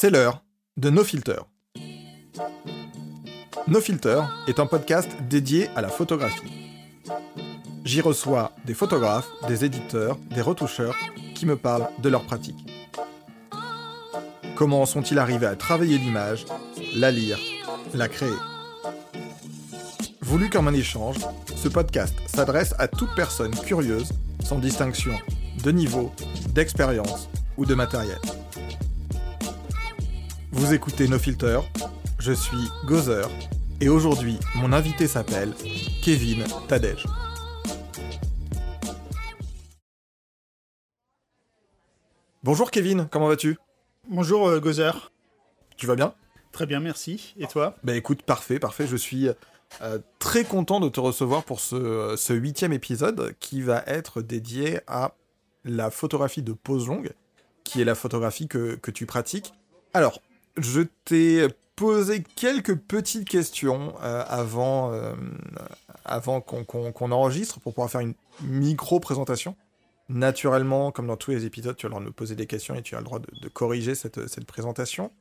C'est l'heure de No Filter. No Filter est un podcast dédié à la photographie. J'y reçois des photographes, des éditeurs, des retoucheurs qui me parlent de leur pratique. Comment sont-ils arrivés à travailler l'image, la lire, la créer? Voulu comme un échange, ce podcast s'adresse à toute personne curieuse, sans distinction de niveau, d'expérience ou de matériel. Vous écoutez No Filter, je suis Gozer, et aujourd'hui, mon invité s'appelle Kevin Tadej. Bonjour Kevin, comment vas-tu? Bonjour euh, Gozer. Tu vas bien? Très bien, merci. Et toi? Bah écoute, parfait, parfait. Je suis euh, très content de te recevoir pour ce, ce huitième épisode qui va être dédié à la photographie de pose longue, qui est la photographie que, que tu pratiques. Alors, je t'ai posé quelques petites questions euh, avant, euh, avant qu'on enregistre pour pouvoir faire une micro-présentation. Naturellement, comme dans tous les épisodes, tu as le droit de me poser des questions et tu as le droit de, de corriger cette, cette présentation.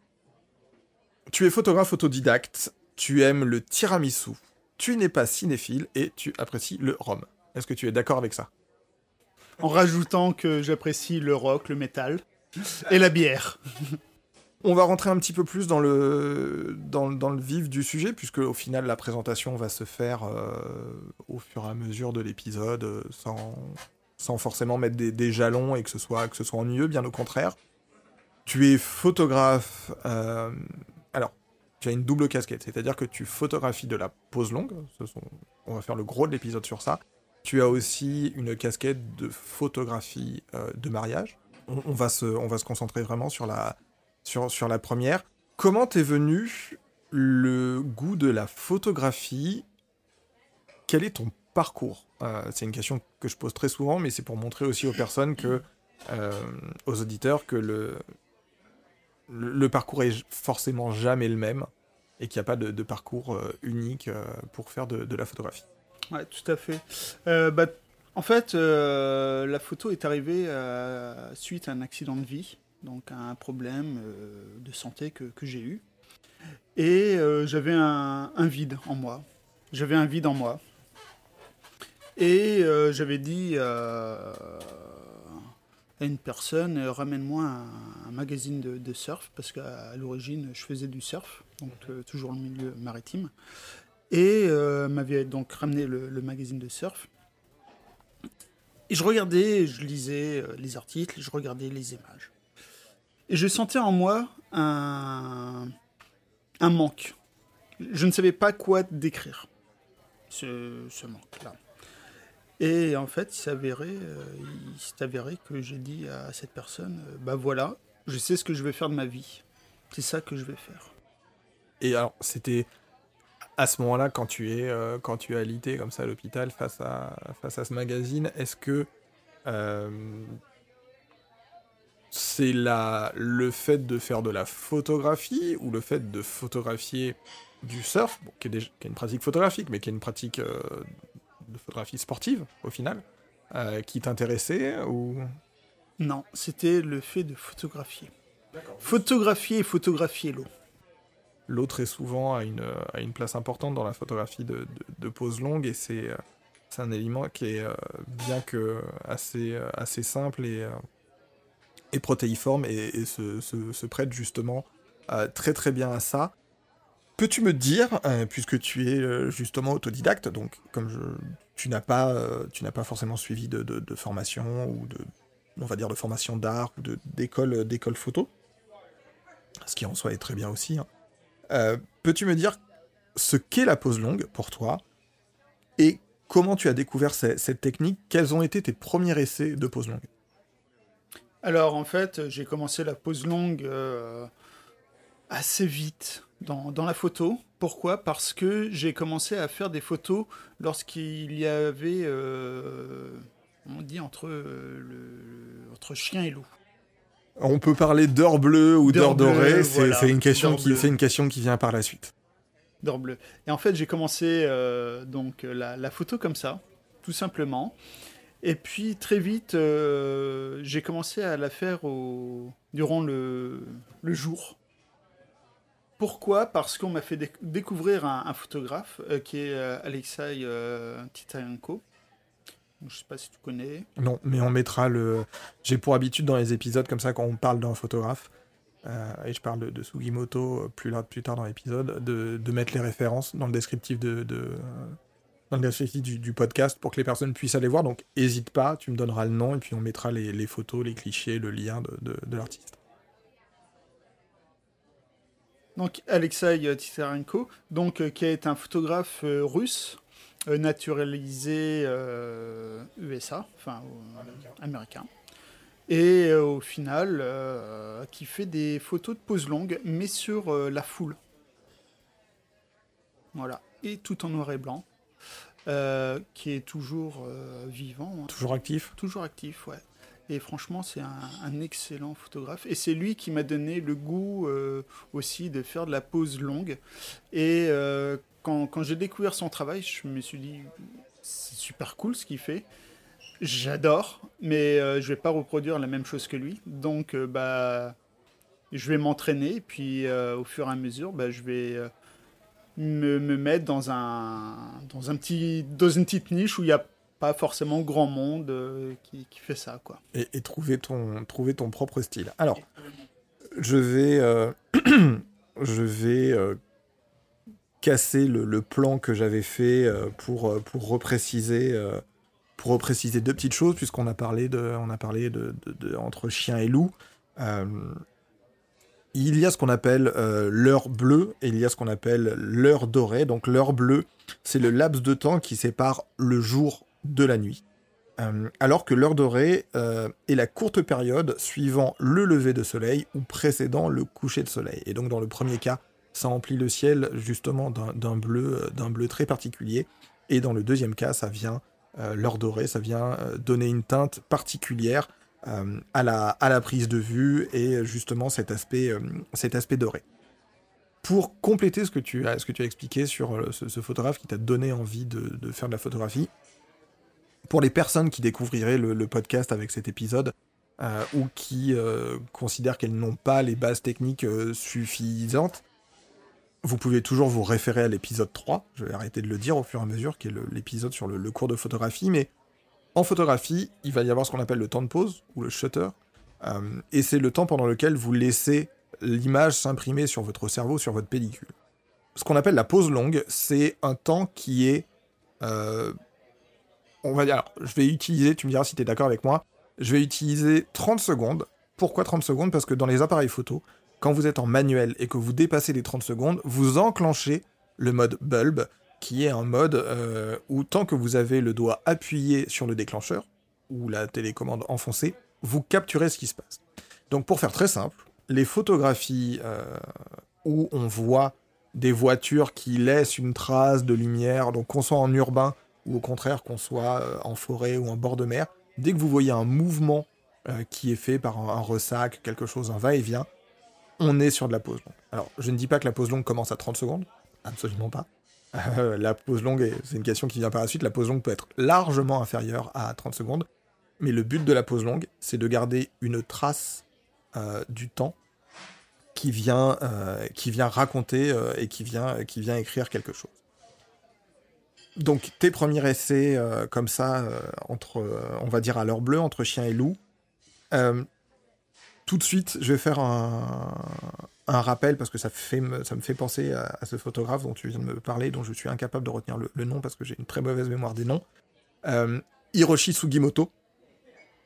Tu es photographe autodidacte, tu aimes le tiramisu, tu n'es pas cinéphile et tu apprécies le rhum. Est-ce que tu es d'accord avec ça? En rajoutant que j'apprécie le rock, le métal et la bière. On va rentrer un petit peu plus dans le, dans, le vif du sujet, puisque au final la présentation va se faire euh, au fur et à mesure de l'épisode, euh, sans, sans forcément mettre des, jalons et que ce, soit, que ce soit ennuyeux, bien au contraire. Tu es photographe. Euh, alors, tu as une double casquette, c'est-à-dire que tu photographies de la pose longue. On va faire le gros de l'épisode sur ça. Tu as aussi une casquette de photographie de mariage. On, va se, on va se concentrer vraiment sur la, sur, la première. Comment t'es venu le goût de la photographie? Quel est ton parcours? Euh, C'est une question que je pose très souvent, mais c'est pour montrer aussi aux personnes euh, aux auditeurs, que le, parcours est forcément jamais le même et qu'il n'y a pas de, parcours euh, unique pour faire de, de, la photographie. Ouais, tout à fait. bah, en fait, la photo est arrivée suite à un accident de vie donc un problème euh, de santé que, que j'ai eu. Et euh, j'avais un, un, vide en moi. J'avais un vide en moi. Et euh, j'avais dit à une personne, ramène-moi un, un, magazine de, de, surf, parce qu'à l'origine, je faisais du surf, donc toujours le milieu maritime. Et m'avait donc ramené le, le magazine de surf. Et je regardais, je lisais les articles, je regardais les images. Et je sentais en moi un, un manque. Je ne savais pas quoi décrire, ce, ce manque-là. Et en fait, il s'est avéré, euh, il s'est avéré que j'ai dit à cette personne, euh, bah voilà, je sais ce que je vais faire de ma vie. C'est ça que je vais faire. Et alors, c'était à ce moment-là, quand tu es, euh, quand tu es alité comme ça à l'hôpital face à, face à ce magazine, est-ce que euh, c'est la, le fait de faire de la photographie ou le fait de photographier du surf, bon, qui, est déjà, qui, est une pratique photographique, mais qui est une pratique euh, de photographie sportive au final, euh, qui t'intéressait ou? Non, c'était le fait de photographier. Photographier et photographier l'eau. L'eau très souvent a une, a une place importante dans la photographie de, de, de pose longue et c'est c'est un élément qui est euh, bien que assez, assez simple et et protéiforme et, se, prête justement euh, très très bien à ça. Peux-tu me dire, euh, puisque tu es euh, justement autodidacte, donc comme tu n'as pas, pas forcément suivi de, formation ou de, on va dire de formation d'art ou d'école d'école photo, ce qui en soi est très bien aussi. Hein. Peux-tu me dire ce qu'est la pose longue pour toi et comment tu as découvert cette technique? Quels ont été tes premiers essais de pose longue? Alors en fait, j'ai commencé la pose longue euh, assez vite dans, dans, la photo. Pourquoi? Parce que j'ai commencé à faire des photos lorsqu'il y avait, euh, on dit, entre, le, entre chien et loup. On peut parler d'heure bleue ou d'heure dorée, c'est voilà, une, question qui, une question qui vient par la suite. D'heure bleue. Et en fait, j'ai commencé euh, donc la, la, photo comme ça, tout simplement. Et puis très vite, euh, j'ai commencé à la faire au... durant le... jour. Pourquoi? Parce qu'on m'a fait découvrir un, photographe qui est Alexei Titarenko. Je sais pas si tu connais. Non, mais on mettra le. J'ai pour habitude dans les épisodes comme ça quand on parle d'un photographe, euh, et je parle de, Sugimoto euh, plus, tard dans l'épisode, de, mettre les références dans le descriptif de, de dans le descriptif du, podcast pour que les personnes puissent aller voir. Donc n'hésite pas, tu me donneras le nom et puis on mettra les, les photos, les clichés, le lien de, de l'artiste. Donc Alexei Titarenko, donc qui est un photographe euh, russe naturalisé USA, enfin américain et euh, au final euh, qui fait des photos de pose longue mais sur euh, la foule. Voilà, et tout en noir et blanc, qui est toujours vivant. Hein. Toujours actif Toujours actif, ouais. Et franchement, c'est un, excellent photographe. Et c'est lui qui m'a donné le goût aussi de faire de la pose longue. Et quand, quand j'ai découvert son travail, je me suis dit, c'est super cool ce qu'il fait. J'adore, mais euh, je vais pas reproduire la même chose que lui. Donc, euh, bah, je vais m'entraîner, et puis euh, au fur et à mesure, bah, je vais me, me, mettre dans un, dans, un petit, dans une petite niche où il n'y a pas forcément grand monde qui, qui, fait ça. Quoi. Et, trouver, ton, trouver ton propre style. Alors, je vais, je vais casser le, le, plan que j'avais fait pour, pour repréciser pour repréciser deux petites choses, puisqu'on a parlé de, on a parlé de, entre chien et loup. Euh, il y a ce qu'on appelle euh, l'heure bleue et il y a ce qu'on appelle l'heure dorée. Donc l'heure bleue, c'est le laps de temps qui sépare le jour de la nuit. Euh, alors que l'heure dorée est la courte période suivant le lever de soleil ou précédant le coucher de soleil. Et donc dans le premier cas, ça emplit le ciel justement d'un bleu, d'un bleu très particulier. Et dans le deuxième cas, ça vient euh, l'or doré, ça vient euh, donner une teinte particulière euh, à, la, prise de vue et justement cet aspect, cet aspect doré. Pour compléter ce que tu as expliqué sur ce, photographe qui t'a donné envie de, faire de la photographie, pour les personnes qui découvriraient le, podcast avec cet épisode, ou qui considèrent qu'elles n'ont pas les bases techniques suffisantes, vous pouvez toujours vous référer à l'épisode 3, je vais arrêter de le dire au fur et à mesure, qui est l'épisode sur le, cours de photographie, mais en photographie, il va y avoir ce qu'on appelle le temps de pause, ou le shutter, euh, et c'est le temps pendant lequel vous laissez l'image s'imprimer sur votre cerveau, sur votre pellicule. Ce qu'on appelle la pause longue, c'est un temps qui est... Euh, on va dire, je vais utiliser, tu me diras si tu es d'accord avec moi, je vais utiliser 30 secondes. Pourquoi 30 secondes? Parce que dans les appareils photo, quand vous êtes en manuel et que vous dépassez les 30 secondes, vous enclenchez le mode bulb, qui est un mode euh, où tant que vous avez le doigt appuyé sur le déclencheur, ou la télécommande enfoncée, vous capturez ce qui se passe. Donc pour faire très simple, les photographies euh, où on voit des voitures qui laissent une trace de lumière, donc qu'on soit en urbain ou au contraire qu'on soit euh, en forêt ou en bord de mer, dès que vous voyez un mouvement qui est fait par un ressac, quelque chose, un va-et-vient, on est sur de la pause longue. Alors, je ne dis pas que la pause longue commence à 30 secondes, absolument pas. Euh, la pause longue, c'est une question qui vient par la suite, la pause longue peut être largement inférieure à 30 secondes, mais le but de la pause longue, c'est de garder une trace euh, du temps qui vient, euh, qui vient raconter et qui vient, qui vient écrire quelque chose. Donc tes premiers essais comme ça, entre, on va dire à l'heure bleue, entre chien et loup, tout de suite, je vais faire un, rappel parce que ça, fait, ça me fait penser à, ce photographe dont tu viens de me parler, dont je suis incapable de retenir le, nom parce que j'ai une très mauvaise mémoire des noms. Euh, Hiroshi Sugimoto.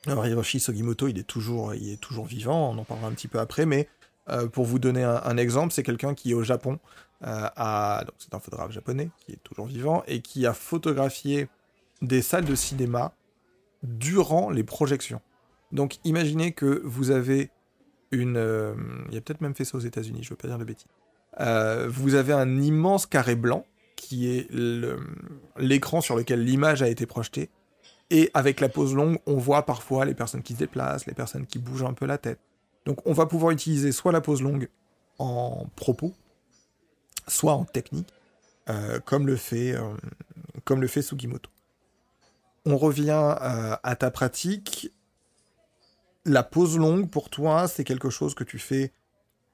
Alors Hiroshi Sugimoto, il est toujours, il est toujours vivant, on en parlera un petit peu après, mais euh, pour vous donner un, exemple, c'est quelqu'un qui au Japon euh, a, donc c'est un photographe japonais qui est toujours vivant et qui a photographié des salles de cinéma durant les projections. Donc imaginez que vous avez une... Euh, il y a peut-être même fait ça aux États-Unis, je ne veux pas dire de bêtises. Euh, vous avez un immense carré blanc qui est l'écran sur lequel l'image a été projetée. Et avec la pause longue, on voit parfois les personnes qui se déplacent, les personnes qui bougent un peu la tête. Donc on va pouvoir utiliser soit la pause longue en propos, soit en technique, euh, comme, le fait, comme le fait Sugimoto. On revient à ta pratique la pause longue pour toi, c'est quelque chose que tu fais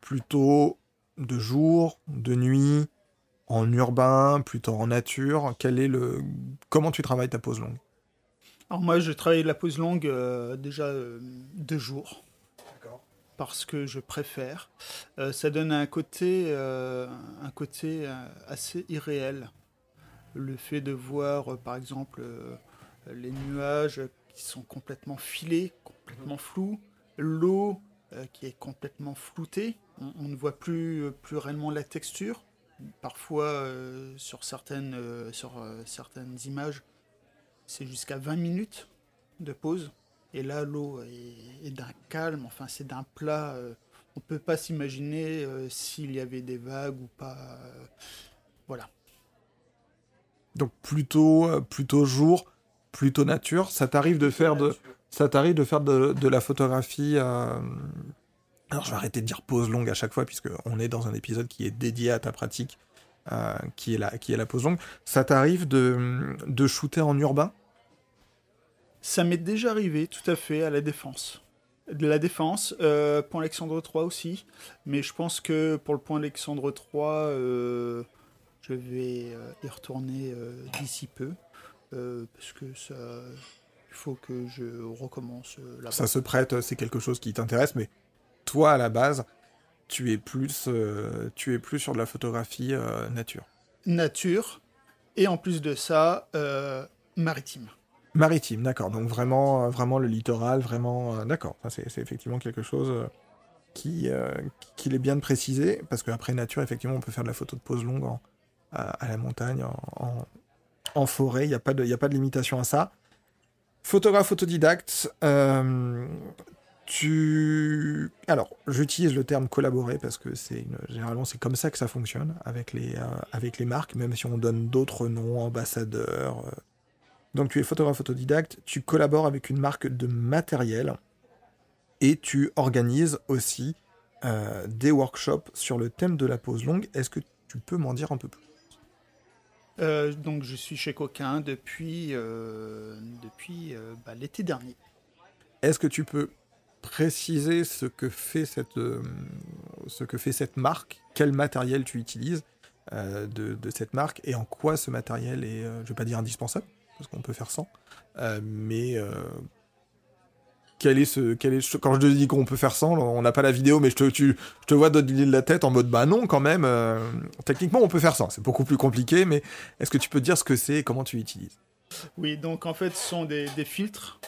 plutôt de jour, de nuit, en urbain, plutôt en nature? Quel est le comment tu travailles ta pose longue? Alors moi, je travaille la pose longue euh, déjà euh, de jour. Parce que je préfère. Euh, ça donne un côté, un côté assez irréel. Le fait de voir, par exemple, les nuages qui sont complètement filés, complètement flous, l'eau qui est complètement floutée, on, ne voit plus, plus réellement la texture parfois euh, sur, certaines, euh, sur euh, certaines images, c'est jusqu'à 20 minutes de pause. Et là, l'eau est, d'un calme, enfin c'est d'un plat. on ne peut pas s'imaginer s'il y avait des vagues ou pas. voilà. Donc plutôt, plutôt jour, plutôt nature. Ça t'arrive de faire de, ça t'arrive de faire de, la photographie alors je vais arrêter de dire pause longue à chaque fois, puisqu'on est dans un épisode qui est dédié à ta pratique, euh, qui, est la, qui est la pause longue. Ça t'arrive de, de shooter en urbain? Ça m'est déjà arrivé, tout à fait, à la défense. De la défense, euh, point Alexandre 3 aussi, mais je pense que pour le point Alexandre 3, euh, je vais y retourner d'ici peu, parce que ça, faut que je recommence là Ça se prête, c'est quelque chose qui t'intéresse, mais toi, à la base, tu es plus, euh, tu es plus sur de la photographie euh, nature. Nature, et en plus de ça, euh, maritime. Maritime, d'accord. Donc vraiment, vraiment le littoral, vraiment, d'accord. c'est, effectivement quelque chose qui, qu'il est bien de préciser, parce qu'après nature, effectivement, on peut faire de la photo de pose longue à, la montagne, en, en, forêt. Il n'y a, pas de, a pas de limitation à ça. Photographe autodidacte, tu alors j'utilise le terme collaborer parce que généralement c'est comme ça que ça fonctionne avec les euh, avec les marques même si on donne d'autres noms ambassadeurs euh. donc tu es photographe autodidacte tu collabores avec une marque de matériel et tu organises aussi euh, des workshops sur le thème de la pose longue est-ce que tu peux m'en dire un peu plus? Donc je suis chez Coquin depuis depuis bah, l'été dernier. Est-ce que tu peux préciser ce que fait cette, euh, ce que fait cette marque, quel matériel tu utilises euh, de, de, cette marque? Et en quoi ce matériel est, euh, je vais pas dire indispensable, parce qu'on peut faire sans, mais quel est ce, quel est, quand je te dis qu'on peut faire sans, on n'a pas la vidéo, mais je te, tu, je te vois donner la tête en mode bah non quand même. techniquement, on peut faire sans. C'est beaucoup plus compliqué, mais est-ce que tu peux dire ce que c'est et comment tu l'utilises? Oui, donc en fait, ce sont des, des filtres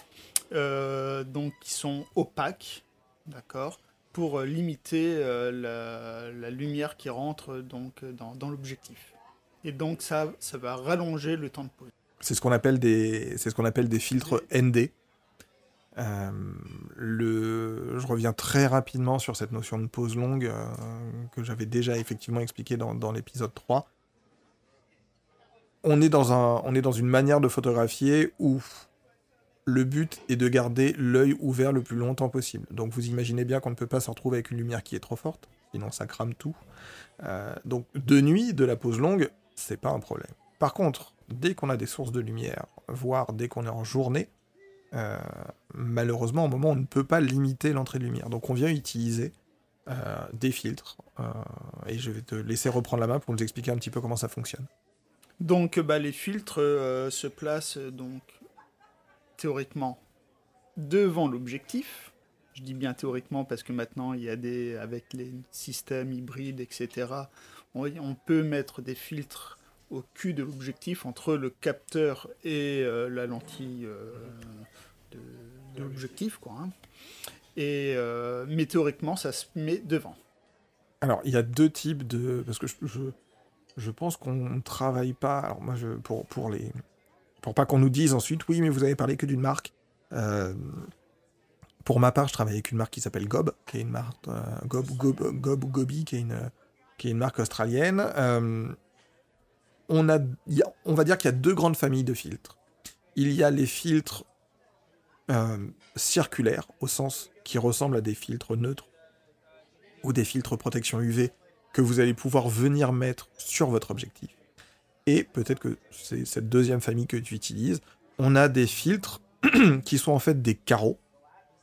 euh, donc qui sont opaques, d'accord, pour limiter euh, la, lumière qui rentre donc dans, l'objectif. Et donc ça, ça va rallonger le temps de pose. C'est ce qu'on appelle des, c'est ce qu'on appelle des filtres ND. Euh. Je reviens très rapidement sur cette notion de pause longue que j'avais déjà effectivement expliqué dans, l'épisode 3. On est, dans un... on est dans une manière de photographier où le but est de garder l'œil ouvert le plus longtemps possible. Donc vous imaginez bien qu'on ne peut pas se retrouver avec une lumière qui est trop forte, sinon ça crame tout. Euh, donc de nuit, de la pause longue, c'est pas un problème. Par contre, dès qu'on a des sources de lumière, voire dès qu'on est en journée, euh, malheureusement, au moment, on ne peut pas limiter l'entrée de lumière. Donc on vient utiliser euh, des filtres. et je vais te laisser reprendre la main pour nous expliquer un petit peu comment ça fonctionne. Donc bah, les filtres se placent donc théoriquement devant l'objectif. Je dis bien théoriquement parce que maintenant, il y a des, avec les systèmes hybrides, etc., on, peut mettre des filtres au cul de l'objectif entre le capteur et euh, la lentille euh, l'objectif. Quoi, hein. Et euh, mais théoriquement, ça se met devant. Alors, il y a deux types de... Parce que je, je, je pense qu'on ne travaille pas... Alors moi, je, pour, pour les, pour pas qu'on nous dise ensuite, oui, mais vous avez parlé que d'une marque. Euh, pour ma part, je travaille avec une marque qui s'appelle Gob, qui est une marque euh, Gob, Gob, Gob, Gobi, qui est une, qui est une marque australienne. Euh, on, a, on va dire qu'il y a deux grandes familles de filtres. Il y a les filtres circulaires, au sens qui ressemblent à des filtres neutres ou des filtres protection UV que vous allez pouvoir venir mettre sur votre objectif. Et peut-être que c'est cette deuxième famille que tu utilises. On a des filtres qui sont en fait des carreaux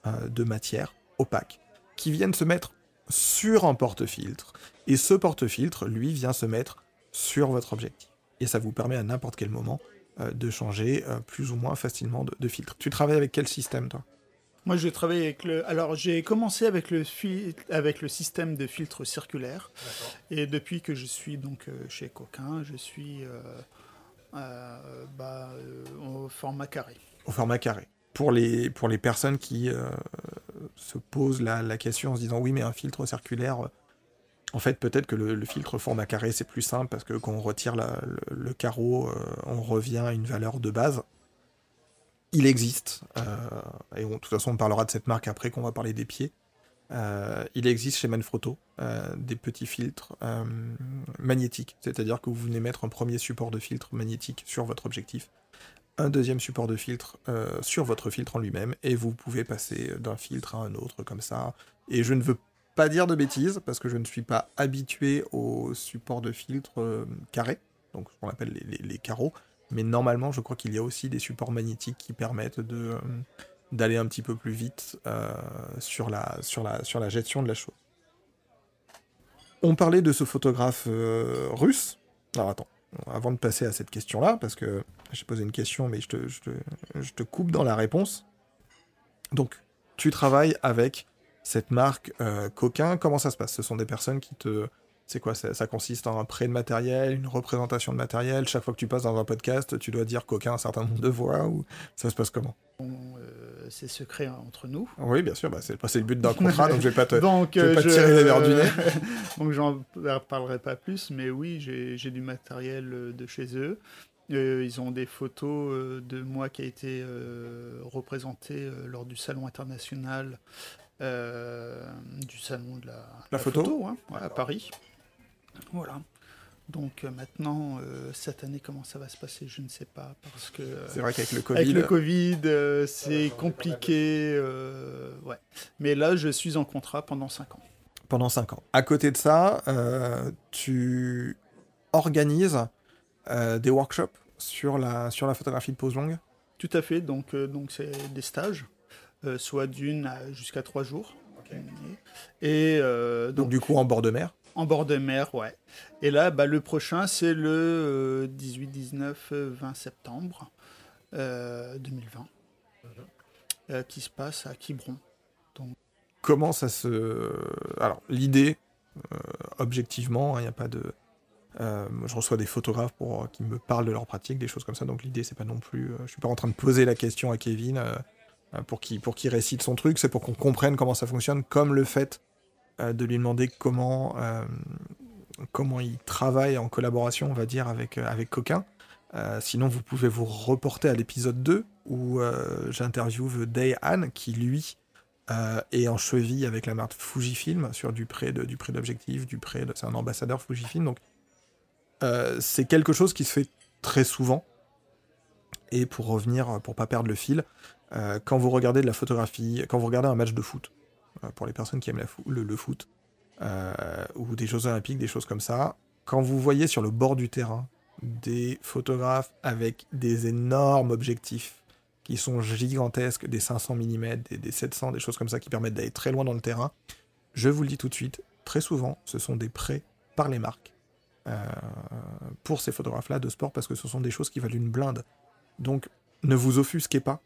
euh, de matière opaque qui viennent se mettre sur un porte-filtre. Et ce porte-filtre, lui, vient se mettre sur votre objectif. Et ça vous permet à n'importe quel moment euh, de changer euh, plus ou moins facilement de, filtre. Tu travailles avec quel système, toi? Moi, je travaille avec le. Alors, j'ai commencé avec le, avec le système de filtre circulaire. Et depuis que je suis donc euh, chez Coquin, je suis bah, au format carré. Au format carré. Pour les, pour les personnes qui se posent la, la, question en se disant oui, mais un filtre circulaire, en fait, peut-être que le, filtre format carré, c'est plus simple parce que quand on retire le, carreau, euh, on revient à une valeur de base. Il existe, euh, et de toute façon, on parlera de cette marque après qu'on va parler des pieds. Euh, il existe chez Manfrotto des petits filtres magnétiques, c'est-à-dire que vous venez mettre un premier support de filtre magnétique sur votre objectif, un deuxième support de filtre sur votre filtre en lui-même, et vous pouvez passer d'un filtre à un autre comme ça. Et je ne veux pas dire de bêtises, parce que je ne suis pas habitué au support de filtre euh, carré, donc ce qu'on appelle les, carreaux, mais normalement je crois qu'il y a aussi des supports magnétiques qui permettent euh, d'aller un petit peu plus vite euh, sur, la, sur, la, sur la gestion de la chose. On parlait de ce photographe russe. Alors attends, avant de passer à cette question-là, parce que j'ai posé une question, mais je te, je, te, je te coupe dans la réponse. Donc, tu travailles avec cette marque euh, Coquin, comment ça se passe? Ce sont des personnes qui te... C'est quoi ça, consiste en un prêt de matériel, une représentation de matériel? Chaque fois que tu passes dans un podcast, tu dois dire Coquin un certain nombre de voix ou ça se passe comment? Euh, C'est secret entre nous. Oui, bien sûr, bah, c'est le but d'un contrat, donc je vais pas te, donc, vais pas tirer les verres du nez. donc j'en parlerai pas plus, mais oui, j'ai du matériel euh, de chez eux. ils ont des photos de moi qui a été représenté lors du salon international euh, du salon de la, photo, hein, à Paris. Voilà. Donc euh, maintenant, euh, cette année, comment ça va se passer, je ne sais pas, parce que c'est vrai qu'avec le Covid, avec le Covid, c'est compliqué. ouais. Mais là, je suis en contrat pendant 5 ans. Pendant 5 ans. À côté de ça, tu organises des workshops sur la sur la photographie de pose longue? Tout à fait. Donc donc c'est des stages. Euh, soit d'une jusqu'à trois jours. Et euh, donc, du coup en bord de mer? En bord de mer, ouais. Et là, bah, le prochain, c'est le 18, 19, 20 septembre 2020, euh, qui se passe à Quiberon. Donc... Comment ça se... Alors, l'idée, objectivement, il hein, n'y a pas de... je reçois des photographes pour, qui me parlent de leur pratique, des choses comme ça. Donc l'idée, c'est pas non plus. je suis pas en train de poser la question à Kevin. Euh, pour qu'il pour récite son truc, c'est pour qu'on comprenne comment ça fonctionne, comme le fait euh, de lui demander comment, euh, comment il travaille en collaboration, on va dire, avec, avec Coquin. sinon, vous pouvez vous reporter à l'épisode 2 où j'interviewe Day Han, qui lui est en cheville avec la marque Fujifilm sur du prêt de, du prêt d'objectif, prêt c'est un ambassadeur Fujifilm. Donc, c'est quelque chose qui se fait très souvent. Et pour revenir, pour pas perdre le fil, euh, quand vous regardez de la photographie, quand vous regardez un match de foot, euh, pour les personnes qui aiment le, foot, euh, ou des Jeux Olympiques, des choses comme ça, quand vous voyez sur le bord du terrain des photographes avec des énormes objectifs qui sont gigantesques, des 500 mm, des, des 700, des choses comme ça qui permettent d'aller très loin dans le terrain, je vous le dis tout de suite, très souvent, ce sont des prêts par les marques pour ces photographes-là de sport parce que ce sont des choses qui valent une blinde. Donc, ne vous offusquez pas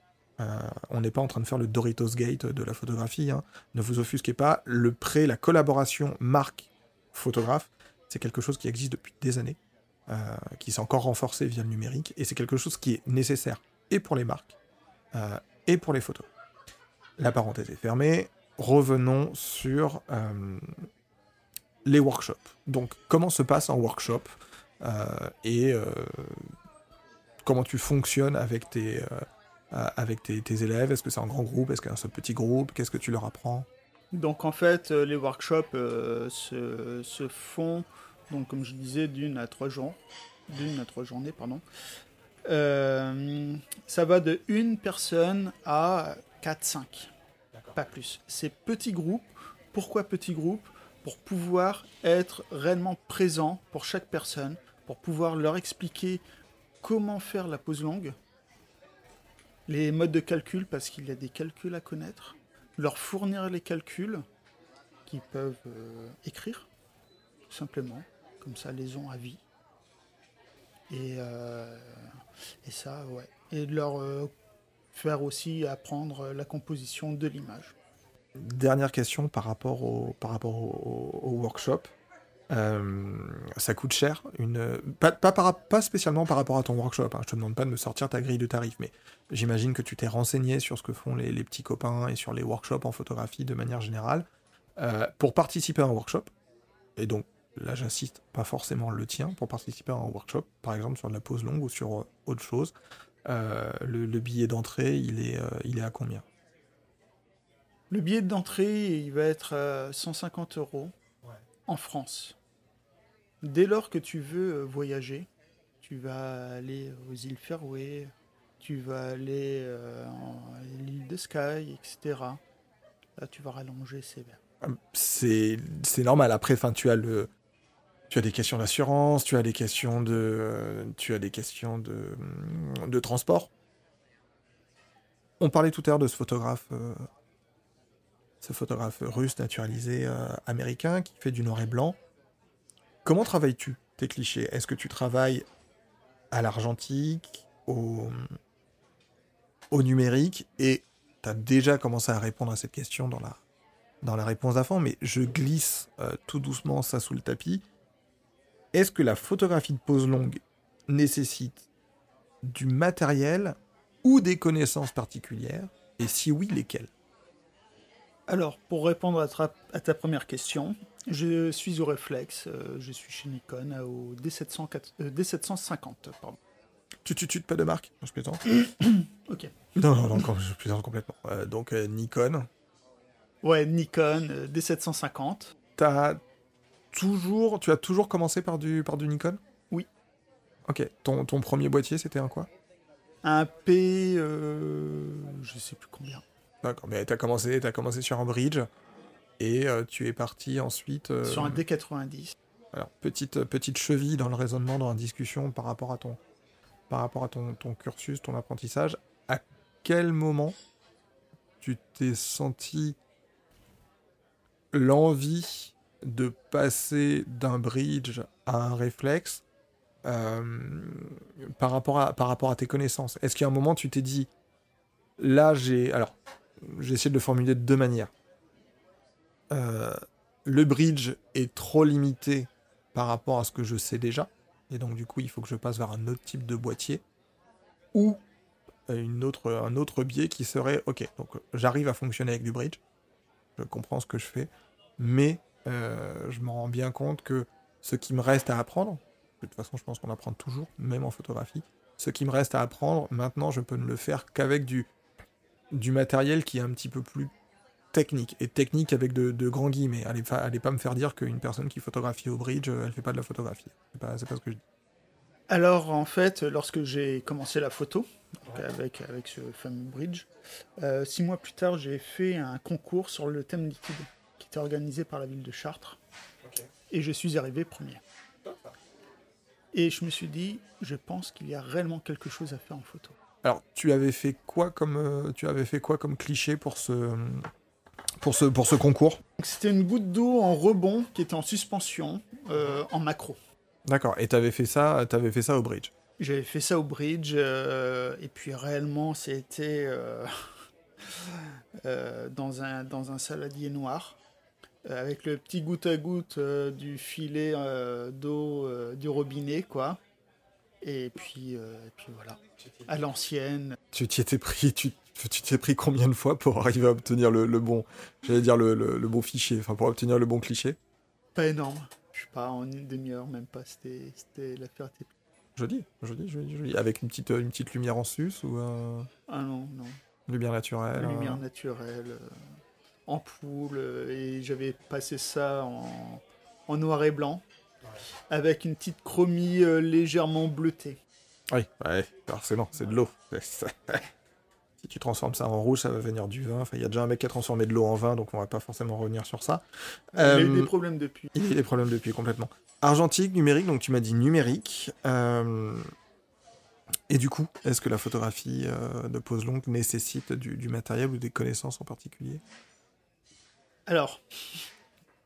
on n'est pas en train de faire le Doritos Gate de la photographie. Hein. Ne vous offusquez pas. Le prêt, la collaboration marque-photographe, c'est quelque chose qui existe depuis des années, euh, qui s'est encore renforcé via le numérique, et c'est quelque chose qui est nécessaire et pour les marques euh, et pour les photos. La parenthèse est fermée. Revenons sur les workshops. Donc, comment se passe un workshop et comment tu fonctionnes avec tes euh, avec tes, élèves? Est-ce que c'est un grand groupe? Est-ce que c'est un petit groupe? Qu'est-ce que tu leur apprends? Donc en fait, euh, les workshops euh, se, font, donc, comme je disais, d'une à trois jours. D'une à trois journées, pardon. ça va de une personne à 4-5. Pas plus. C'est petit groupe. Pourquoi petit groupe? Pour pouvoir être réellement présent pour chaque personne, pour pouvoir leur expliquer comment faire la pause longue, les modes de calcul, parce qu'il y a des calculs à connaître, leur fournir les calculs qui peuvent euh, écrire, tout simplement. Comme ça, les ont à vie. Et, euh, ça, ouais. Et leur euh, faire aussi apprendre la composition de l'image. Dernière question par rapport au workshop. Euh, ça coûte cher. Une... Pas, pas, par- pas spécialement par rapport à ton workshop. Hein. Je te demande pas de me sortir ta grille de tarifs, mais j'imagine que tu t'es renseigné sur ce que font les, les petits copains et sur les workshops en photographie de manière générale. Euh, pour participer à un workshop, et donc là j'insiste, pas forcément le tien, pour participer à un workshop, par exemple sur de la pose longue ou sur euh, autre chose, euh, le, le billet d'entrée, il, est, euh, il est à combien? Le billet d'entrée, il va être à 150 euros en France. Dès lors que tu veux euh, voyager, tu vas aller aux îles Faroé, tu vas aller euh, en l'île de Skye, etc. Là, tu vas rallonger sévère. c'est c'est normal. Après, tu as des questions d'assurance, tu as des questions de, euh, tu as des questions de, de transport. On parlait tout à l'heure de ce photographe, euh, russe naturalisé euh, américain qui fait du noir et blanc. Comment travailles-tu tes clichés? Est-ce que tu travailles à l'argentique, au, numérique? Et tu as déjà commencé à répondre à cette question dans la, dans la réponse d'avant, mais je glisse euh, tout doucement ça sous le tapis. Est-ce que la photographie de pose longue nécessite du matériel ou des connaissances particulières? Et si oui, lesquelles? Alors, pour répondre à, tra- à ta première question, je suis au réflexe. euh, je suis chez Nikon euh, au D704 euh, D750. Pardon. Tu tu tu pas de marque? Non, Je plaisante. Ok. Non, non, non, je plaisante complètement. Euh, donc Nikon, Ouais, Nikon euh, D750. t'as toujours, tu as toujours commencé par du, par du Nikon? Oui. Ok. Ton, ton premier boîtier, c'était un quoi? Un P. euh, je sais plus combien. D'accord. Mais t'as commencé, t'as commencé sur un bridge et euh, tu es parti ensuite. euh, Sur un D90. Alors, petite, petite cheville dans le raisonnement, dans la discussion par rapport à ton, par rapport à ton, ton cursus, ton apprentissage. À quel moment tu t'es senti l'envie de passer d'un bridge à un réflexe euh, par, rapport à, par rapport à tes connaissances? Est-ce qu'à un moment tu t'es dit, là j'ai... Alors, j'ai essayé de le formuler de deux manières. Euh, le bridge est trop limité par rapport à ce que je sais déjà. Et donc, du coup, il faut que je passe vers un autre type de boîtier. Ou euh, une un autre biais qui serait, ok, donc euh, j'arrive à fonctionner avec du bridge. Je comprends ce que je fais. Mais je me rends bien compte que ce qui me reste à apprendre, de toute façon, je pense qu'on apprend toujours, même en photographie, ce qui me reste à apprendre, maintenant, je peux ne le faire qu'avec du, du matériel qui est un petit peu plus technique. Et technique avec de, de grands guillemets. Allez, pas me faire dire qu'une personne qui photographie au bridge, euh, elle fait pas de la photographie. C'est pas, pas ce que je dis. Alors, en fait, lorsque j'ai commencé la photo, donc avec, avec ce fameux bridge, euh, six mois plus tard, j'ai fait un concours sur le thème liquide qui était organisé par la ville de Chartres. Et je suis arrivé premier. Et je me suis dit, je pense qu'il y a réellement quelque chose à faire en photo. Alors, tu avais fait quoi comme, euh, tu avais fait quoi comme cliché pour ce, pour ce, pour ce concours? C'était une goutte d'eau en rebond qui était en suspension euh, en macro. D'accord. Et t'avais fait ça, t'avais fait ça au bridge? J'avais fait ça au bridge, euh, et puis réellement, c'était euh, dans, un, dans un saladier noir, avec le petit goutte à goutte du filet d'eau du robinet, quoi. Et puis, euh, et puis voilà, à l'ancienne. Tu t'y étais pris, tu, t'es pris combien de fois pour arriver à obtenir le, le bon, j'allais dire le, le, le bon fichier, enfin pour obtenir le bon cliché? Pas énorme. Je sais pas, en une demi-heure, même pas. C'était, c'était l'affaire était... Joli, joli, joli, joli. Avec une petite, une petite lumière en sus ou euh, Ah non, non. lumière naturelle. lumière euh, naturelle, ampoule, et j'avais passé ça en, en noir et blanc, avec une petite chromie euh, légèrement bleutée. Oui, ouais, forcément, c'est de l'eau. si tu transformes ça en rouge, ça va venir du vin. Enfin, il y a déjà un mec qui a transformé de l'eau en vin, donc on va pas forcément revenir sur ça. Il a eu Euh, des problèmes depuis. Il y a eu des problèmes depuis complètement. Argentique, numérique, donc tu m'as dit numérique. Euh, Et du coup, est-ce que la photographie euh, de pose longue nécessite du, du matériel ou des connaissances en particulier? Alors,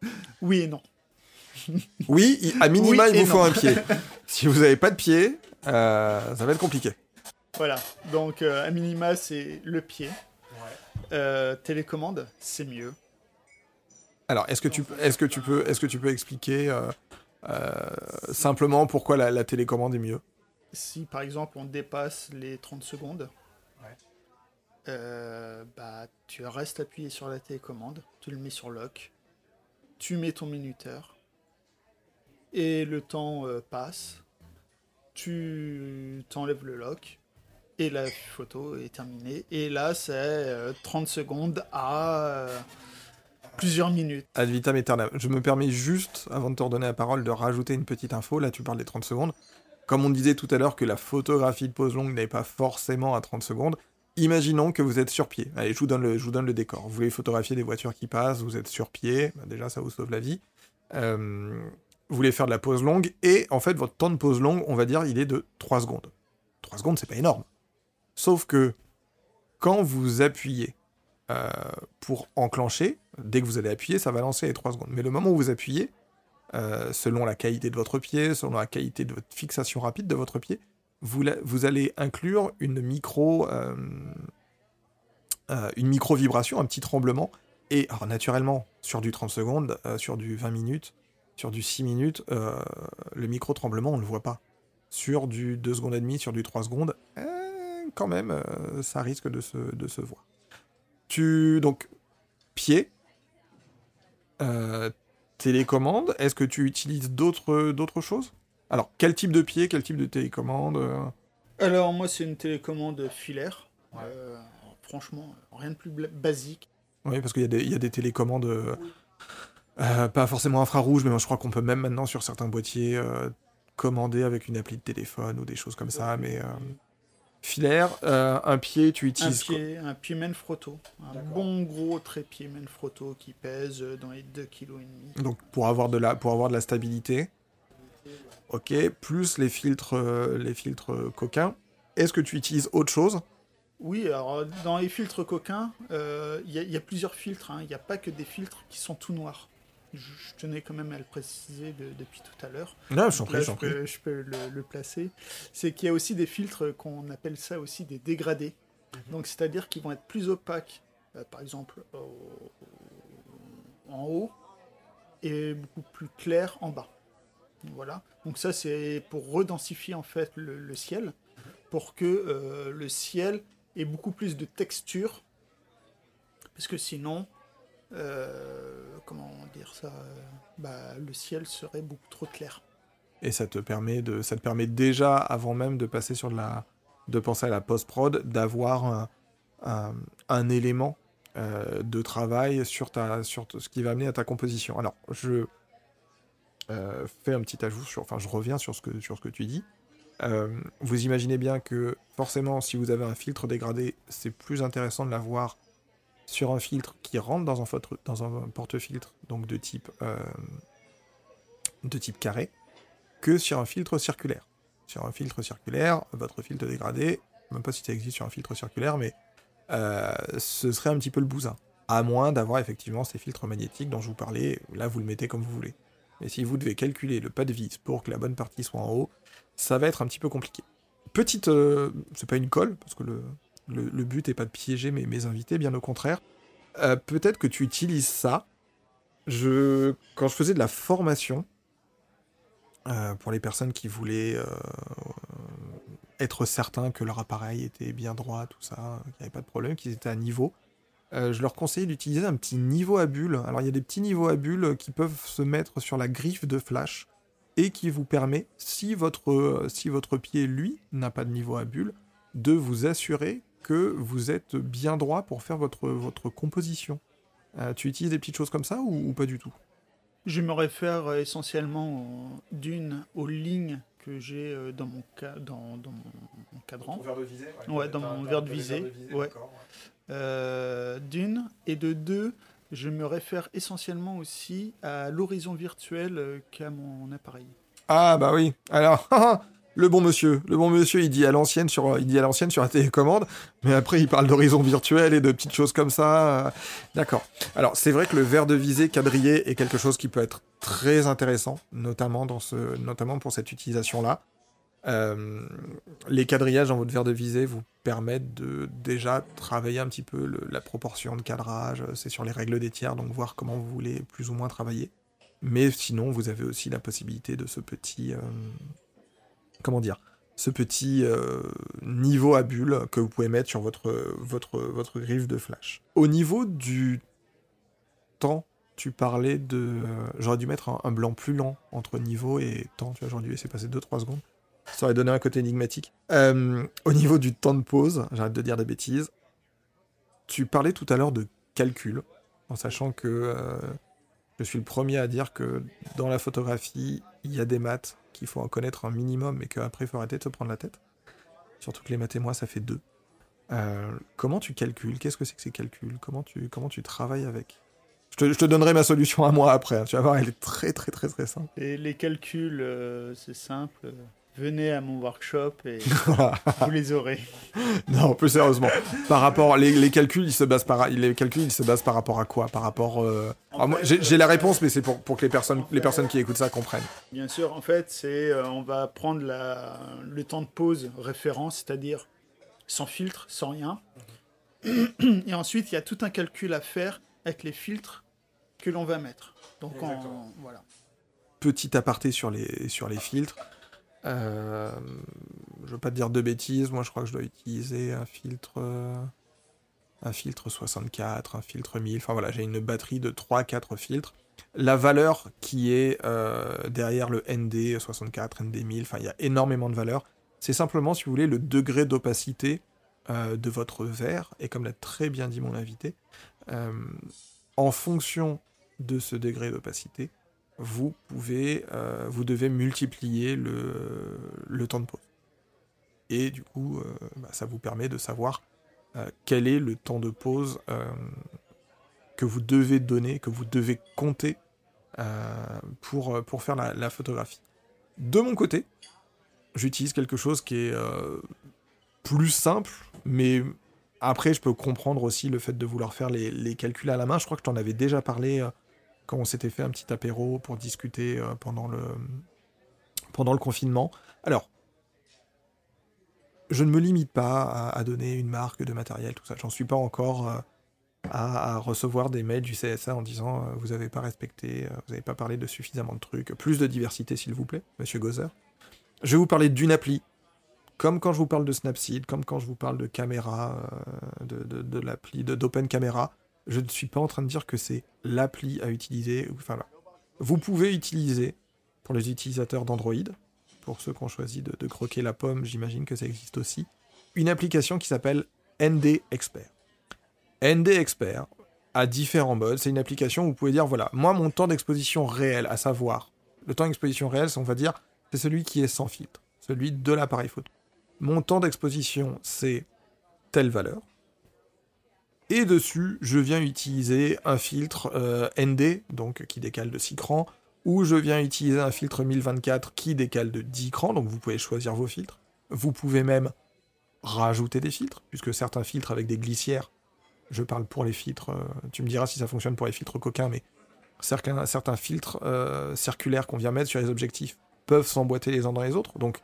Oui et non. Oui, à minima, Oui il vous faut un pied. si vous n'avez pas de pied, euh, ça va être compliqué. Voilà. Donc, euh, à minima, c'est le pied. Euh, télécommande, c'est mieux. Alors, est-ce que tu, est-ce que tu peux, est-ce que tu peux expliquer euh, euh, simplement pourquoi la, la télécommande est mieux? Si par exemple on dépasse les 30 secondes, euh, bah, tu restes appuyé sur la télécommande, tu le mets sur lock, tu mets ton minuteur, et le temps euh, passe, tu t'enlèves le lock, et la photo est terminée. Et là, c'est euh, 30 secondes à euh, plusieurs minutes. Ad vitam aeternam. Je me permets juste, avant de te redonner la parole, de rajouter une petite info. Là, tu parles des 30 secondes. Comme on disait tout à l'heure que la photographie de pause longue n'est pas forcément à 30 secondes, imaginons que vous êtes sur pied. Allez, je vous donne le, je vous donne le décor. Vous voulez photographier des voitures qui passent, vous êtes sur pied, bah, déjà ça vous sauve la vie. Euh, vous voulez faire de la pause longue, et en fait, votre temps de pause longue, on va dire, il est de 3 secondes. 3 secondes, c'est pas énorme. Sauf que quand vous appuyez euh, pour enclencher, dès que vous allez appuyer, ça va lancer les 3 secondes. Mais le moment où vous appuyez, euh, selon la qualité de votre pied, selon la qualité de votre fixation rapide de votre pied, vous, allez inclure une micro, euh, une micro vibration, un petit tremblement. Et alors naturellement, sur du 30 secondes, sur du 20 minutes, sur du 6 minutes, euh, le micro tremblement, on ne le voit pas. Sur du 2 secondes et demie, sur du 3 secondes, euh, quand même, euh, ça risque de se, de se voir. Tu donc pied, télécommande. Est-ce que tu utilises d'autres d'autres choses? Alors, quel type de pied, quel type de télécommande Alors, moi, c'est une télécommande filaire. Franchement, rien de plus basique. Oui, parce qu'il y, a des- il y a des télécommandes, euh, pas forcément infrarouges, mais moi, je crois qu'on peut même maintenant sur certains boîtiers euh, commander avec une appli de téléphone ou des choses comme ça. Mais euh, filaire, un pied, tu Un utilises quoi? pied, un pied Manfrotto. Un bon gros trépied Manfrotto qui pèse dans les 2,5 kg. Donc pour avoir de la, pour avoir de la stabilité. Ok, plus les filtres, les filtres coquins. Est-ce que tu utilises autre chose? Oui, alors dans les filtres coquins, euh, il y, a- il y a plusieurs filtres. hein. Il n'y a pas que des filtres qui sont tout noirs. Je, je tenais quand même à le préciser de- depuis tout à l'heure. Non, je prie, là, je prie. peux, je peux le, le placer. C'est qu'il y a aussi des filtres qu'on appelle ça aussi des dégradés. Donc, c'est-à-dire qu'ils vont être plus opaques, euh, par exemple, en haut, et beaucoup plus clairs en bas. Voilà. Donc ça, c'est pour redensifier en fait le, le ciel, pour que euh, le ciel ait beaucoup plus de texture, parce que sinon, euh, comment dire ça, euh, bah, le ciel serait beaucoup trop clair. Et ça te permet de, ça te permet déjà, avant même de passer sur de la, de penser à la post-prod, d'avoir un, élément euh, de travail sur ta, sur ce qui va amener à ta composition. Alors, je fais un petit ajout sur, enfin, je reviens sur ce que, sur ce que tu dis. Vous imaginez bien que forcément, si vous avez un filtre dégradé, c'est plus intéressant de l'avoir sur un filtre qui rentre dans un, porte-filtre, donc de type, euh, de type carré, que sur un filtre circulaire. Sur un filtre circulaire, votre filtre dégradé, même pas si ça existe sur un filtre circulaire, mais euh, ce serait un petit peu le bousin. À moins d'avoir effectivement ces filtres magnétiques dont je vous parlais, là vous le mettez comme vous voulez. Mais si vous devez calculer le pas de vis pour que la bonne partie soit en haut, ça va être un petit peu compliqué. Petite, euh, c'est pas une colle, parce que le, le, but est pas de piéger mes, invités, bien au contraire. Euh, Peut-être que tu utilises ça. Quand je faisais de la formation, euh, pour les personnes qui voulaient euh, être certains que leur appareil était bien droit, tout ça, qu'il n'y avait pas de problème, qu'ils étaient à niveau, je leur conseillais d'utiliser un petit niveau à bulles. Alors il y a des petits niveaux à bulles qui peuvent se mettre sur la griffe de flash et qui vous permet, si votre, si votre pied, lui, n'a pas de niveau à bulles, de vous assurer que vous êtes bien droit pour faire votre, votre composition. Euh, tu utilises des petites choses comme ça ou, ou pas du tout? Je me réfère euh, essentiellement d'une aux lignes que j'ai euh, dans mon ca- dans, dans mon cadran. verre de visée Ouais, dans mon verre de visée, ouais. Euh, d'une et de deux, je me réfère essentiellement aussi à l'horizon virtuel qu'a mon appareil. Ah bah oui. Alors, le bon monsieur, le bon monsieur, il dit à l'ancienne sur, il dit à l'ancienne sur la télécommande, mais après il parle d'horizon virtuel et de petites choses comme ça. D'accord. Alors c'est vrai que le verre de visée quadrillé est quelque chose qui peut être très intéressant, notamment dans ce, notamment pour cette utilisation-là. Euh, les quadrillages dans votre verre de visée vous permettent de déjà travailler un petit peu la proportion de cadrage. C'est sur les règles des tiers, donc voir comment vous voulez plus ou moins travailler. Mais sinon, vous avez aussi la possibilité de ce petit, euh, comment dire, ce petit euh, niveau à bulle que vous pouvez mettre sur votre, griffe de flash. Au niveau du temps, tu parlais de... Euh, j'aurais dû mettre un, blanc plus lent entre niveau et temps, tu vois, j'aurais dû laisser passer 2-3 secondes. Ça aurait donné un côté énigmatique. Euh, au niveau du temps de pause, j'arrête de dire des bêtises, tu parlais tout à l'heure de calcul, en sachant que je suis le premier à dire que dans la photographie, il y a des maths qu'il faut en connaître un minimum, mais qu'après, il faut arrêter de se prendre la tête. Surtout que les maths et moi, ça fait deux. Euh, comment tu calcules? Qu'est-ce que c'est que ces calculs? Comment tu, comment tu travailles avec? Je te, donnerai ma solution à moi après. Hein. Tu vas voir, elle est très très très très simple. Et les calculs, euh, c'est simple venez à mon workshop et vous les aurez. Non, plus sérieusement. Par rapport, les, les, calculs, ils se basent par, les calculs, ils se basent par rapport à quoi? Par rapport. Euh, j'ai la réponse, mais c'est pour, pour que les personnes, les personnes qui écoutent ça comprennent. Bien sûr, en fait, c'est, euh, on va prendre la, le temps de pause référence, c'est-à-dire sans filtre, sans rien. Et ensuite, il y a tout un calcul à faire avec les filtres que l'on va mettre. Donc, voilà. Petit aparté sur les, sur les filtres. Euh, je veux pas te dire de bêtises, moi je crois que je dois utiliser un filtre euh, un filtre 64, un filtre 1000, enfin voilà, j'ai une batterie de 3-4 filtres. La valeur qui est euh, derrière le ND 64, ND 1000, enfin il y a énormément de valeurs. C'est simplement, si vous voulez, le degré d'opacité de votre verre, et comme l'a très bien dit mon invité, en fonction de ce degré d'opacité, vous pouvez, euh, vous devez multiplier le, temps de pause. Et du coup, euh, bah, ça vous permet de savoir euh, quel est le temps de pause que vous devez donner, que vous devez compter pour, pour faire la, la, photographie. De mon côté, j'utilise quelque chose qui est plus simple, mais après, je peux comprendre aussi le fait de vouloir faire les, les calculs à la main. Je crois que je t'en avais déjà parlé quand on s'était fait un petit apéro pour discuter euh, pendant, le, pendant le confinement. Alors, je ne me limite pas à, donner une marque de matériel, tout ça. J'en suis pas encore euh, à, recevoir des mails du CSA en disant euh, vous n'avez pas respecté, vous n'avez pas parlé de suffisamment de trucs. Plus de diversité, s'il vous plaît, monsieur Gozer. Je vais vous parler d'une appli. Comme quand je vous parle de Snapseed, comme quand je vous parle de caméra, de, de, de l'appli d'Open Camera, je ne suis pas en train de dire que c'est l'appli à utiliser. Vous pouvez utiliser, pour les utilisateurs d'Android, pour ceux qui ont choisi de, croquer la pomme, j'imagine que ça existe aussi, une application qui s'appelle ND Expert. ND Expert a différents modes. C'est une application où vous pouvez dire voilà, moi, mon temps d'exposition réel, à savoir, le temps d'exposition réel, on va dire, c'est celui qui est sans filtre, celui de l'appareil photo. Mon temps d'exposition, c'est telle valeur. Et dessus, je viens utiliser un filtre euh, ND, donc qui décale de 6 crans, ou je viens utiliser un filtre 1024 qui décale de 10 crans, donc vous pouvez choisir vos filtres. Vous pouvez même rajouter des filtres, puisque certains filtres avec des glissières, je parle pour les filtres, euh, tu me diras si ça fonctionne pour les filtres coquins, mais certains, filtres euh, circulaires qu'on vient mettre sur les objectifs peuvent s'emboîter les uns dans les autres, donc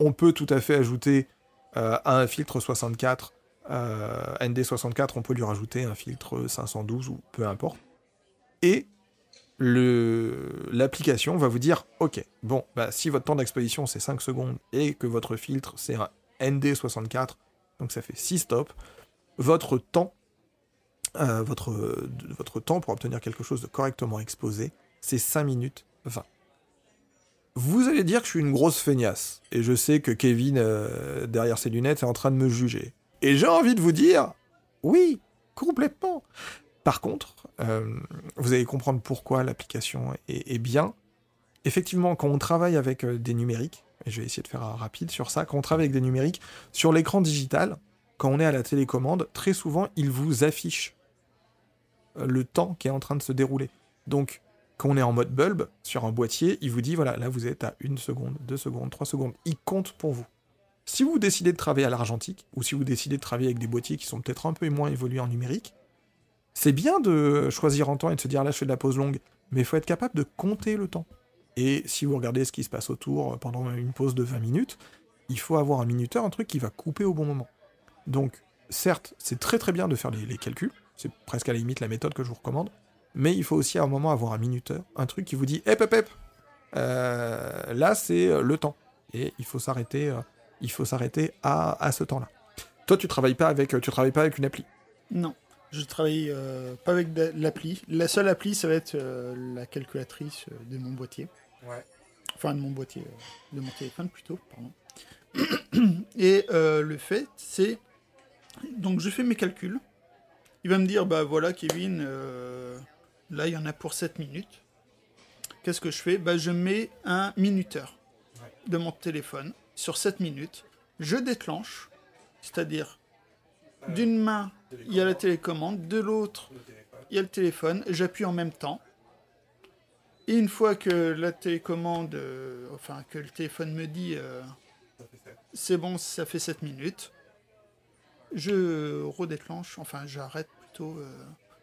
on peut tout à fait ajouter à un filtre 64 euh, ND64, on peut lui rajouter un filtre 512 ou peu importe. Et l'application va vous dire ok, bon, bah, si votre temps d'exposition c'est 5 secondes et que votre filtre c'est un ND64, donc ça fait 6 stops, votre temps, euh, votre, temps pour obtenir quelque chose de correctement exposé, c'est 5 minutes 20. Vous allez dire que je suis une grosse feignasse, et je sais que Kevin, euh, derrière ses lunettes, est en train de me juger. Et j'ai envie de vous dire, oui, complètement. Par contre, euh, vous allez comprendre pourquoi l'application est, bien. Effectivement, quand on travaille avec euh, des numériques, et je vais essayer de faire un rapide sur ça, quand on travaille avec des numériques, sur l'écran digital, quand on est à la télécommande, très souvent, il vous affiche euh, le temps qui est en train de se dérouler. Donc, Quand on est en mode bulb, sur un boîtier, il vous dit, voilà, là vous êtes à une seconde, deux secondes, trois secondes. Il compte pour vous. Si vous décidez de travailler à l'argentique, ou si vous décidez de travailler avec des boîtiers qui sont peut-être un peu moins évolués en numérique, c'est bien de choisir en temps et de se dire là je fais de la pause longue, mais il faut être capable de compter le temps. Et si vous regardez ce qui se passe autour pendant une pause de 20 minutes, il faut avoir un minuteur, un truc qui va couper au bon moment. Donc, certes, c'est très très bien de faire les, calculs, c'est presque à la limite la méthode que je vous recommande, mais il faut aussi à un moment avoir un minuteur, un truc qui vous dit hep hep hep, euh, là c'est le temps. Et il faut s'arrêter, euh, il faut s'arrêter à, à, ce temps-là. Toi, tu travailles pas avec, tu travailles pas avec une appli? Non, je travaille euh, pas avec l'appli. La seule appli, ça va être la calculatrice de mon boîtier. Ouais. Enfin, de mon boîtier, de mon téléphone plutôt, pardon. Et euh, le fait, c'est. Donc je fais mes calculs. Il va me dire bah voilà, Kevin, euh, là il y en a pour 7 minutes. Qu'est-ce que je fais? Bah, Je mets un minuteur de mon téléphone sur 7 minutes. Je déclenche, c'est-à-dire d'une main, il y a la télécommande, de l'autre, il y a le téléphone. J'appuie en même temps. Et une fois que la télécommande, euh, enfin que le téléphone me dit c'est bon, ça fait 7 minutes. Je redéclenche, enfin j'arrête plutôt euh,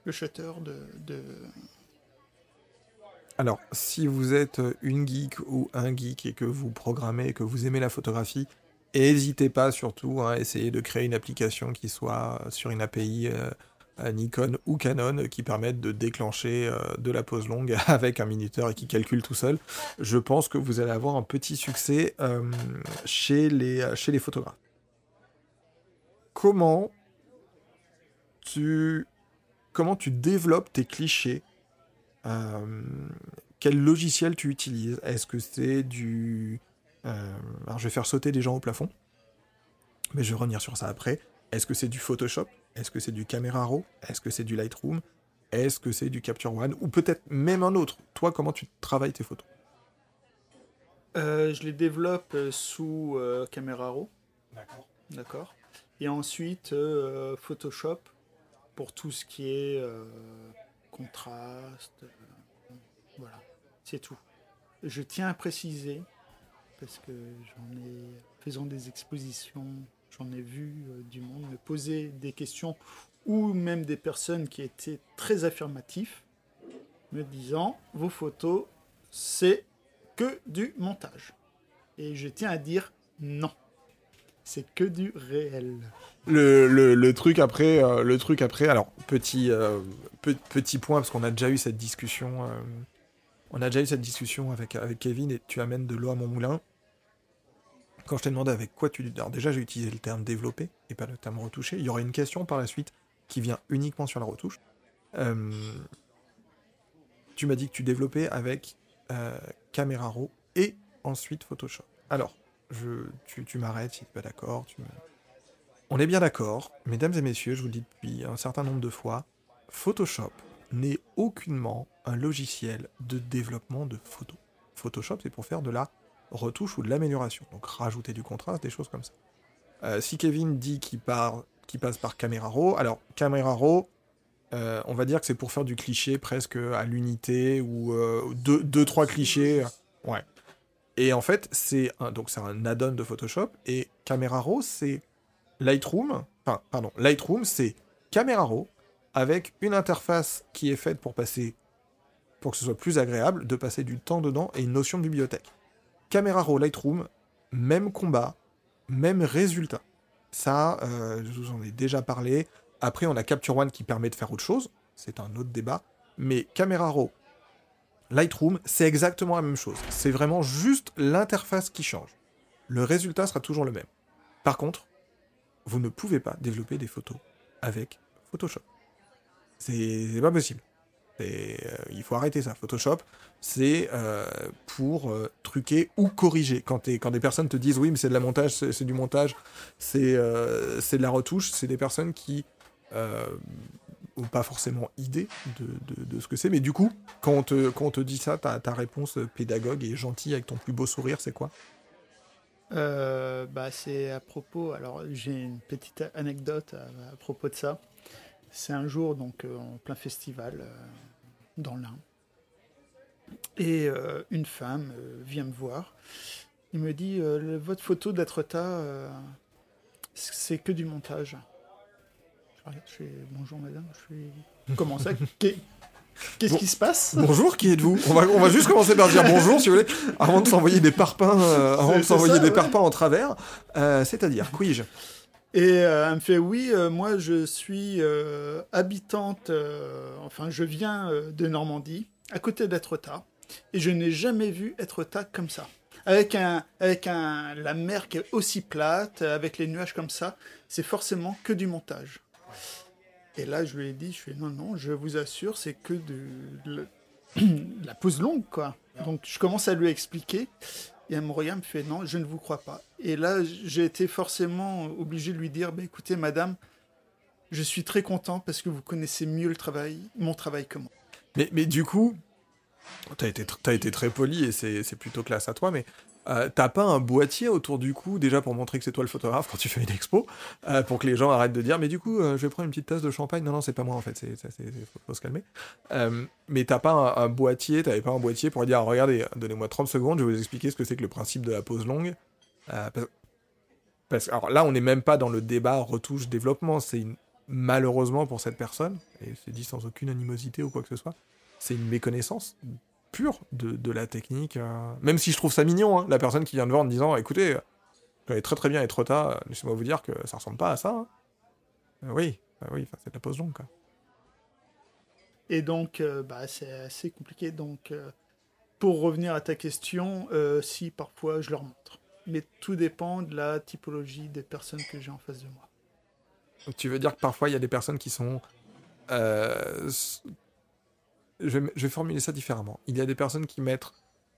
le shutter de, Alors, si vous êtes une geek ou un geek et que vous programmez et que vous aimez la photographie, n'hésitez pas surtout à essayer de créer une application qui soit sur une API euh, Nikon ou Canon qui permette de déclencher euh, de la pause longue avec un minuteur et qui calcule tout seul. Je pense que vous allez avoir un petit succès chez, les, photographes. Comment tu développes tes clichés Quel logiciel tu utilises? Est-ce que c'est du... alors je vais faire sauter des gens au plafond, mais je vais revenir sur ça après. Est-ce que c'est du Photoshop? Est-ce que c'est du Camera Raw? Est-ce que c'est du Lightroom? Est-ce que c'est du Capture One? Ou peut-être même un autre Toi, comment tu travailles tes photos? Euh, Je les développe euh, sous euh, Camera Raw. D'accord. D'accord. Et ensuite, Photoshop pour tout ce qui est contraste. voilà, c'est tout. Je tiens à préciser, parce que j'en ai, faisant des expositions J'en ai vu euh, du monde me poser des questions ou même des personnes qui étaient très affirmatifs, me disant vos photos, c'est que du montage. Et je tiens à dire non. C'est que du réel. Le, le, truc après, euh, le truc après, alors petit, euh, petit point, parce qu'on a déjà eu cette discussion, on a déjà eu cette discussion avec, avec Kevin et tu amènes de l'eau à mon moulin quand je t'ai demandé avec quoi tu... Alors déjà, j'ai utilisé le terme développer et pas le terme retoucher. Il y aura une question par la suite qui vient uniquement sur la retouche. Euh, tu m'as dit que tu développais avec euh, Camera Raw et ensuite Photoshop. Alors, tu, m'arrêtes si tu pas d'accord. On est bien d'accord, mesdames et messieurs, je vous le dis depuis un certain nombre de fois, Photoshop n'est aucunement un logiciel de développement de photos. Photoshop, c'est pour faire de la retouche ou de l'amélioration. Donc rajouter du contraste, des choses comme ça. Euh, si Kevin dit qu'il passe par Camera Raw, alors Camera Raw, euh, on va dire que c'est pour faire du cliché presque à l'unité ou euh, deux, trois clichés. Ouais. Et en fait, c'est un, donc c'est un add-on de Photoshop et Camera Raw, c'est Lightroom. Enfin, pardon, Lightroom, c'est Camera Raw avec une interface qui est faite pour passer, pour que ce soit plus agréable, de passer du temps dedans et une notion de bibliothèque. Camera Raw Lightroom, même combat, même résultat. Ça, euh, je vous en ai déjà parlé. Après, on a Capture One qui permet de faire autre chose. C'est un autre débat. Mais Camera Raw, Lightroom, c'est exactement la même chose. C'est vraiment juste l'interface qui change. Le résultat sera toujours le même. Par contre, vous ne pouvez pas développer des photos avec Photoshop. C'est pas possible. Euh, il faut arrêter ça. Photoshop, c'est euh, pour euh, truquer ou corriger. Quand, quand des personnes te disent oui, mais c'est de la montage, c'est du montage, c'est de la retouche, c'est des personnes qui pas forcément idée de, ce que c'est. Mais du coup, quand on te, dit ça, ta, réponse pédagogue et gentille avec ton plus beau sourire, c'est quoi? Bah, c'est à propos. Alors, j'ai une petite anecdote à, propos de ça. C'est un jour, donc, en plein festival, dans l'Ain. Et euh, une femme euh, vient me voir. Il me dit euh, Votre photo d'Atrota, euh, c'est que du montage. Je fais Bonjour madame. Je fais Comment ça? Qu'est- Qu'est-ce Bon. qui se passe? Bonjour, qui êtes-vous? On va, on va juste commencer par dire bonjour, si vous voulez, avant de s'envoyer des parpaings, euh, avant de s'envoyer des ouais. parpaings en travers. Euh, C'est-à-dire, puis-je Et euh, elle me fait oui, moi je suis habitante, enfin je viens de Normandie, à côté d'Etretat, et je n'ai jamais vu Etretat comme ça. Avec, un, avec un, la mer qui est aussi plate, avec les nuages comme ça, c'est forcément que du montage. Et là je lui ai dit, je fais non, non, je vous assure, c'est que de, de la- de la pause longue, quoi. Donc je commence à lui expliquer. Et elle me regarde, me fait non, je ne vous crois pas. Et là, j'ai été forcément obligé de lui dire, bah, écoutez, madame, je suis très content parce que vous connaissez mieux le travail, mon travail que moi. mais, mais du coup, t'as été, t'as été très poli et c'est c'est plutôt classe à toi, mais euh, t'as pas un boîtier autour du cou, déjà pour montrer que c'est toi le photographe quand tu fais une expo, euh, pour que les gens arrêtent de dire, mais du coup, euh, je vais prendre une petite tasse de champagne. Non, non, c'est pas moi en fait, c'est, faut, se calmer. Mais t'as pas un, boîtier, t'avais pas un boîtier pour dire, regardez, donnez-moi 30 secondes, je vais vous expliquer ce que c'est que le principe de la pause longue. Parce, parce- alors là, on n'est même pas dans le débat retouche-développement, c'est malheureusement pour cette personne, et c'est dit sans aucune animosité ou quoi que ce soit, c'est une méconnaissance pure de, de la technique. euh, Même si je trouve ça mignon, hein, la personne qui vient de voir en me disant écoutez, connais très très bien Etrota, euh, laissez-moi vous dire que ça ressemble pas à ça. hein. Euh, oui, bah oui, c'est de la pause longue. Quoi. Et donc, euh, bah, c'est assez compliqué. Donc, euh, pour revenir à ta question, euh, si parfois je leur montre. Mais tout dépend de la typologie des personnes que j'ai en face de moi. Tu veux dire que parfois il y a des personnes qui sont. euh, je, vais, je vais formuler ça différemment. Il y a des personnes qui mettent,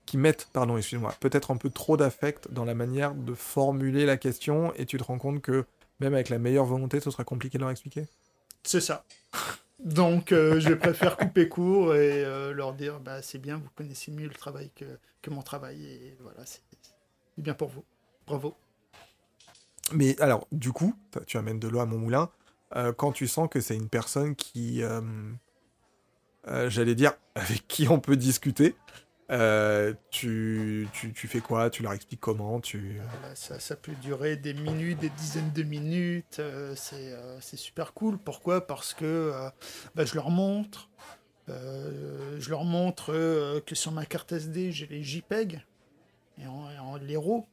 qui mettent pardon, excuse-moi, peut-être un peu trop d'affect dans la manière de formuler la question et tu te rends compte que même avec la meilleure volonté, ce sera compliqué de leur expliquer. C'est ça. Donc, euh, je préfère couper court et euh, leur dire bah, c'est bien, vous connaissez mieux le travail que, que mon travail. Et voilà, c'est bien pour vous. Bravo. Mais alors, du coup, tu amènes de l'eau à mon moulin. euh, quand tu sens que c'est une personne qui, euh, euh, j'allais dire, avec qui on peut discuter, euh, tu, tu, tu fais quoi? Tu leur expliques comment? Tu... Voilà, ça, ça peut durer des minutes, des dizaines de minutes. euh, c'est euh, super cool. Pourquoi? Parce que euh, bah, je leur montre. euh, je leur montre euh, que sur ma carte SD, j'ai les JPEG et en, les RAW.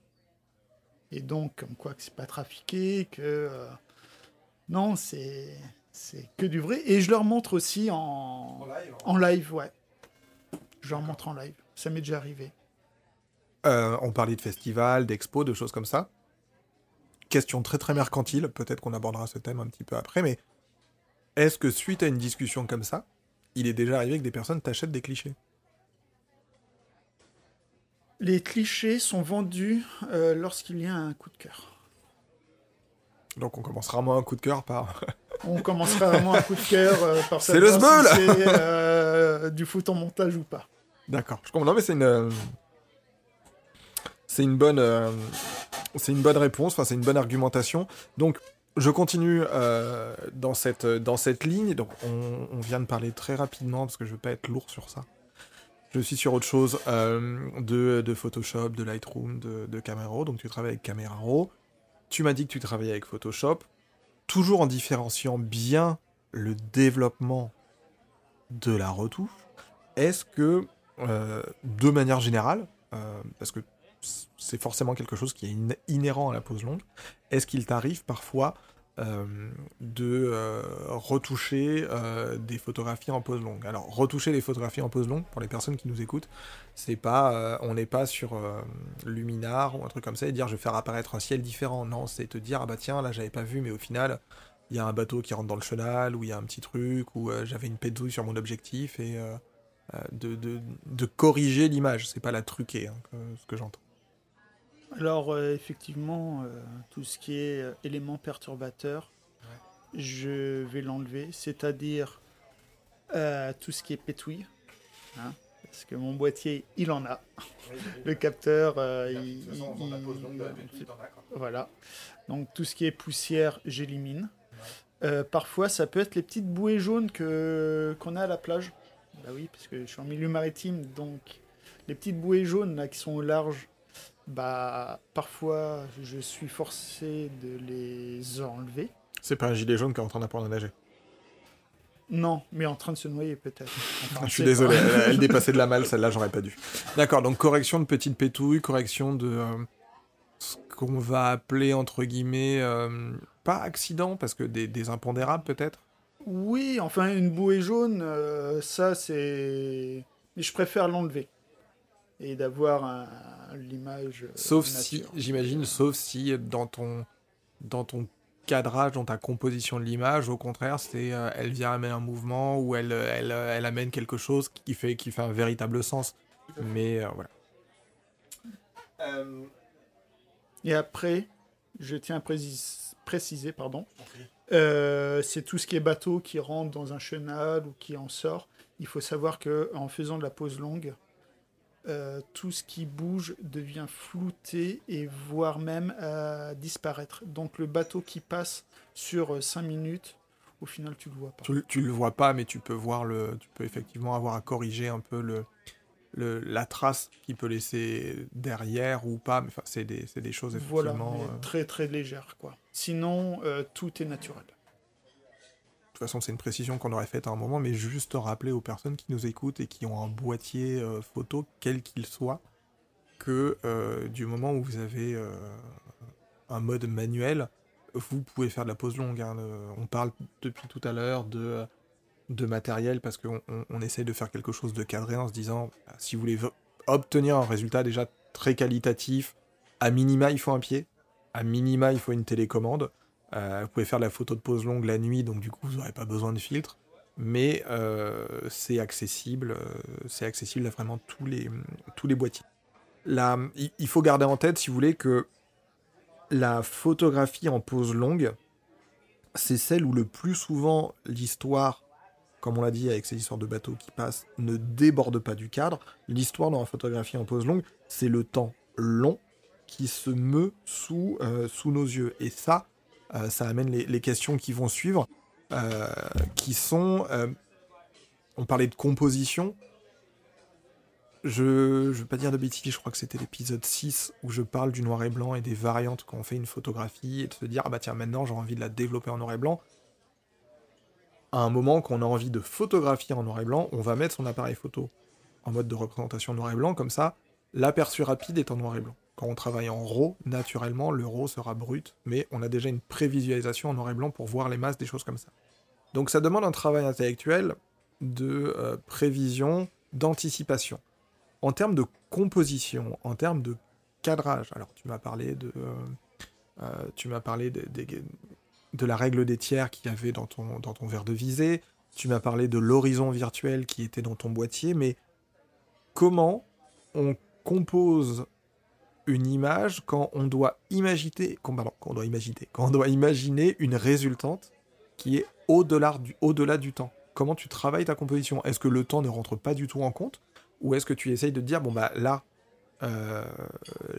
Et donc, comme quoi que c'est pas trafiqué, que. euh, non, c'est c'est que du vrai. Et je leur montre aussi en, en live, ouais. Je leur montre en live. Ça m'est déjà arrivé. Euh, on parlait de festivals, d'expos, de choses comme ça. Question très très mercantile, peut-être qu'on abordera ce thème un petit peu après, mais est-ce que suite à une discussion comme ça, il est déjà arrivé que des personnes t'achètent des clichés? Les clichés sont vendus euh, lorsqu'il y a un coup de cœur. Donc on commence rarement un coup de cœur par... On commencera vraiment un coup de cœur euh, par C'est le si sbeul c'est euh, du foot en montage ou pas. D'accord, je comprends. Non, mais c'est une. euh, C'est une bonne. C'est une bonne réponse, enfin, c'est une bonne argumentation. Donc, je continue euh, dans, cette, dans cette ligne. Donc, on, on vient de parler très rapidement, parce que je veux pas être lourd sur ça. Je suis sur autre chose euh, de, de Photoshop, de Lightroom, de, de Camera Raw. Donc, tu travailles avec Camera Raw. Tu m'as dit que tu travaillais avec Photoshop. Toujours en différenciant bien le développement de la retouche. Est-ce que euh, de manière générale, euh, parce que c'est forcément quelque chose qui est in- inhérent à la pause longue, est-ce qu'il t'arrive parfois euh, de euh, retoucher euh, des photographies en pause longue Alors, retoucher des photographies en pause longue, pour les personnes qui nous écoutent, c'est pas, on n'est pas sur Luminar ou un truc comme ça et dire je vais faire apparaître un ciel différent. Non, c'est te dire ah bah tiens, là j'avais pas vu, mais au final, il y a un bateau qui rentre dans le chenal, ou il y a un petit truc, ou j'avais une pédouille sur mon objectif et. de, corriger l'image, c'est pas la truquer, hein, ce que j'entends. Alors, euh, effectivement, euh, tout ce qui est euh, élément perturbateur, je vais l'enlever, c'est-à-dire tout ce qui est pétouille. hein, parce que mon boîtier, il en a. Le capteur, il, il- Voilà. Donc tout ce qui est poussière, j'élimine. Parfois, ça peut être les petites bouées jaunes que qu'on a à la plage. Bah oui, parce que je suis en milieu maritime, donc les petites bouées jaunes là qui sont au large, bah parfois je suis forcé de les enlever. C'est pas un gilet jaune qui est en train d'apprendre à nager. Non, mais en train de se noyer peut-être. je suis désolé, elle, dépassait de la malle, celle-là j'aurais pas dû. D'accord, donc correction de petite pétouille, correction de euh, ce qu'on va appeler entre guillemets, euh, pas accident, parce que des, impondérables peut-être? Oui, enfin une bouée jaune, euh, ça c'est... Mais je préfère l'enlever. Et d'avoir l'image... Sauf si, j'imagine, sauf si dans ton, dans ton cadrage, dans ta composition de l'image. Au contraire, c'est euh, elle vient amener un mouvement ou elle, elle, elle, amène quelque chose qui fait, qui fait un véritable sens. Mais euh, voilà. Euh, et après, je tiens à préciser, pardon, c'est tout ce qui est bateau qui rentre dans un chenal ou qui en sort. Il faut savoir que en faisant de la pause longue, euh, tout ce qui bouge devient flouté et voire même euh, disparaître. Donc le bateau qui passe sur 5 euh, minutes, au final tu le vois pas. Tu, tu, le vois pas, mais tu peux voir le, tu peux effectivement avoir à corriger un peu le, le la trace qu'il peut laisser derrière ou pas. Mais enfin, c'est des, des, choses effectivement voilà, très très légères quoi. Sinon tout est naturel façon, c'est une précision qu'on aurait faite à un moment, mais juste rappeler aux personnes qui nous écoutent et qui ont un boîtier euh, photo, quel qu'il soit, que euh, du moment où vous avez euh, un mode manuel, vous pouvez faire de la pause longue. Hein. on parle depuis tout à l'heure de, matériel parce qu'on on, essaie de faire quelque chose de cadré en se disant bah, si vous voulez obtenir un résultat déjà très qualitatif, à minima il faut un pied, à minima il faut une télécommande. Euh, vous pouvez faire la photo de pose longue la nuit, donc du coup vous n'aurez pas besoin de filtre. Mais euh, c'est accessible, euh, c'est accessible à vraiment tous les, tous les boîtiers. Là, il faut garder en tête, si vous voulez, que la photographie en pose longue, c'est celle où le plus souvent l'histoire, comme on l'a dit avec ces histoires de bateaux qui passent, ne déborde pas du cadre. L'histoire dans la photographie en pose longue, c'est le temps long qui se meut sous, sous nos yeux. Et ça, ça amène les, questions qui vont suivre, euh, qui sont... Euh, on parlait de composition. Je ne veux pas dire de bêtises, je crois que c'était l'épisode 6 où je parle du noir et blanc et des variantes quand on fait une photographie et de se dire, ah bah tiens, maintenant j'ai envie de la développer en noir et blanc. À un moment qu'on a envie de photographier en noir et blanc, on va mettre son appareil photo en mode de représentation noir et blanc, comme ça, l'aperçu rapide est en noir et blanc. Quand on travaille en RAW, naturellement, le sera brut, mais on a déjà une prévisualisation en noir et blanc pour voir les masses, des choses comme ça. Donc ça demande un travail intellectuel de euh, prévision, d'anticipation. En termes de composition, en termes de cadrage, alors tu m'as parlé de, euh, euh, tu m'as parlé de, de, la règle des tiers qu'il y avait dans ton, dans ton verre de visée, tu m'as parlé de l'horizon virtuel qui était dans ton boîtier, mais comment on compose une image quand on doit imaginer, quand, on doit imaginer, quand on doit imaginer une résultante qui est au-delà du, au-delà du temps. Comment tu travailles ta composition? Est-ce que le temps ne rentre pas du tout en compte? Ou est-ce que tu essayes de dire, bon bah là, euh,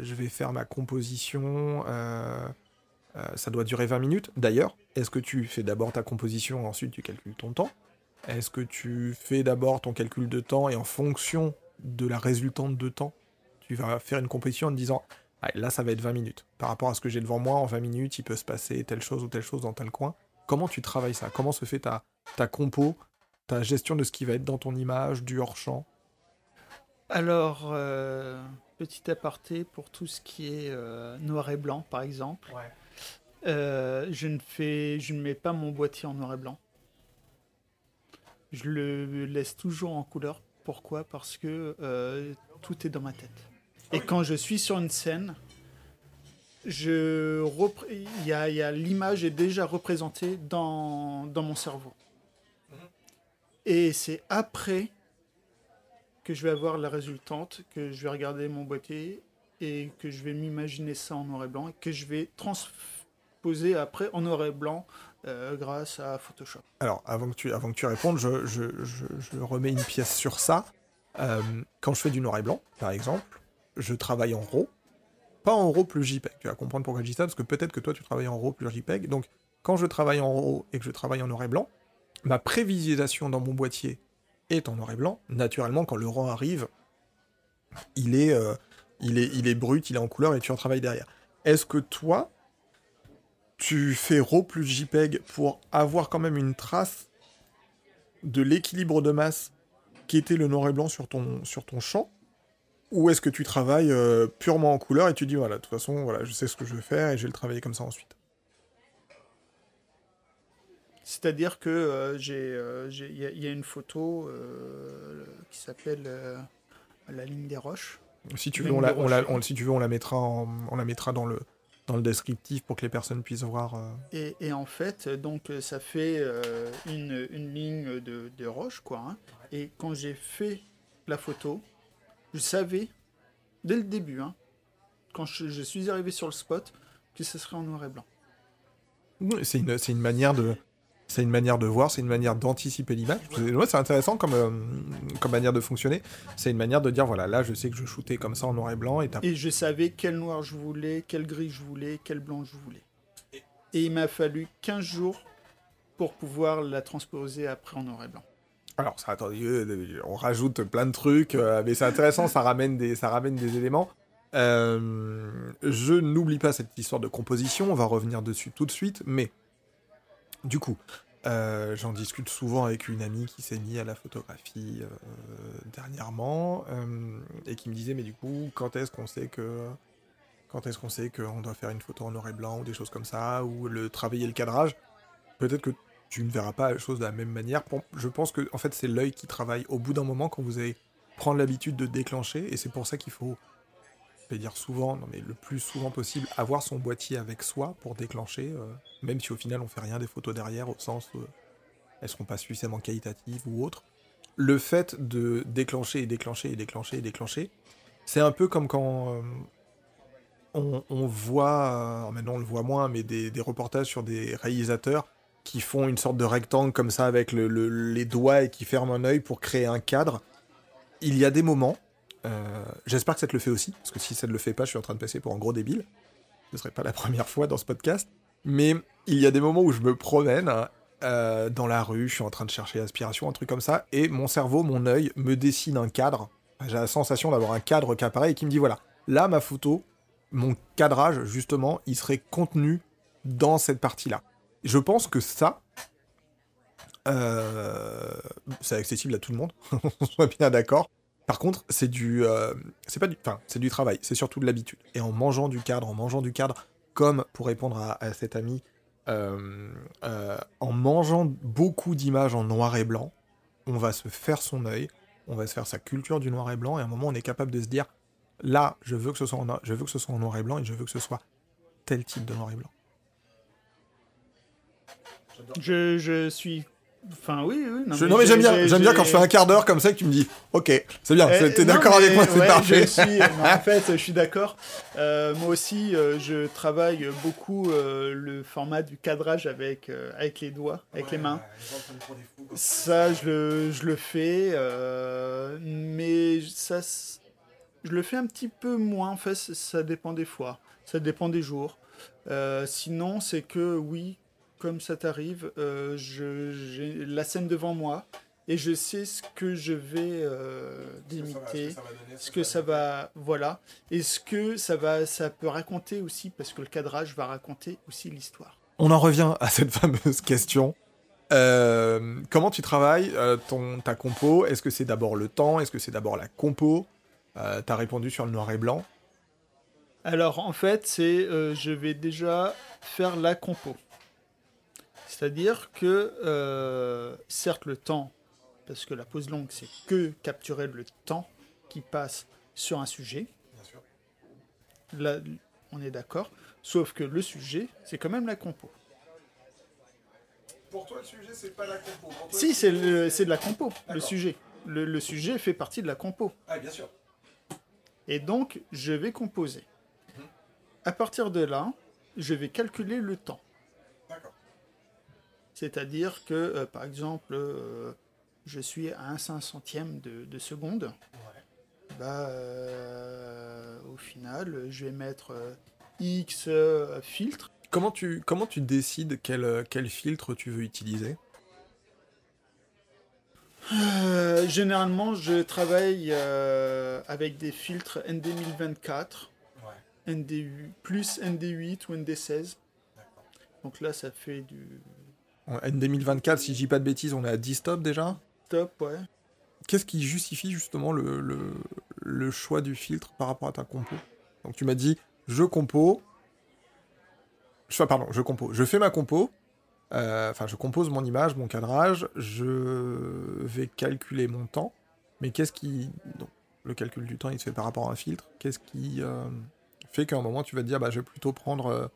je vais faire ma composition, euh, euh, ça doit durer 20 minutes. D'ailleurs, est-ce que tu fais d'abord ta composition, ensuite tu calcules ton temps? Est-ce que tu fais d'abord ton calcul de temps et en fonction de la résultante de temps, tu vas faire une composition en te disant là ça va être 20 minutes. Par rapport à ce que j'ai devant moi, en 20 minutes, il peut se passer telle chose ou telle chose dans tel coin. Comment tu travailles ça? Comment se fait ta, ta compo, ta gestion de ce qui va être dans ton image, du hors-champ? Alors, euh, petit aparté pour tout ce qui est euh, noir et blanc, par exemple. Euh, je, ne fais, je ne mets pas mon boîtier en noir et blanc. Je le laisse toujours en couleur. Pourquoi? Parce que tout est dans ma tête. Et quand je suis sur une scène, je il y a, l'image est déjà représentée dans, dans mon cerveau. Et c'est après que je vais avoir la résultante, que je vais regarder mon boîtier et que je vais m'imaginer ça en noir et blanc et que je vais transposer après en noir et blanc euh, grâce à Photoshop. Alors, avant que tu, avant que tu répondes, je, je, je, remets une pièce sur ça. Euh, quand je fais du noir et blanc, par exemple, je travaille en RAW, pas en RAW plus JPEG. Tu vas comprendre pourquoi je dis ça, parce que peut-être que toi tu travailles en RAW plus JPEG. Donc quand je travaille en RAW et que je travaille en noir et blanc, ma prévisualisation dans mon boîtier est en noir et blanc, naturellement, quand le rang arrive, il est, euh, il est, il est brut, il est en couleur et tu en travailles derrière. Est-ce que toi, tu fais RAW plus JPEG pour avoir quand même une trace de l'équilibre de masse qui était le noir et blanc sur ton champ? Ou est-ce que tu travailles euh, purement en couleur et tu dis, voilà, de toute façon, voilà, je sais ce que je veux faire et je vais le travailler comme ça ensuite C'est-à-dire que euh, j'ai, euh, il y, a- il y a une photo qui s'appelle La ligne des roches. Si tu veux, on la, de on la- rocher. on- si tu veux, on la mettra, en- on la mettra dans le, dans le descriptif pour que les personnes puissent voir. euh, Et, et en fait, donc ça fait euh, une, une ligne de, de roche, quoi. hein. Et quand j'ai fait la photo, je savais, dès le début, hein, quand je, je suis arrivé sur le spot, que ce serait en noir et blanc. C'est une, manière de, c'est une manière de voir, c'est une manière d'anticiper l'image. C'est- intéressant comme, euh, comme manière de fonctionner. C'est une manière de dire voilà, là, je sais que je shootais comme ça en noir et blanc et Et je savais quel noir je voulais, quel gris je voulais, quel blanc je voulais. Et il m'a fallu 15 jours pour pouvoir la transposer après en noir et blanc. Alors, ça, attendez, euh, on rajoute plein de trucs, euh, mais c'est intéressant, ça ramène des, ça ramène des éléments. Euh, je n'oublie pas cette histoire de composition, on va revenir dessus tout de suite, mais du coup, j'en discute souvent avec une amie qui s'est mise à la photographie dernièrement et qui me disait, mais du coup, quand est-ce qu'on sait que quand est-ce qu'on sait qu'on doit faire une photo en noir et blanc ou des choses comme ça, ou le travailler le cadrage? Peut-être que tu ne verras pas la chose de la même manière. Je pense que en fait c'est l'œil qui travaille au bout d'un moment quand vous allez prendre l'habitude de déclencher et c'est pour ça qu'il faut je vais dire souvent, non mais le plus souvent possible, avoir son boîtier avec soi pour déclencher, euh, même si au final on fait rien des photos derrière au sens où euh, elles seront pas suffisamment qualitatives ou autres. Le fait de déclencher et déclencher et déclencher et déclencher, c'est un peu comme quand euh, on, voit, maintenant on le voit moins, mais des reportages sur des réalisateurs qui font une sorte de rectangle comme ça avec le- le- les doigts et qui ferment un œil pour créer un cadre. Il y a des moments, euh, j'espère que ça te le fait aussi, parce que si ça ne le fait pas, je suis en train de passer pour un gros débile. Ce serait pas la première fois dans ce podcast. Mais il y a des moments où je me promène euh, dans la rue, je suis en train de chercher l'aspiration, un truc comme ça, et mon cerveau, mon œil me dessine un cadre. J'ai la sensation d'avoir un cadre qui apparaît et qui me dit voilà, là ma photo, mon cadrage justement, il serait contenu dans cette partie-là. Je pense que ça, euh, c'est accessible à tout le monde, on soit bien d'accord. Par contre, c'est du, euh, c'est pas du, enfin, c'est du travail, c'est surtout de l'habitude. Et en mangeant du cadre, en mangeant du cadre, comme pour répondre à, cet ami, euh, en mangeant beaucoup d'images en noir et blanc, on va se faire son œil, on va se faire sa culture du noir et blanc, et à un moment, on est capable de se dire, là, je veux que ce soit je veux que ce soit en noir et blanc, et je veux que ce soit tel type de noir et blanc. Je, je suis. Enfin, oui, oui. Je- non mais j'aime bien, j'ai- j'aime bien quand je fais un quart d'heure comme ça et que tu me dis, ok, c'est bien, c'est- t'es d'accord avec mais moi, c'est ouais, parfait. je suis- non, en fait, je suis d'accord. Euh, moi aussi, euh, je travaille beaucoup euh, le format du cadrage avec, euh, avec les doigts, avec les mains. Ça, je le, je le fais, euh, mais ça, je le fais un petit peu moins. En fait, ça- ça dépend des fois, ça dépend des jours. Euh, sinon, c'est que oui, comme ça t'arrive, euh, je- j'ai la scène devant moi et je sais ce que je vais euh, limiter, ce que ça va, voilà, et ce que ça va, ça peut raconter aussi, parce que le cadrage va raconter aussi l'histoire. On en revient à cette fameuse question. Euh, comment tu travailles euh, ton, ta compo? Est-ce que c'est d'abord le temps? Est-ce que c'est d'abord la compo? Euh, T'as répondu sur le noir et blanc. Alors en fait, c'est euh, je vais déjà faire la compo. C'est-à-dire que euh, certes le temps, parce que la pause longue c'est que capturer le temps qui passe sur un sujet. Là, on est d'accord. Sauf que le sujet, c'est quand même la compo. Pour toi, le sujet, c'est pas la compo. Si, c'est le- c'est de la compo, le sujet. Le, le sujet fait partie de la compo. Ah, bien sûr. Et donc, je vais composer. À partir de là, je vais calculer le temps. C'est-à-dire que, euh, par exemple, euh, je suis à un cinq centième de, de seconde. Bah, euh, au final, je vais mettre euh, X euh, filtre. Comment tu, comment tu décides quel, quel filtre tu veux utiliser? Euh, généralement, je travaille euh, avec des filtres ND1024, ND8, plus ND8 ou ND16. Donc là, ça fait du. En ND1024, si je dis pas de bêtises, on est à 10 stops déjà Top, ouais. Qu'est-ce qui justifie justement le, le, le choix du filtre par rapport à ta compo? Donc tu m'as dit, je compo. Enfin, pardon, je compo. Je fais ma compo. euh, Enfin, je compose mon image, mon cadrage. Je vais calculer mon temps. Mais qu'est-ce qui. Donc, le calcul du temps, il se fait par rapport à un filtre. Qu'est-ce qui euh, fait qu'à un moment, tu vas te dire, bah, je vais plutôt prendre.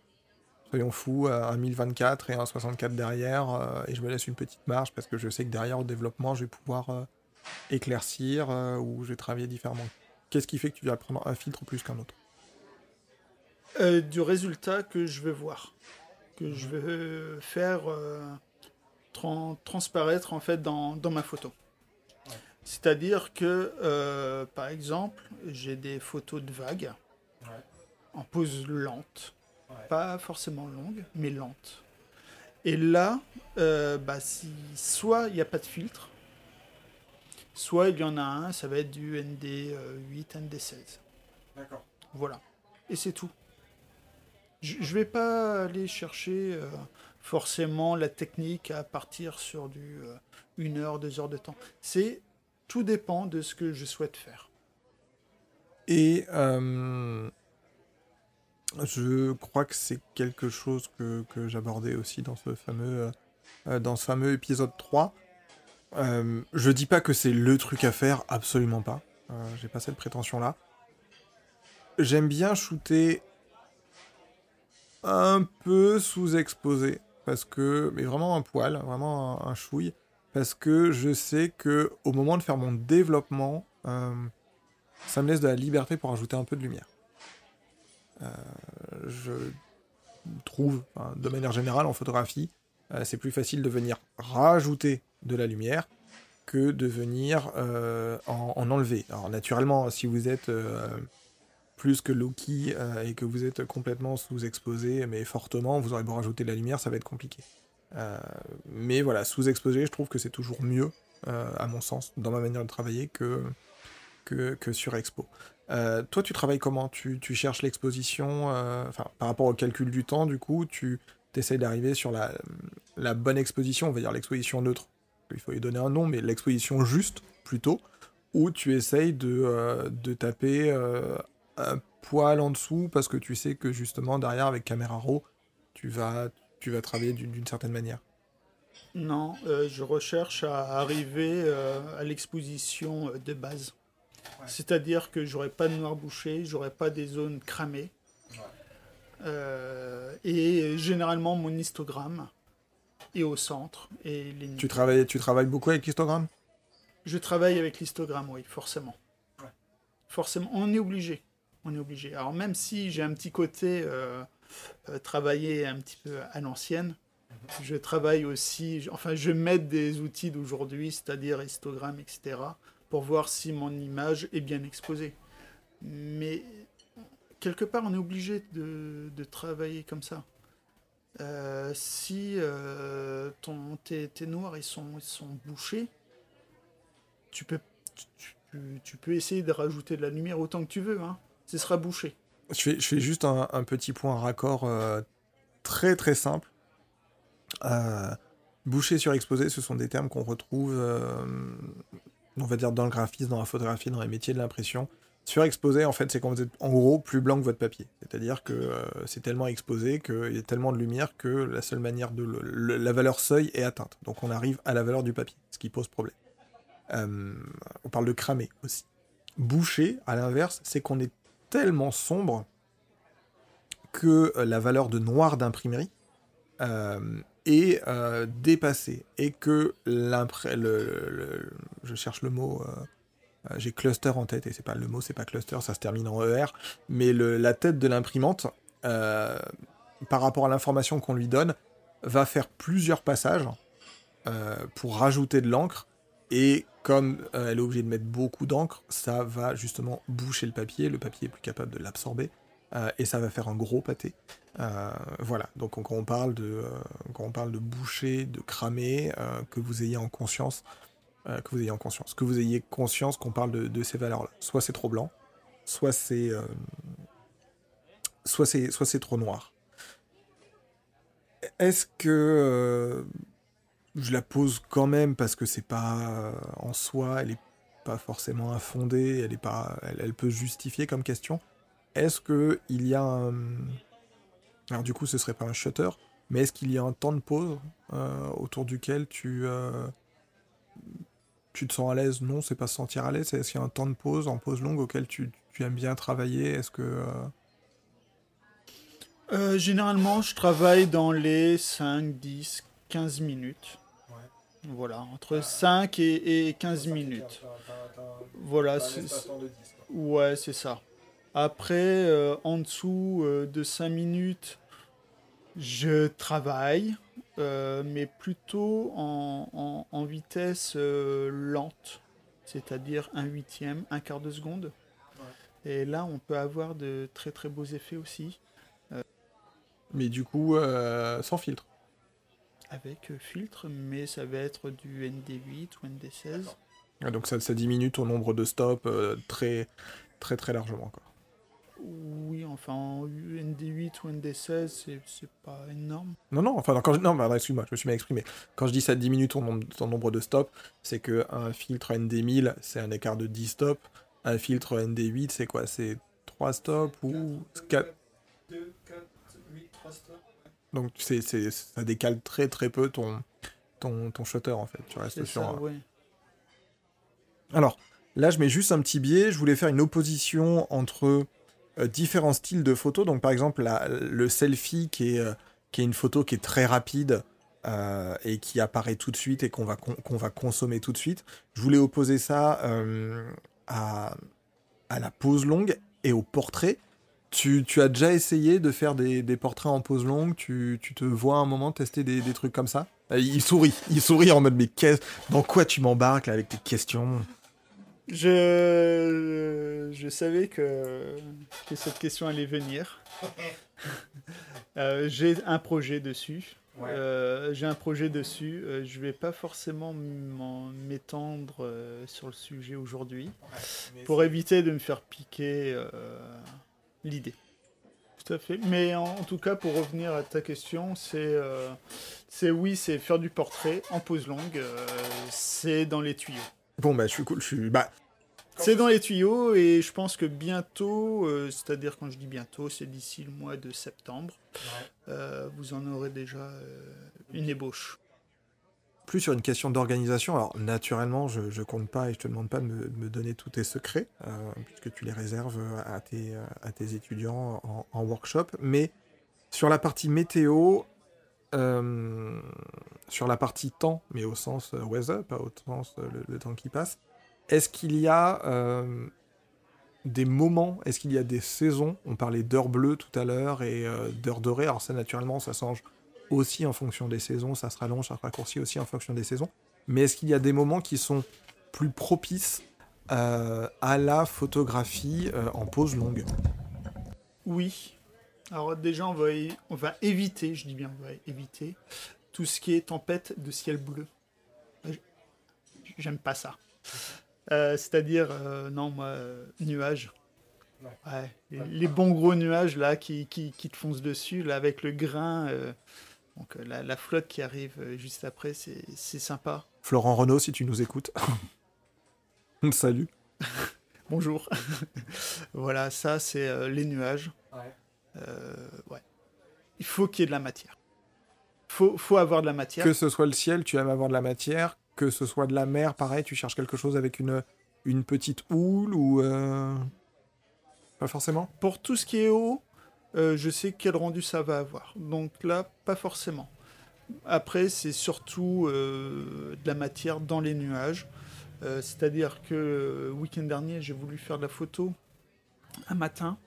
Soyons fous, euh, un 1024 et un 64 derrière, euh, et je me laisse une petite marge parce que je sais que derrière au développement, je vais pouvoir euh, éclaircir euh, ou je vais travailler différemment. Qu'est-ce qui fait que tu vas prendre un filtre plus qu'un autre? Euh, du résultat que je veux voir, que je veux faire euh, tran- transparaître en fait dans, dans ma photo. C'est-à-dire que, euh, par exemple, j'ai des photos de vagues en pose lente, pas forcément longue, mais lente. Et là, euh, bah, si, soit il n'y a pas de filtre, soit il y en a un, ça va être du ND8, ND16. D'accord. Voilà. Et c'est tout. Je ne vais pas aller chercher euh, forcément la technique à partir sur du euh, une heure, deux heures de temps. C'est tout dépend de ce que je souhaite faire. Et euh, je crois que c'est quelque chose que, j'abordais aussi dans ce fameux, euh, fameux épisode 3. Euh, je dis pas que c'est le truc à faire, absolument pas. Euh, J'ai pas cette prétention-là. J'aime bien shooter un peu sous-exposé, parce que, mais vraiment un poil, vraiment un, un chouille, parce que je sais que au moment de faire mon développement, euh, ça me laisse de la liberté pour ajouter un peu de lumière. Euh, je trouve, de manière générale en photographie, euh, c'est plus facile de venir rajouter de la lumière que de venir euh, en, en enlever. Alors naturellement, si vous êtes plus que Loki euh, et que vous êtes complètement sous-exposé, mais fortement, vous aurez beau rajouter de la lumière, ça va être compliqué. Mais voilà, sous-exposé, je trouve que c'est toujours mieux, à mon sens, dans ma manière de travailler, que, que, sur Expo. Euh, toi, tu travailles comment? Tu, cherches l'exposition, euh, par rapport au calcul du temps, du coup, tu essayes d'arriver sur la, bonne exposition, on va dire l'exposition neutre. Il faut lui donner un nom, mais l'exposition juste, plutôt, ou tu essayes de, euh, taper un poil en dessous parce que tu sais que justement, derrière, avec caméra RAW, tu vas, tu vas travailler d'une certaine manière? Non, je recherche à arriver à l'exposition de base. C'est-à-dire que j'aurai pas de noir bouché, j'aurai pas des zones cramées. Euh, et généralement mon histogramme est au centre. Et les... Tu travailles, tu travailles beaucoup avec l'histogramme? Je travaille avec l'histogramme, oui, forcément. Forcément, on est obligé. On est obligé. Alors même si j'ai un petit côté euh, euh, travailler un petit peu à l'ancienne, je travaille aussi, enfin je m'aide des outils d'aujourd'hui, c'est-à-dire histogramme, etc., pour voir si mon image est bien exposée. Mais quelque part, on est obligé de, travailler comme ça. Euh, si euh, ton, tes, noirs ils sont, ils sont bouchés, tu peux, tu, peux essayer de rajouter de la lumière autant que tu veux. Hein. Ce sera bouché. Je fais, je fais juste un, petit point raccord euh, très très simple. Euh, boucher sur exposé, ce sont des termes qu'on retrouve, on va dire, dans le graphisme, dans la photographie, dans les métiers de l'impression. Surexposé, en fait, c'est quand vous êtes en gros plus blanc que votre papier. C'est-à-dire que euh, c'est tellement exposé qu'il y a tellement de lumière que la seule manière de le- la valeur seuil est atteinte. Donc on arrive à la valeur du papier, ce qui pose problème. Euh, on parle de cramer aussi. Boucher, à l'inverse, c'est qu'on est tellement sombre que euh, la valeur de noir d'imprimerie est euh, dépassée et que l'impré- le, je cherche le mot euh, euh, j'ai cluster en tête et c'est pas le mot c'est pas cluster ça se termine en ER mais la tête de l'imprimante euh, par rapport à l'information qu'on lui donne va faire plusieurs passages pour rajouter de l'encre et comme elle est obligée de mettre beaucoup d'encre, ça va justement boucher le papier, le papier est plus capable de l'absorber, et ça va faire un gros pâté. Euh, voilà, donc quand on parle de, euh, quand on parle de boucher, de cramer, euh, que vous ayez en conscience que vous ayez en conscience. Que vous ayez conscience qu'on parle de, ces valeurs-là. Soit c'est trop blanc, soit c'est soit c'est soit c'est trop noir. Est-ce que je la pose quand même parce que c'est pas en soi, elle est pas forcément infondée, elle est pas, elle, peut justifier comme question. Est-ce que il y a alors du coup ce serait pas un shutter, mais est-ce qu'il y a un temps de pause euh, autour duquel tu euh, tu te sens à l'aise? Non, c'est pas se sentir à l'aise. Est-ce qu'il y a un temps de pause, en pause longue, auquel tu, tu aimes bien travailler? Est-ce que euh, généralement, je travaille dans les 5, 10, 15 minutes. Voilà, entre 5 et, et 15 minutes. Voilà, c'est- ouais, c'est ça. Après, euh, en dessous euh, de 5 minutes, je travaille, euh, mais plutôt en, en- en vitesse lente, c'est-à-dire un huitième, un quart de seconde. Et là, on peut avoir de très très beaux effets aussi. mais du coup euh, sans filtre avec euh, filtre, mais ça va être du ND8 ou ND16. Ah, Donc ça, ça diminue ton nombre de stops très très très largement quoi. Oui, enfin, en ND8 ou ND16, c'est c'est pas énorme. Non, non, enfin, quand je... non, excuse-moi, je me suis mal exprimé. Quand je dis ça diminue ton nombre, ton nombre de stops, c'est que un filtre ND1000, c'est un écart de 10 stops. Un filtre ND8, c'est quoi? C'est 3 stops ou 4 Donc c'est, c'est, ça décale très très peu ton, ton, ton shutter en fait. Tu restes sur ça, un- ouais. Alors, là, je mets juste un petit biais. Je voulais faire une opposition entre euh, différents styles de photos. Donc, par exemple, le selfie, qui est, euh, qui est une photo qui est très rapide euh, et qui apparaît tout de suite et qu'on va, va consommer tout de suite. Je voulais opposer ça euh, à, à la pose longue et au portrait. Tu, tu as déjà essayé de faire des, des portraits en pose longue? Tu, tu te vois un moment tester des, des trucs comme ça? Euh, Il sourit, il sourit en mode mais dans quoi tu m'embarques avec tes questions? Je, je savais que, que cette question allait venir. Euh, J'ai un projet dessus. Euh, J'ai un projet dessus. Euh, je vais pas forcément m'en- m'étendre euh, sur le sujet aujourd'hui pour éviter de me faire piquer l'idée. Tout à fait. Mais en, en tout cas, pour revenir à ta question, c'est c'est oui, c'est faire du portrait en pose longue. c'est dans les tuyaux. Bon bah je suis cool, je suis bah C'est dans les tuyaux et je pense que bientôt, euh, c'est-à-dire quand je dis bientôt, c'est d'ici le mois de septembre, euh, vous en aurez déjà euh, une ébauche. plus sur une question d'organisation. Alors naturellement, je, je compte pas et je te demande pas de me, de me donner tous tes secrets euh, puisque tu les réserves à tes à tes étudiants en, en workshop. Mais sur la partie météo, euh, sur la partie temps, mais au sens euh, weather, pas au sens euh, le, temps qui passe. Est-ce qu'il y a des moments, est-ce qu'il y a des saisons? On parlait d'heures bleues tout à l'heure et euh, d'heures dorées. Alors ça, naturellement, ça change aussi en fonction des saisons. Ça se rallonge, ça se raccourcit aussi en fonction des saisons. Mais est-ce qu'il y a des moments qui sont plus propices à la photographie en pause longue? Oui. Alors déjà, on va, é- on va éviter, je dis bien on va éviter, tout ce qui est tempête de ciel bleu. Euh, J'aime pas ça. Euh, C'est-à-dire, euh, non, moi, euh, nuages. Ouais, les, les bons gros nuages là qui, qui, qui te foncent dessus, là avec le grain. euh, donc la, la flotte qui arrive juste après, c'est sympa. Florent Renault, si tu nous écoutes. Salut. Bonjour. voilà, ça c'est euh, les nuages. Ouais. Il faut qu'il y ait de la matière. Faut, faut avoir de la matière. Que ce soit le ciel, tu aimes avoir de la matière. Que ce soit de la mer, pareil, tu cherches quelque chose avec une, une petite houle ou... euh, Pas forcément? Pour tout ce qui est haut, euh, je sais quel rendu ça va avoir. Donc là, pas forcément. Après, c'est surtout euh, de la matière dans les nuages. Euh, C'est-à-dire que le week-end dernier, j'ai voulu faire de la photo un matin.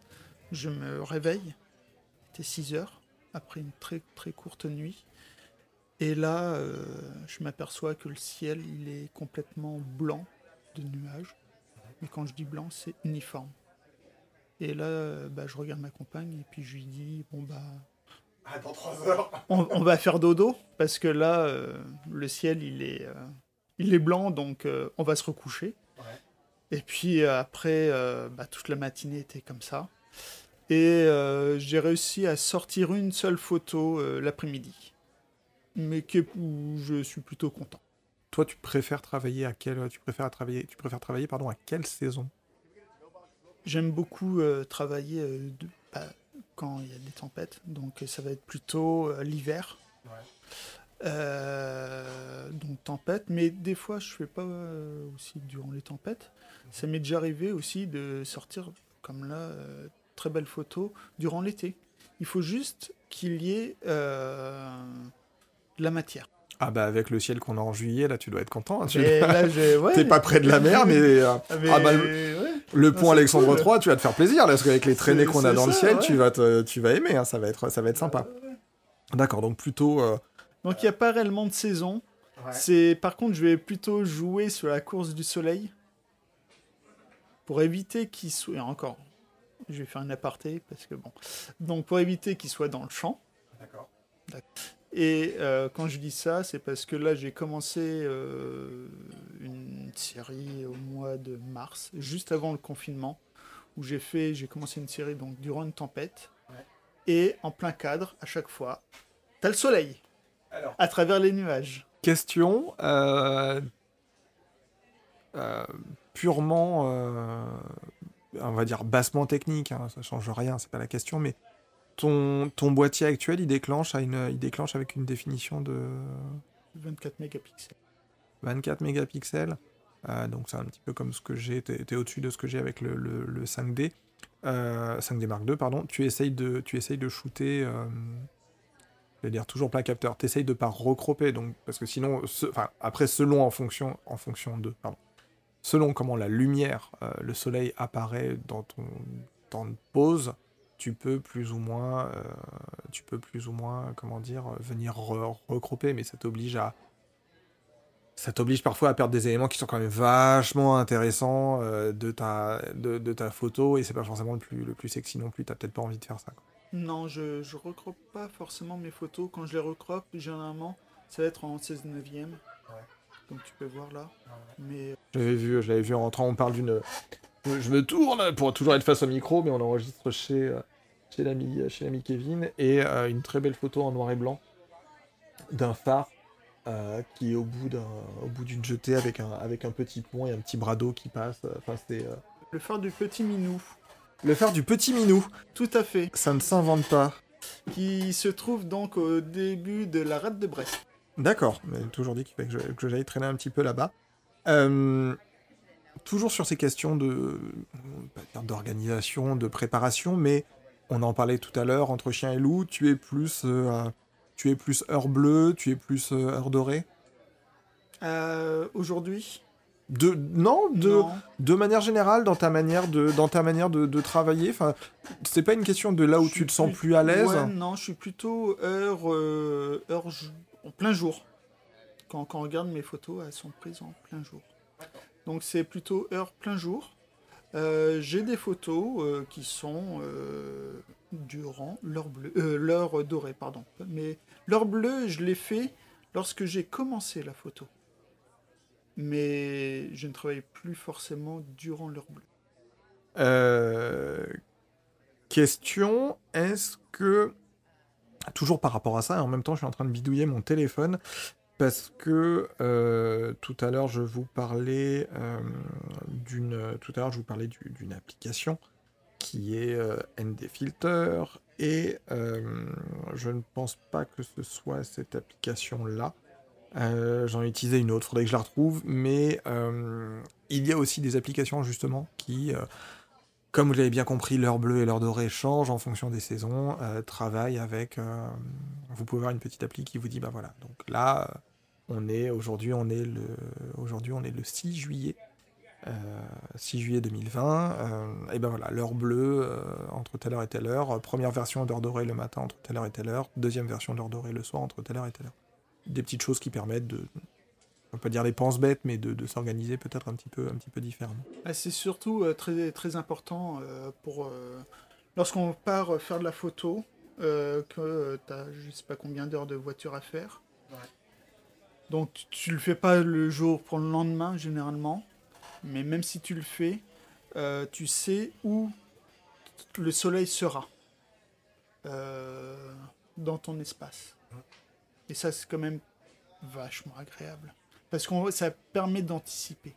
Je me réveille, il était 6 heures, après une très très courte nuit. Et là, euh, je m'aperçois que le ciel, il est complètement blanc de nuages. Mais quand je dis blanc, c'est uniforme. Et là, bah, je regarde ma compagne et puis je lui dis bon bah dans 3 heures. on, on va faire dodo parce que là euh, le ciel il est euh, il est blanc, donc on va se recoucher. Et puis après, bah, toute la matinée était comme ça. Et j'ai réussi à sortir une seule photo l'après-midi. Mais que, où je suis plutôt content. Toi, tu préfères travailler à quelle, tu préfères travailler, tu préfères travailler pardon à quelle saison? J'aime beaucoup euh, travailler euh, bah, quand il y a des tempêtes, donc ça va être plutôt euh, l'hiver. donc tempête, mais des fois je fais pas aussi durant les tempêtes. Ça m'est déjà arrivé aussi de sortir comme là, très belle photo durant l'été. Il faut juste qu'il y ait de la matière. Ah bah avec le ciel qu'on a en juillet, là tu dois être content. Hein, tu ouais. T'es pas près de la mer, mais, euh, ah, ah bah, le, pont Alexandre III, tu vas te faire plaisir, là, parce qu'avec les traînées qu'on a dans le ciel, tu vas tu vas aimer, hein, ça va être ça va être sympa. D'accord, donc plutôt. Euh, donc il n'y a pas réellement de saison. C'est par contre je vais plutôt jouer sur la course du soleil pour éviter qu'il soit encore. Je vais faire une aparté parce que bon. Donc pour éviter qu'il soit dans le champ. D'accord. Et euh, quand je dis ça, c'est parce que là, j'ai commencé euh, une série au mois de mars, juste avant le confinement, où j'ai fait, j'ai commencé une série donc durant une tempête, et en plein cadre, à chaque fois, t'as le soleil, à travers les nuages. Question euh, purement, on va dire bassement technique, hein, ça change rien, c'est pas la question, mais ton, boîtier actuel, il déclenche, à une, il déclenche avec une définition de 24 mégapixels. 24 mégapixels. Euh, donc c'est un petit peu comme ce que j'ai, t'es, au-dessus de ce que j'ai avec le, 5D. 5D euh, Mark II, pardon. Tu essayes de, tu essayes de shooter. Euh, je vais dire toujours plein capteur. Tu essayes de pas recroper, donc parce que sinon, enfin après selon en fonction, en fonction de, pardon, selon comment la lumière, le soleil apparaît dans ton temps de pause, tu peux plus ou moins, euh, tu peux plus ou moins, comment dire, venir recroper, mais ça t'oblige à, ça t'oblige parfois à perdre des éléments qui sont quand même vachement intéressants euh, de, ta, de, ta photo, et c'est pas forcément le plus, le plus sexy non plus, t'as peut-être pas envie de faire ça. Non, je, je recrope pas forcément mes photos. Quand je les recrope, généralement, ça va être en 16 neuvième. Ouais. Comme tu peux voir là. Mais... J'avais vu, je vu en rentrant, on parle d'une... Je me tourne pour toujours être face au micro, mais on enregistre chez, euh, chez l'ami chez l'ami Kevin et euh, une très belle photo en noir et blanc d'un phare euh, qui est au bout d'un au bout d'une jetée avec un avec un petit pont et un petit bras d'eau qui passe. Enfin c'est euh, le phare du petit Minou. Le phare du petit Minou. Tout à fait. Ça ne s'invente pas. Qui se trouve donc au début de la rade de Brest. D'accord, mais toujours dit qu'il fallait que, que j'aille traîner un petit peu là-bas. toujours sur ces questions de d'organisation, de préparation, mais on en parlait tout à l'heure, entre chien et loup, tu es plus, euh, tu es plus heure bleue, tu es plus euh, heure dorée? Euh, Aujourd'hui? De, non, de, de manière générale, dans ta manière de, dans ta manière de, travailler, enfin, c'est pas une question de là où tu te sens plus à l'aise? non, je suis plutôt heure, heure plein jour. Quand, quand on regarde mes photos, elles sont prises en plein jour. Donc c'est plutôt heure plein jour. Euh, j'ai des photos euh, qui sont euh, durant l'heure bleue, l'heure dorée, pardon. Mais l'heure bleue, je l'ai fait lorsque j'ai commencé la photo. Mais je ne travaille plus forcément durant l'heure bleue. Question est-ce que toujours par rapport à ça, et en même temps je suis en train de bidouiller mon téléphone, parce que euh, tout à l'heure je vous parlais euh, d'une tout à l'heure je vous parlais d'une application qui est euh, ND Filter et je ne pense pas que ce soit cette application là. J'en ai utilisé une autre, faudrait que je la retrouve, mais il y a aussi des applications justement qui comme vous l'avez bien compris, l'heure bleue et l'heure dorée changent en fonction des saisons, travaillent avec... vous pouvez avoir une petite appli qui vous dit, bah voilà, donc là, on est aujourd'hui, on est le aujourd'hui on est le 6 juillet. 6 euh, juillet 2020, euh, et ben voilà, l'heure bleue euh, entre telle heure et telle heure, première version d'heure dorée le matin entre telle heure et telle heure, deuxième version d'heure dorée le soir entre telle heure et telle heure. Des petites choses qui permettent de, on peut pas dire des penses bêtes, mais de, s'organiser peut-être un petit peu, un petit peu différemment. Ah, c'est surtout très, très important pour lorsqu'on part faire de la photo, que tu as je sais pas combien d'heures de voiture à faire. Donc tu, tu le fais pas le jour pour le lendemain généralement, mais même si tu le fais, euh, tu sais où le soleil sera euh, dans ton espace. Et ça c'est quand même vachement agréable parce que ça permet d'anticiper.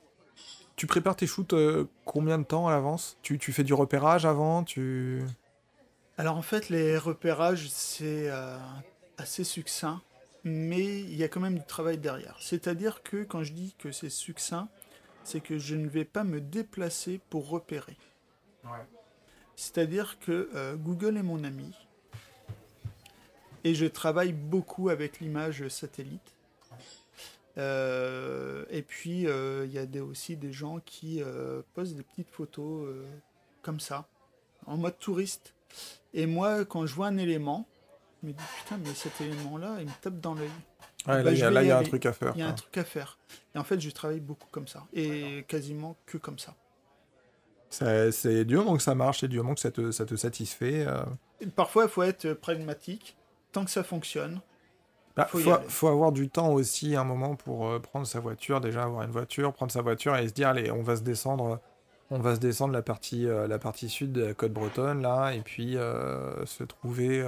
Tu prépares tes shoots euh, combien de temps à l'avance? Tu, tu fais du repérage avant? Tu... Alors en fait, les repérages, c'est euh, assez succinct, mais il y a quand même du travail derrière. C'est-à-dire que quand je dis que c'est succinct, c'est que je ne vais pas me déplacer pour repérer. C'est-à-dire que euh, Google est mon ami et je travaille beaucoup avec l'image satellite. Euh, et puis il y a des, aussi des gens qui posent des petites photos comme ça, en mode touriste. Et moi, quand je vois un élément, je me dis putain, mais cet élément-là, il me tape dans l'œil. Ouais, là, il y a, y a un truc à faire. Il y a un truc à faire. Et en fait, je travaille beaucoup comme ça. Et quasiment que comme ça. C'est du moment que ça marche et du moment que ça te, ça te satisfait. Euh. Parfois, il faut être pragmatique. Tant que ça fonctionne, bah, faut, faut, avoir du temps aussi, un moment, pour euh, prendre sa voiture, déjà avoir une voiture, prendre sa voiture et se dire, allez, on va se descendre on va se descendre la partie, euh, la partie sud de la côte bretonne, là, et puis euh, se, trouver,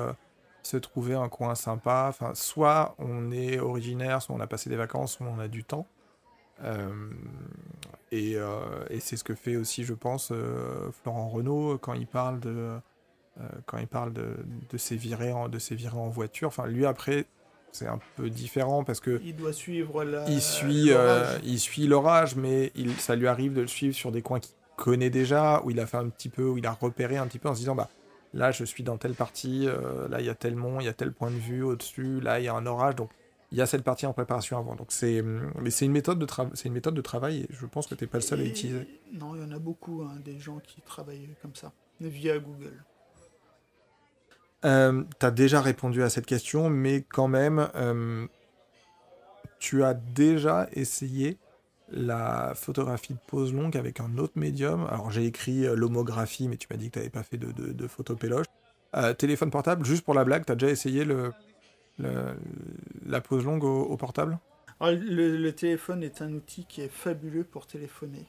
se trouver un coin sympa. Enfin, soit on est originaire, soit on a passé des vacances, soit on a du temps. et, c'est ce que fait aussi, je pense, Florent Renault quand il parle de, quand il parle de, de ses virées en, de ses virées en voiture. Enfin, lui, après, c'est un peu différent parce que il doit suivre la... il suit il suit l'orage mais il, ça lui arrive de le suivre sur des coins qui connaît déjà, où il a fait un petit peu, où il a repéré un petit peu en se disant bah là je suis dans telle partie, euh, là il y a tel mont, il y a tel point de vue au-dessus, là il y a un orage, donc il y a cette partie en préparation avant. Donc c'est mais c'est une méthode de travail, c'est une méthode de travail et je pense que tu n'es pas le seul à l'utiliser. Non, il y en a beaucoup hein, des gens qui travaillent comme ça via Google. Euh, tu as déjà répondu à cette question, mais quand même, euh, tu as déjà essayé la photographie de pose longue avec un autre médium. Alors j'ai écrit euh, l'homographie, mais tu m'as dit que tu n'avais pas fait de, de, photo péloche. Euh, téléphone portable, juste pour la blague, tu as déjà essayé la pose longue au, portable? Ah, le, téléphone est un outil qui est fabuleux pour téléphoner.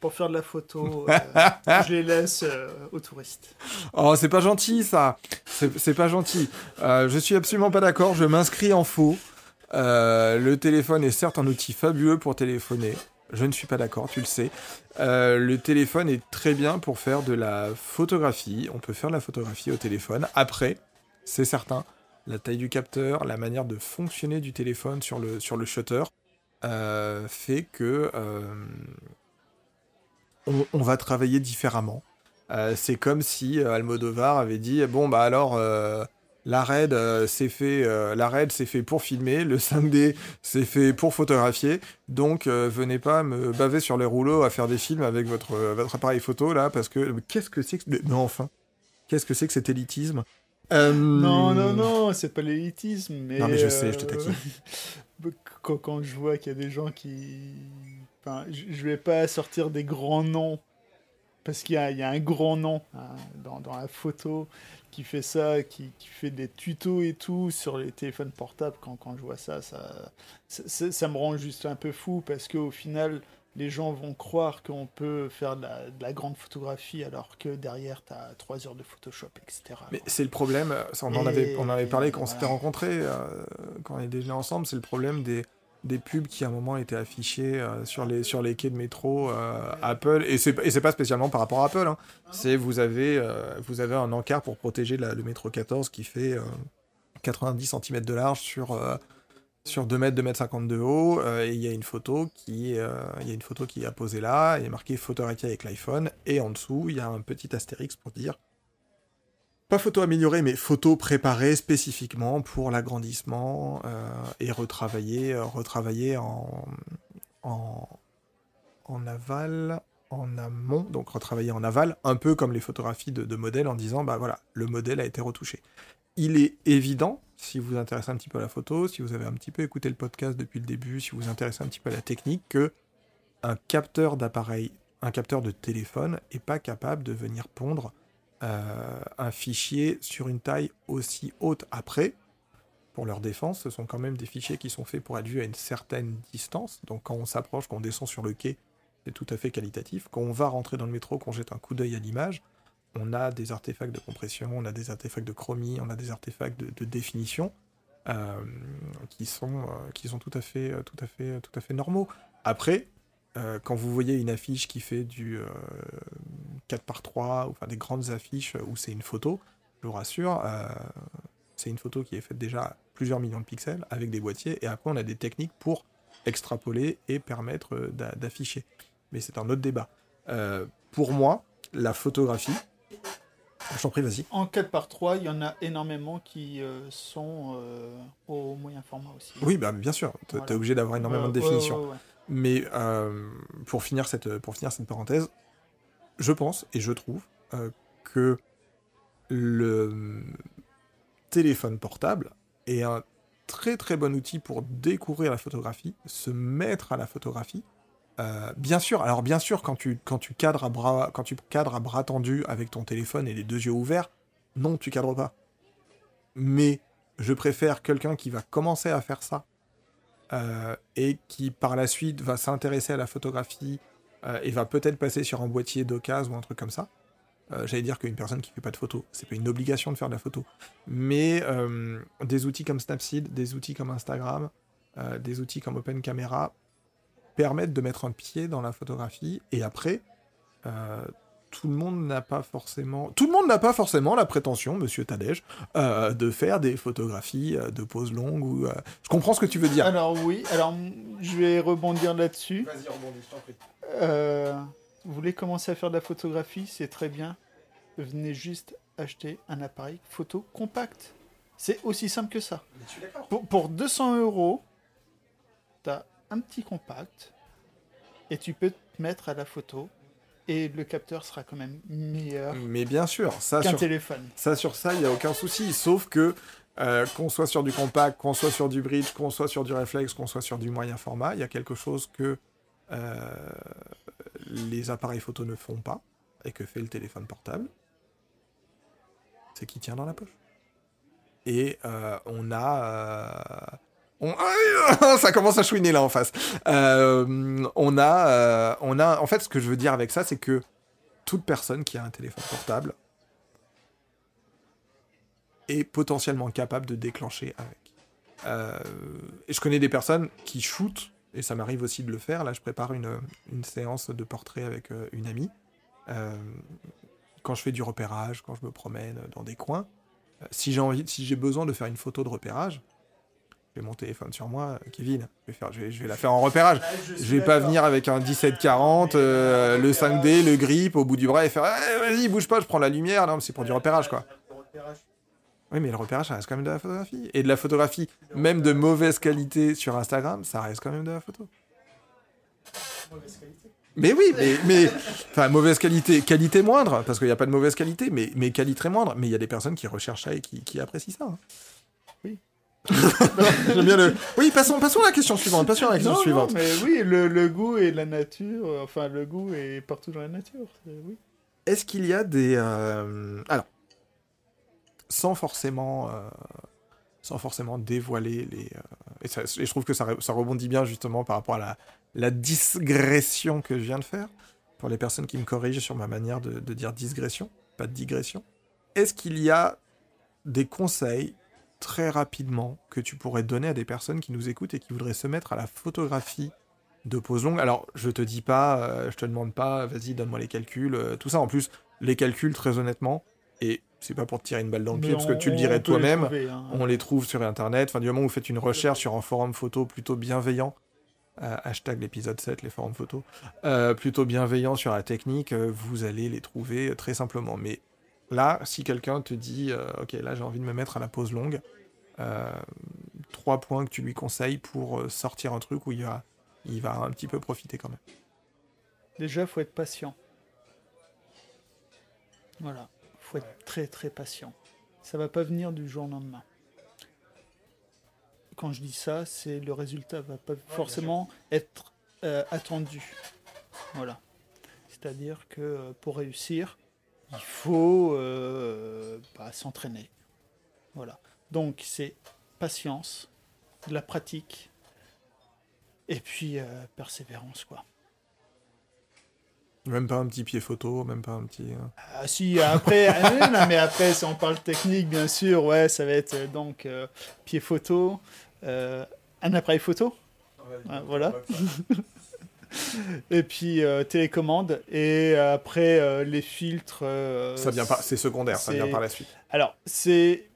Pour faire de la photo, euh, je les laisse aux touristes. Oh, c'est pas gentil ça C'est pas gentil. je suis absolument pas d'accord, je m'inscris en faux. Euh, le téléphone est certes un outil fabuleux pour téléphoner. Je ne suis pas d'accord, tu le sais. Euh, le téléphone est très bien pour faire de la photographie. On peut faire de la photographie au téléphone. Après, c'est certain, la taille du capteur, la manière de fonctionner du téléphone sur le, sur le shutter euh, fait que on, on, va travailler différemment. c'est comme si Almodovar avait dit bon bah alors la RED, euh, c'est fait, euh, la RED, c'est fait pour filmer. Le 5D, c'est fait pour photographier. Donc, euh, venez pas me baver sur les rouleaux à faire des films avec votre, votre appareil photo, là, parce que... Qu'est-ce que c'est que... Mais enfin, qu'est-ce que c'est que cet élitisme? Non, non, non, c'est pas l'élitisme, mais... Non, mais je sais, je te taquine. quand, je vois qu'il y a des gens qui... Enfin, je vais pas sortir des grands noms, parce qu'il y, y, a un grand nom hein, dans, dans la photo qui fait ça, qui, qui, fait des tutos et tout sur les téléphones portables, quand, quand je vois ça ça, ça, ça, me rend juste un peu fou parce qu'au final, les gens vont croire qu'on peut faire de la, de la, grande photographie alors que derrière, tu as 3 heures de Photoshop, etc. Mais c'est le problème, on en, avait, on avait parlé quand on s'était rencontrés, euh, quand on est déjà ensemble, c'est le problème des des pubs qui à un moment étaient affichées euh, sur, les, sur les quais de métro euh, Apple. Et c'est et pas spécialement par rapport à Apple hein. c'est vous avez euh, vous avez un encart pour protéger le métro 14 qui fait 90 cm de large sur sur 2 mètres 2 mètres 50 de haut. Et il y a une photo qui y a une photo qui est apposée là. Il est marqué photographie avec l'iPhone. Et en dessous il y a un petit astérix pour dire pas photo améliorée, mais photo préparée spécifiquement pour l'agrandissement euh, et retravaillée, euh, en, en, aval, en amont, donc retravaillée en aval, un peu comme les photographies de, de modèles en disant, bah voilà, le modèle a été retouché. Il est évident, si vous vous intéressez un petit peu à la photo, si vous avez un petit peu écouté le podcast depuis le début, si vous vous intéressez un petit peu à la technique, que un capteur d'appareil, un capteur de téléphone est pas capable de venir pondre euh, un fichier sur une taille aussi haute. Après, pour leur défense, ce sont quand même des fichiers qui sont faits pour être vus à une certaine distance. Donc quand on s'approche, quand on descend sur le quai, c'est tout à fait qualitatif. Quand on va rentrer dans le métro, qu'on jette un coup d'œil à l'image, on a des artefacts de compression, on a des artefacts de chromie, on a des artefacts de, définition euh, qui, sont, euh, qui sont tout à fait normaux. Après, euh, quand vous voyez une affiche qui fait du 4 par 3 enfin des grandes affiches où c'est une photo, je vous rassure, c'est une photo qui est faite déjà plusieurs millions de pixels avec des boîtiers, et après on a des techniques pour extrapoler et permettre d'afficher. Mais c'est un autre débat. pour moi, la photographie, je t'en prie, vas-y. En 4 par 3 il y en a énormément qui euh, sont euh, au moyen format aussi. Oui, bah, bien sûr. Tu es obligé d'avoir énormément de définition. Mais euh, pour, finir cette, parenthèse, je pense et je trouve que le téléphone portable est un très très bon outil pour découvrir la photographie, se mettre à la photographie, euh, bien sûr, alors bien sûr, quand tu, quand, tu cadres à bras, quand tu cadres à bras tendus avec ton téléphone et les deux yeux ouverts, non, tu cadres pas. Mais je préfère quelqu'un qui va commencer à faire ça euh, et qui par la suite va s'intéresser à la photographie euh, et va peut-être passer sur un boîtier d'occasion ou un truc comme ça. J'allais dire qu'une personne qui fait pas de photo, c'est pas une obligation de faire de la photo. Mais des outils comme Snapseed, des outils comme Instagram, des outils comme Open Camera permettre de mettre un pied dans la photographie. Et après, euh, tout le monde n'a pas forcément, tout le monde n'a pas forcément la prétention, Monsieur Tadej, euh, de faire des photographies euh, de poses longues. Ou, je comprends ce que tu veux dire. Alors oui, alors je vais rebondir là-dessus. Vas-y, rebondis, je t'en prie. vous voulez commencer à faire de la photographie, c'est très bien. Venez juste acheter un appareil photo compact. C'est aussi simple que ça. Pour, pour 200 euros, t'as un petit compact et tu peux te mettre à la photo et le capteur sera quand même meilleur. Mais bien sûr, ça qu'un téléphone. Ça sur ça, il n'y a aucun souci. Sauf que euh, qu'on soit sur du compact, qu'on soit sur du bridge, qu'on soit sur du réflexe, qu'on soit sur du moyen format, il y a quelque chose que euh, les appareils photo ne font pas et que fait le téléphone portable, c'est qu'il tient dans la poche. Et euh, on a ça commence à chouiner là en face. Euh, on a, euh, on a, en fait, ce que je veux dire avec ça, c'est que toute personne qui a un téléphone portable est potentiellement capable de déclencher avec. Euh, et je connais des personnes qui shootent, et ça m'arrive aussi de le faire. Là, je prépare une, une séance de portrait avec une amie. quand je fais du repérage, quand je me promène dans des coins, si j'ai si j'ai besoin de faire une photo de repérage, j'ai mon téléphone sur moi, Kevin, je vais, faire, je vais, la faire en repérage. je, vais pas venir avec un 1740, euh, le 5D, le grip au bout du bras et faire eh, vas-y, bouge pas, je prends la lumière. Non, c'est pour du repérage quoi. Oui, mais le repérage, ça reste quand même de la photographie. Et de la photographie, même de mauvaise qualité sur Instagram, ça reste quand même de la photo. Mauvaise qualité. Mais oui, mais, mais enfin mauvaise qualité, qualité moindre, parce qu'il n'y a pas de mauvaise qualité, mais, mais qualité très moindre. Mais il y a des personnes qui recherchent ça et qui, qui apprécient ça. Hein. J'aime bien le. Oui, passons, passons à la question suivante. Passons à la question suivante. mais oui, le, le, goût et la nature. Euh, enfin, le goût est partout dans la nature. Oui. Est-ce qu'il y a des. Euh, alors, sans forcément, euh, sans forcément dévoiler les. Et, ça, et, je trouve que ça, ça, rebondit bien justement par rapport à la, la digression que je viens de faire. Pour les personnes qui me corrigent sur ma manière de, de dire digression, pas de digression. Est-ce qu'il y a des conseils très rapidement que tu pourrais donner à des personnes qui nous écoutent et qui voudraient se mettre à la photographie de pose longue Alors, je te dis pas, euh, je te demande pas, vas-y, donne-moi les calculs, euh, tout ça. En plus, les calculs, très honnêtement, et c'est pas pour te tirer une balle dans le pied, parce que tu le dirais toi-même, hein. on les trouve sur Internet. Enfin, du moment où vous faites une recherche sur un forum photo plutôt bienveillant, euh, hashtag l'épisode 7, les forums photo, plutôt bienveillant sur la technique, vous allez les trouver très simplement. Mais Là, si quelqu'un te dit, euh, ok, là j'ai envie de me mettre à la pause longue, euh, trois points que tu lui conseilles pour euh, sortir un truc où il va, il va un petit peu profiter quand même. Déjà, faut être patient. Voilà, faut être très très patient. Ça va pas venir du jour au lendemain. Quand je dis ça, c'est le résultat va pas forcément être attendu. Voilà. C'est-à-dire que pour réussir, il faut euh, bah, s'entraîner. Voilà. Donc c'est patience, de la pratique, et puis euh, persévérance, quoi. Même pas un petit pied photo, même pas un petit. euh, Ah si, après, ah, non, mais après, si on parle technique, bien sûr, ouais, ça va être euh, donc euh, pied photo, euh, un appareil photo, Ah, voilà. et puis euh, télécommande, et après euh, les filtres. euh, Ça vient pas, c'est secondaire, ça vient par la suite. Alors, c'est.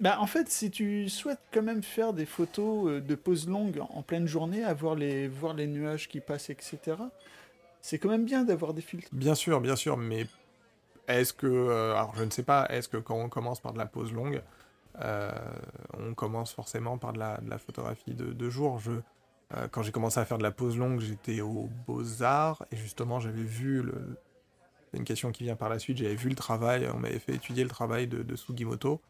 Bah, en fait, si tu souhaites quand même faire des photos de pause longue en pleine journée, à voir les, voir les nuages qui passent, etc., c'est quand même bien d'avoir des filtres. Bien sûr, bien sûr, mais est-ce que, alors je ne sais pas, est-ce que quand on commence par de la pause longue, on commence forcément par de la, de la photographie de, de jour? Je, euh, quand j'ai commencé à faire de la pause longue, j'étais aux Beaux-Arts et justement j'avais vu le. C'est une question qui vient par la suite. J'avais vu le travail, on m'avait fait étudier le travail de, Sugimoto,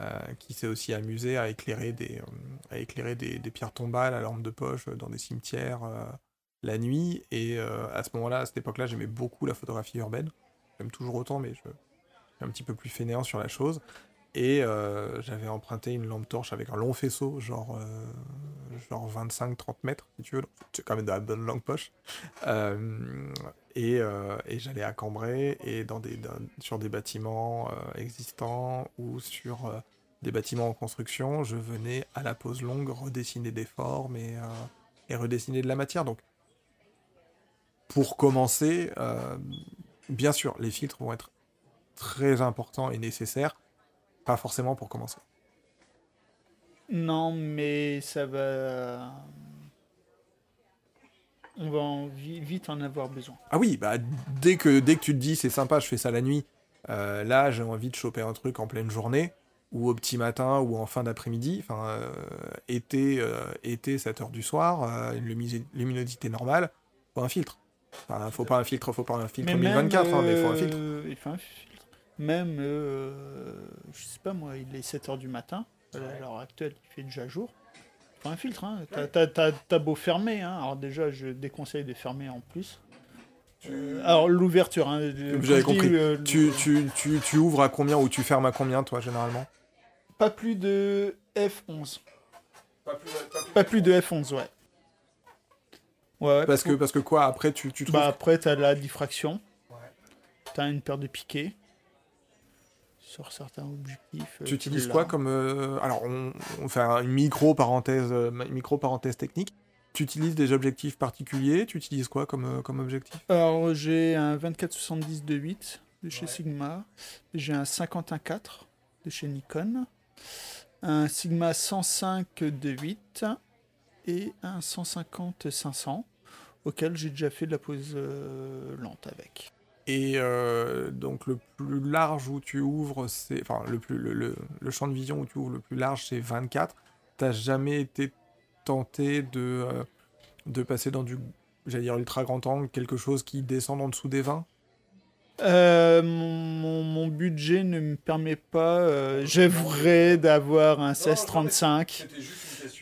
euh, qui s'est aussi amusé à éclairer des, euh, des, pierres tombales à lampe de poche dans des cimetières la nuit. Et à ce moment-là, à cette époque-là, j'aimais beaucoup la photographie urbaine. J'aime toujours autant, mais je suis un petit peu plus fainéant sur la chose. Et euh, j'avais emprunté une lampe torche avec un long faisceau, genre, euh, genre 25-30 mètres, si tu veux. C'est quand même de la bonne langue poche. Euh, et et j'allais à Cambrai et dans des, sur des bâtiments existants ou sur des bâtiments en construction, je venais à la pause longue redessiner des formes et, et redessiner de la matière. Donc, pour commencer, bien sûr, les filtres vont être très importants et nécessaires, pas forcément pour commencer. Non, mais ça va. On va en vi- vite en avoir besoin. Ah oui, bah dès que, dès que tu te dis c'est sympa, je fais ça la nuit, euh, là j'ai envie de choper un truc en pleine journée, ou au petit matin, ou en fin d'après-midi, enfin euh, été, euh, été 7h du soir, une lumi- luminosité normale, faut un filtre. Enfin, faut pas un filtre, faut pas un filtre Mais même, 1024, hein, mais faut un filtre. Il faut un filtre. Même, euh, je sais pas moi, il est 7h du matin, à l'heure actuelle, il fait déjà jour. Faut un filtre, hein. T'as- beau fermer, hein. Alors déjà, je déconseille de fermer en plus. Euh, alors l'ouverture, hein. de- J'avais dis, compris. euh, Tu, le- tu, tu, tu ouvres à combien ou tu fermes à combien, toi, généralement? Pas plus de F11. Pas plus de F11, ouais. Ouais, ouais. Parce que, parce que quoi, après, tu, tu trouves... Bah après, t'as la diffraction. T'as une paire de piquets. Sur certains objectifs. euh, Tu utilises quoi comme euh, alors on, on fait un- une micro parenthèse euh, micro parenthèse technique. Tu utilises des objectifs particuliers. Tu utilises quoi comme comme objectif? Alors, j'ai un 24-70 de 8 de chez Sigma. J'ai un 51-4 de chez Nikon. Un Sigma 105 de 8 et un 150-500 auquel j'ai déjà fait de la pose euh, lente avec. Et euh, donc le plus large où tu ouvres, c'est enfin le plus le, le- le champ de vision où tu ouvres le plus large, c'est 24. T'as jamais été tenté de euh, de passer dans du j'allais dire ultra grand angle, quelque chose qui descend en dessous des 20 Euh, mon, mon- mon budget ne me permet pas, euh, j'aimerais d'avoir un 1635.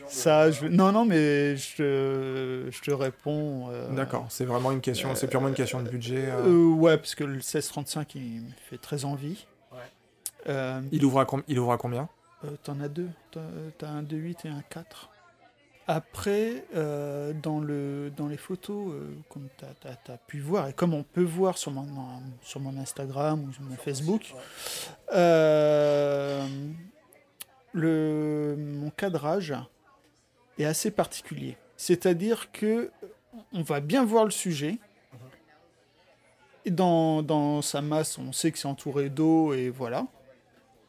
Ça, je... Non, non, mais je, je te réponds. euh, D'accord, c'est vraiment une question, c'est purement une question de budget. euh. euh, ouais, parce que le 1635, il me fait très envie. Ouais. Euh, Il ouvre à com- il ouvre à combien? euh, T'en as deux. T'as un 2.8 et un 4. Après, euh, dans, le, dans les photos, euh, comme tu as, pu voir, et comme on peut voir sur mon, sur mon Instagram ou sur mon Facebook, euh, le, mon cadrage est assez particulier. C'est-à-dire que on va bien voir le sujet. Et dans, dans sa masse, on sait que c'est entouré d'eau et voilà.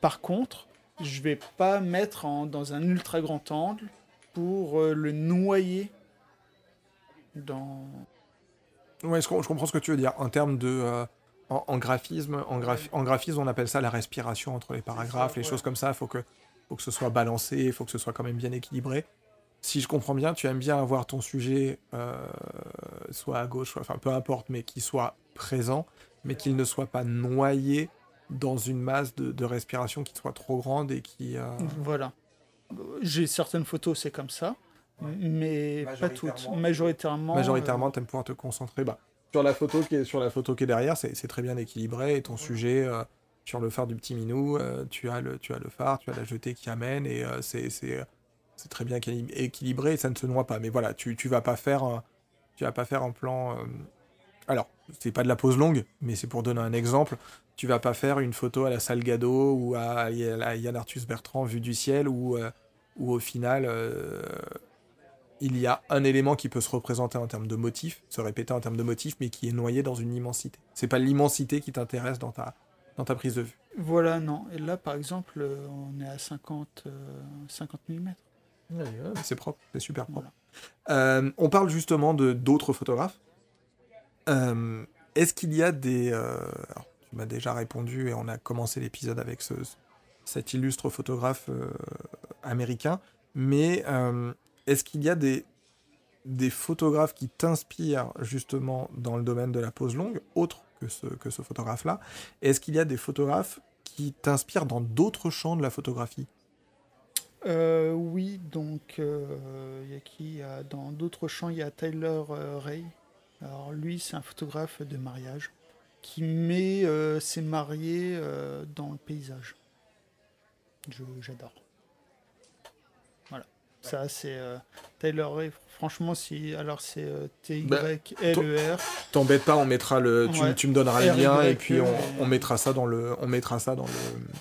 Par contre, je vais pas mettre en- dans un ultra grand angle pour euh, le noyer dans. Ouais, je, com- je comprends ce que tu veux dire. En termes de. euh, en, en graphisme, en, graphi- en graphisme, on appelle ça la respiration entre les paragraphes, les choses comme ça. Il faut que, faut que ce soit balancé, il faut que ce soit quand même bien équilibré. Si je comprends bien, tu aimes bien avoir ton sujet euh, soit à gauche, soit, enfin peu importe, mais qu'il soit présent, mais qu'il ne soit pas noyé dans une masse de, de respiration qui soit trop grande et qui. euh, Voilà. J'ai certaines photos, c'est comme ça, mais pas toutes. Majoritairement. Majoritairement. Majoritairement, tu aimes pouvoir te concentrer bah, sur la photo qui est sur la photo qui est derrière, c'est c'est très bien équilibré et ton sujet euh, sur le phare du petit minou, euh, tu as le phare, tu as la jetée qui amène et euh, c'est très bien équilibré et ça ne se noie pas. Mais voilà, tu, tu vas pas faire, un plan. Euh, alors, c'est pas de la pose longue, mais c'est pour donner un exemple. Tu vas pas faire une photo à la Salgado ou à, Yann Arthus Bertrand vue du ciel où, euh, au final il y a un élément qui peut se représenter en termes de motif, se répéter en termes de motif, mais qui est noyé dans une immensité. C'est pas l'immensité qui t'intéresse dans ta, dans ta prise de vue? Voilà, non. Et là, par exemple, on est à 50, 50 mm. c'est propre, c'est super propre. Euh, on parle justement de d'autres photographes. Euh, est-ce qu'il y a des... Euh, tu m'as déjà répondu et on a commencé l'épisode avec ce, cet illustre photographe américain, mais est-ce qu'il y a des, des photographes qui t'inspirent justement dans le domaine de la pose longue, autre que ce, photographe-là Est-ce qu'il y a des photographes qui t'inspirent dans d'autres champs de la photographie? Euh, oui, donc euh, il y a qui Dans d'autres champs, il y a Tyler euh, Ray. Alors lui, c'est un photographe de mariage qui met ses mariés dans le paysage. J'adore. Ça, c'est Tyler Ray. Franchement, si alors c'est T-Y-L-E-R. Bah, t'embête pas, on mettra le. Tu, me donneras le lien et puis on, on, mettra ça dans le. On mettra ça dans le.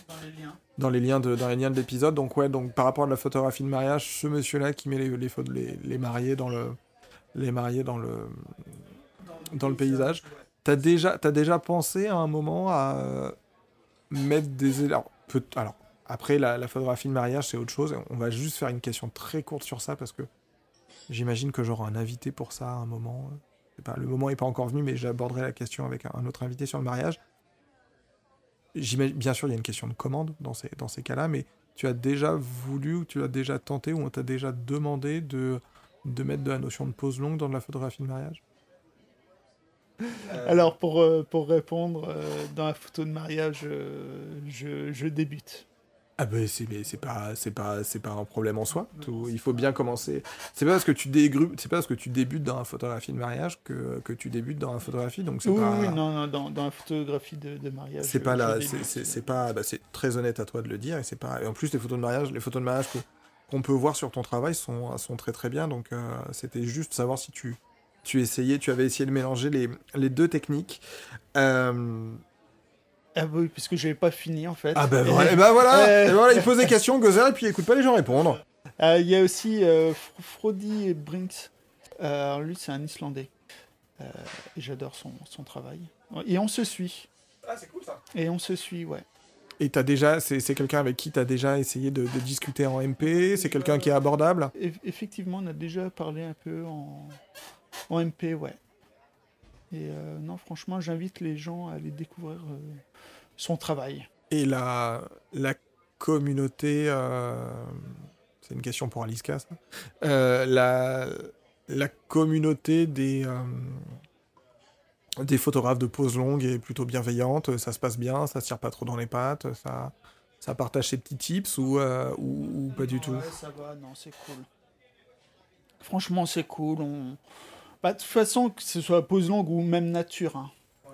Dans les liens dans les liens de, dans les liens de l'épisode. Donc ouais, donc par rapport à la photographie de mariage, ce monsieur-là qui met les, les, les, mariés dans le les mariés dans le dans le paysage. T'as déjà as déjà pensé à un moment à euh, mettre des alors, alors après la, photographie de mariage c'est autre chose. On va juste faire une question très courte sur ça parce que j'imagine que j'aurai un invité pour ça à un moment. Le moment n'est pas encore venu, mais j'aborderai la question avec un autre invité sur le mariage bien sûr, il y a une question de commande dans ces, cas-là, mais tu as déjà voulu ou tu as déjà tenté ou on t'a déjà demandé de, mettre de la notion de pause longue dans la photographie de mariage? Euh. Alors, pour, euh, répondre, euh, dans la photo de mariage, je débute. Ah ben c'est c'est pas c'est pas c'est pas un problème en soi. il faut bien commencer. C'est pas parce que tu c'est pas parce que tu débutes dans la photographie de mariage que, que tu débutes dans la photographie. Donc c'est oui, pas. Oui, non, non dans, dans la photographie de, de mariage. C'est pas là. C'est pas. Bah, c'est très honnête à toi de le dire et c'est pas. Et en plus les photos de mariage, les photos de mariage qu'on peut voir sur ton travail sont sont très très bien. Donc euh, c'était juste savoir si tu tu essayais, tu avais essayé de mélanger les, les deux techniques. Euh, ah oui, puisque je n'avais pas fini en fait. Ah ben bah, bah, voilà, euh, et voilà, il pose des questions, Gozer, et puis il écoute pas les gens répondre. Euh, il y a aussi euh, Frody Brinks. Euh, lui, c'est un Islandais. et j'adore son, son, travail. Et on se suit. Ah, c'est cool ça. Et on se suit, ouais. Et t'as déjà, c'est, quelqu'un avec qui tu as déjà essayé de, discuter en MP C'est quelqu'un qui est abordable? Effectivement, on a déjà parlé un peu en, en MP, ouais. Et non, franchement, j'invite les gens à aller découvrir son travail. Et la, la communauté, euh, c'est une question pour Alice Cass, euh, la, la communauté des, euh, des photographes de pose longue est plutôt bienveillante, ça se passe bien, ça se tire pas trop dans les pattes, ça, ça partage ses petits tips ou, ou, pas du tout? Ça va, non, c'est cool. Franchement, c'est cool. On... Bah, de toute façon, que ce soit pose longue ou même nature, hein.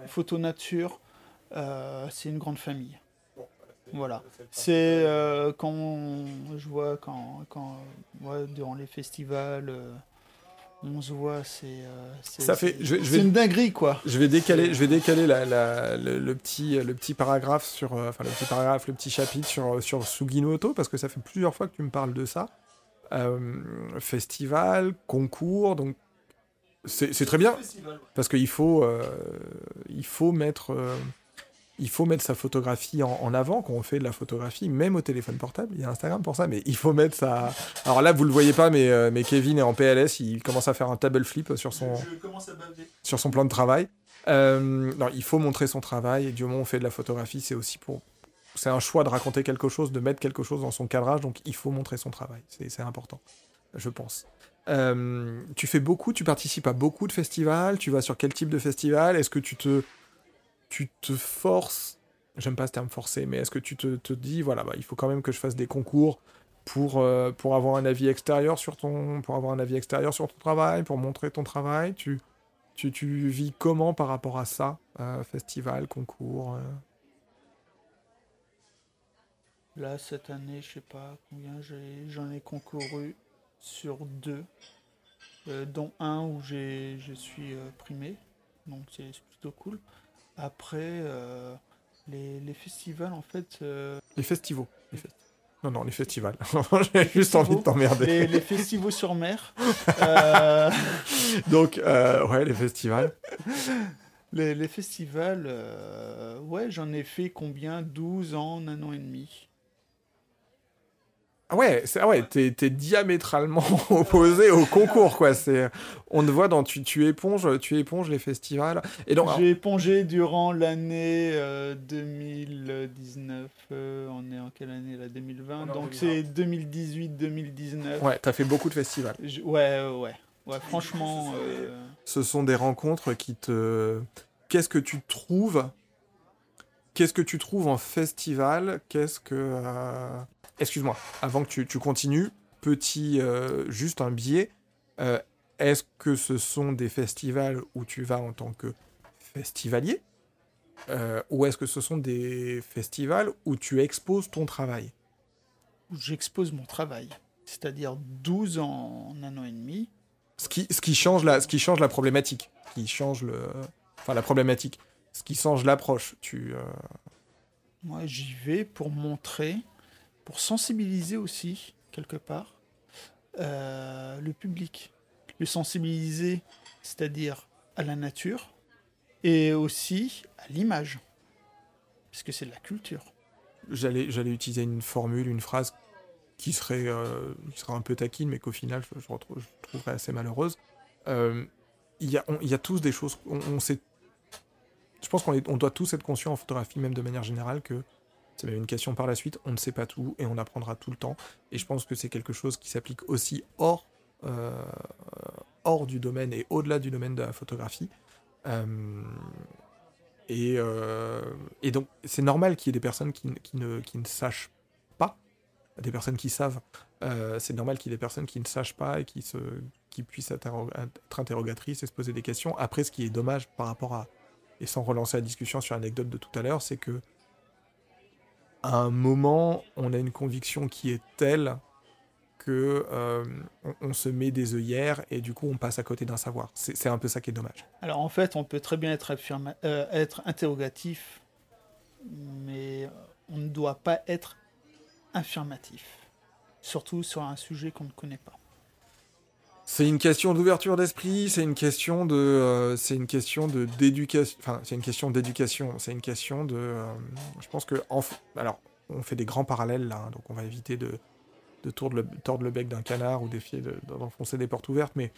photo nature, euh, c'est une grande famille. Voilà. C'est euh, quand je vois quand, quand durant les festivals, euh, on se voit, c'est ça fait. Je, une dinguerie quoi. Je vais décaler, je vais décaler la, le, petit le petit paragraphe sur enfin le petit paragraphe, le petit chapitre sur sur Sugino parce que ça fait plusieurs fois que tu me parles de ça. festival, concours, donc c'est très bien parce qu'il faut il faut mettre il faut mettre sa photographie en, avant quand on fait de la photographie, même au téléphone portable. Il y a Instagram pour ça, mais il faut mettre sa. Alors là, vous le voyez pas, mais, euh, mais Kevin est en PLS, il commence à faire un table flip sur son, sur son plan de travail. Euh, non, il faut montrer son travail, et du moment où on fait de la photographie, c'est aussi pour. C'est un choix de raconter quelque chose, de mettre quelque chose dans son cadrage, donc il faut montrer son travail. C'est important, je pense. Euh, tu fais beaucoup, tu participes à beaucoup de festivals, tu vas sur quel type de festival? Est-ce que tu te tu te forces, j'aime pas ce terme forcé, mais est-ce que tu te, dis, voilà, bah, il faut quand même que je fasse des concours pour, euh, pour avoir un avis extérieur sur ton travail, pour montrer ton travail, tu, tu, vis comment par rapport à ça, euh, festival, concours euh? Là, cette année, je sais pas combien j'en ai, concouru sur deux, dont un où je suis primé, donc c'est plutôt cool. Après, euh, les, festivals, en fait. Les festivals. Non, non, les festivals. J'ai juste envie de t'emmerder. Les, festivals sur mer. donc, ouais, les festivals. Les, festivals, ouais, j'en ai fait combien? 12 ans, un an et demi. Ah ouais, c'est, ah ouais, t'es, diamétralement opposé au concours, quoi. C'est, on te voit dans tu, tu éponges, tu éponges les festivals. Et donc, j'ai épongé durant l'année 2019. Euh, euh, on est en quelle année là 2020. Donc c'est 2018-2019. Ouais, t'as fait beaucoup de festivals. ouais, ouais, ouais. franchement. Euh, Ce sont des rencontres qui te. Qu'est-ce que tu trouves? Qu'est-ce que tu trouves en festival? Qu'est-ce que excuse-moi, avant que tu, continues, petit, euh, juste un biais. Euh, est-ce que ce sont des festivals où tu vas en tant que festivalier? Euh, ou est-ce que ce sont des festivals où tu exposes ton travail? J'expose mon travail, c'est-à-dire 12 ans en un an et demi. Ce qui, ce qui, change, la, ce qui change la problématique, qui change le... Enfin, la problématique, ce qui change l'approche. Tu, Moi, j'y vais pour montrer pour sensibiliser aussi, quelque part, euh, le public. Le sensibiliser, c'est-à-dire à la nature, et aussi à l'image, puisque c'est de la culture. J'allais, utiliser une formule, une phrase qui serait, euh, qui un peu taquine, mais qu'au final, je, je, trouverais assez malheureuse. Euh, il y, a, y a tous des choses, on, sait... Je pense qu'on on doit tous être conscients en photographie, même de manière générale, que c'est même une question par la suite, on ne sait pas tout et on apprendra tout le temps. Et je pense que c'est quelque chose qui s'applique aussi hors, euh, hors du domaine et au-delà du domaine de la photographie. Euh, euh, et, donc c'est normal qu'il y ait des personnes qui, ne, sachent pas, des personnes qui savent. c'est normal qu'il y ait des personnes qui ne sachent pas et qui, se, qui puissent être interrogatrices et se poser des questions. Après, ce qui est dommage par rapport à, et sans relancer la discussion sur l'anecdote de tout à l'heure, c'est que à un moment, on a une conviction qui est telle que euh, on, se met des œillères et du coup on passe à côté d'un savoir. C'est un peu ça qui est dommage. Alors en fait, on peut très bien euh, être interrogatif, mais on ne doit pas être affirmatif, surtout sur un sujet qu'on ne connaît pas. C'est une question d'ouverture d'esprit, c'est une question de, euh, c'est une question de d'éducation, enfin c'est une question d'éducation, c'est une question de, euh, je pense que, alors on fait des grands parallèles là, hein, donc on va éviter de, de tordre, le, bec d'un canard ou d'enfoncer des portes ouvertes, mais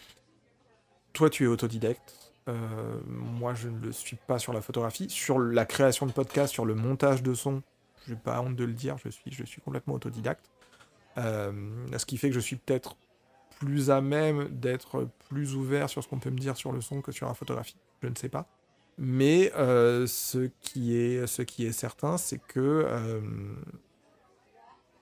toi tu es autodidacte, euh, moi je ne le suis pas sur la photographie, sur la création de podcasts, sur le montage de son, je n'ai pas honte de le dire, je suis, je suis complètement autodidacte, ce qui fait que je suis peut-être plus à même d'être plus ouvert sur ce qu'on peut me dire sur le son que sur la photographie. Je ne sais pas. Mais euh, ce, qui est, ce qui est certain, c'est que euh,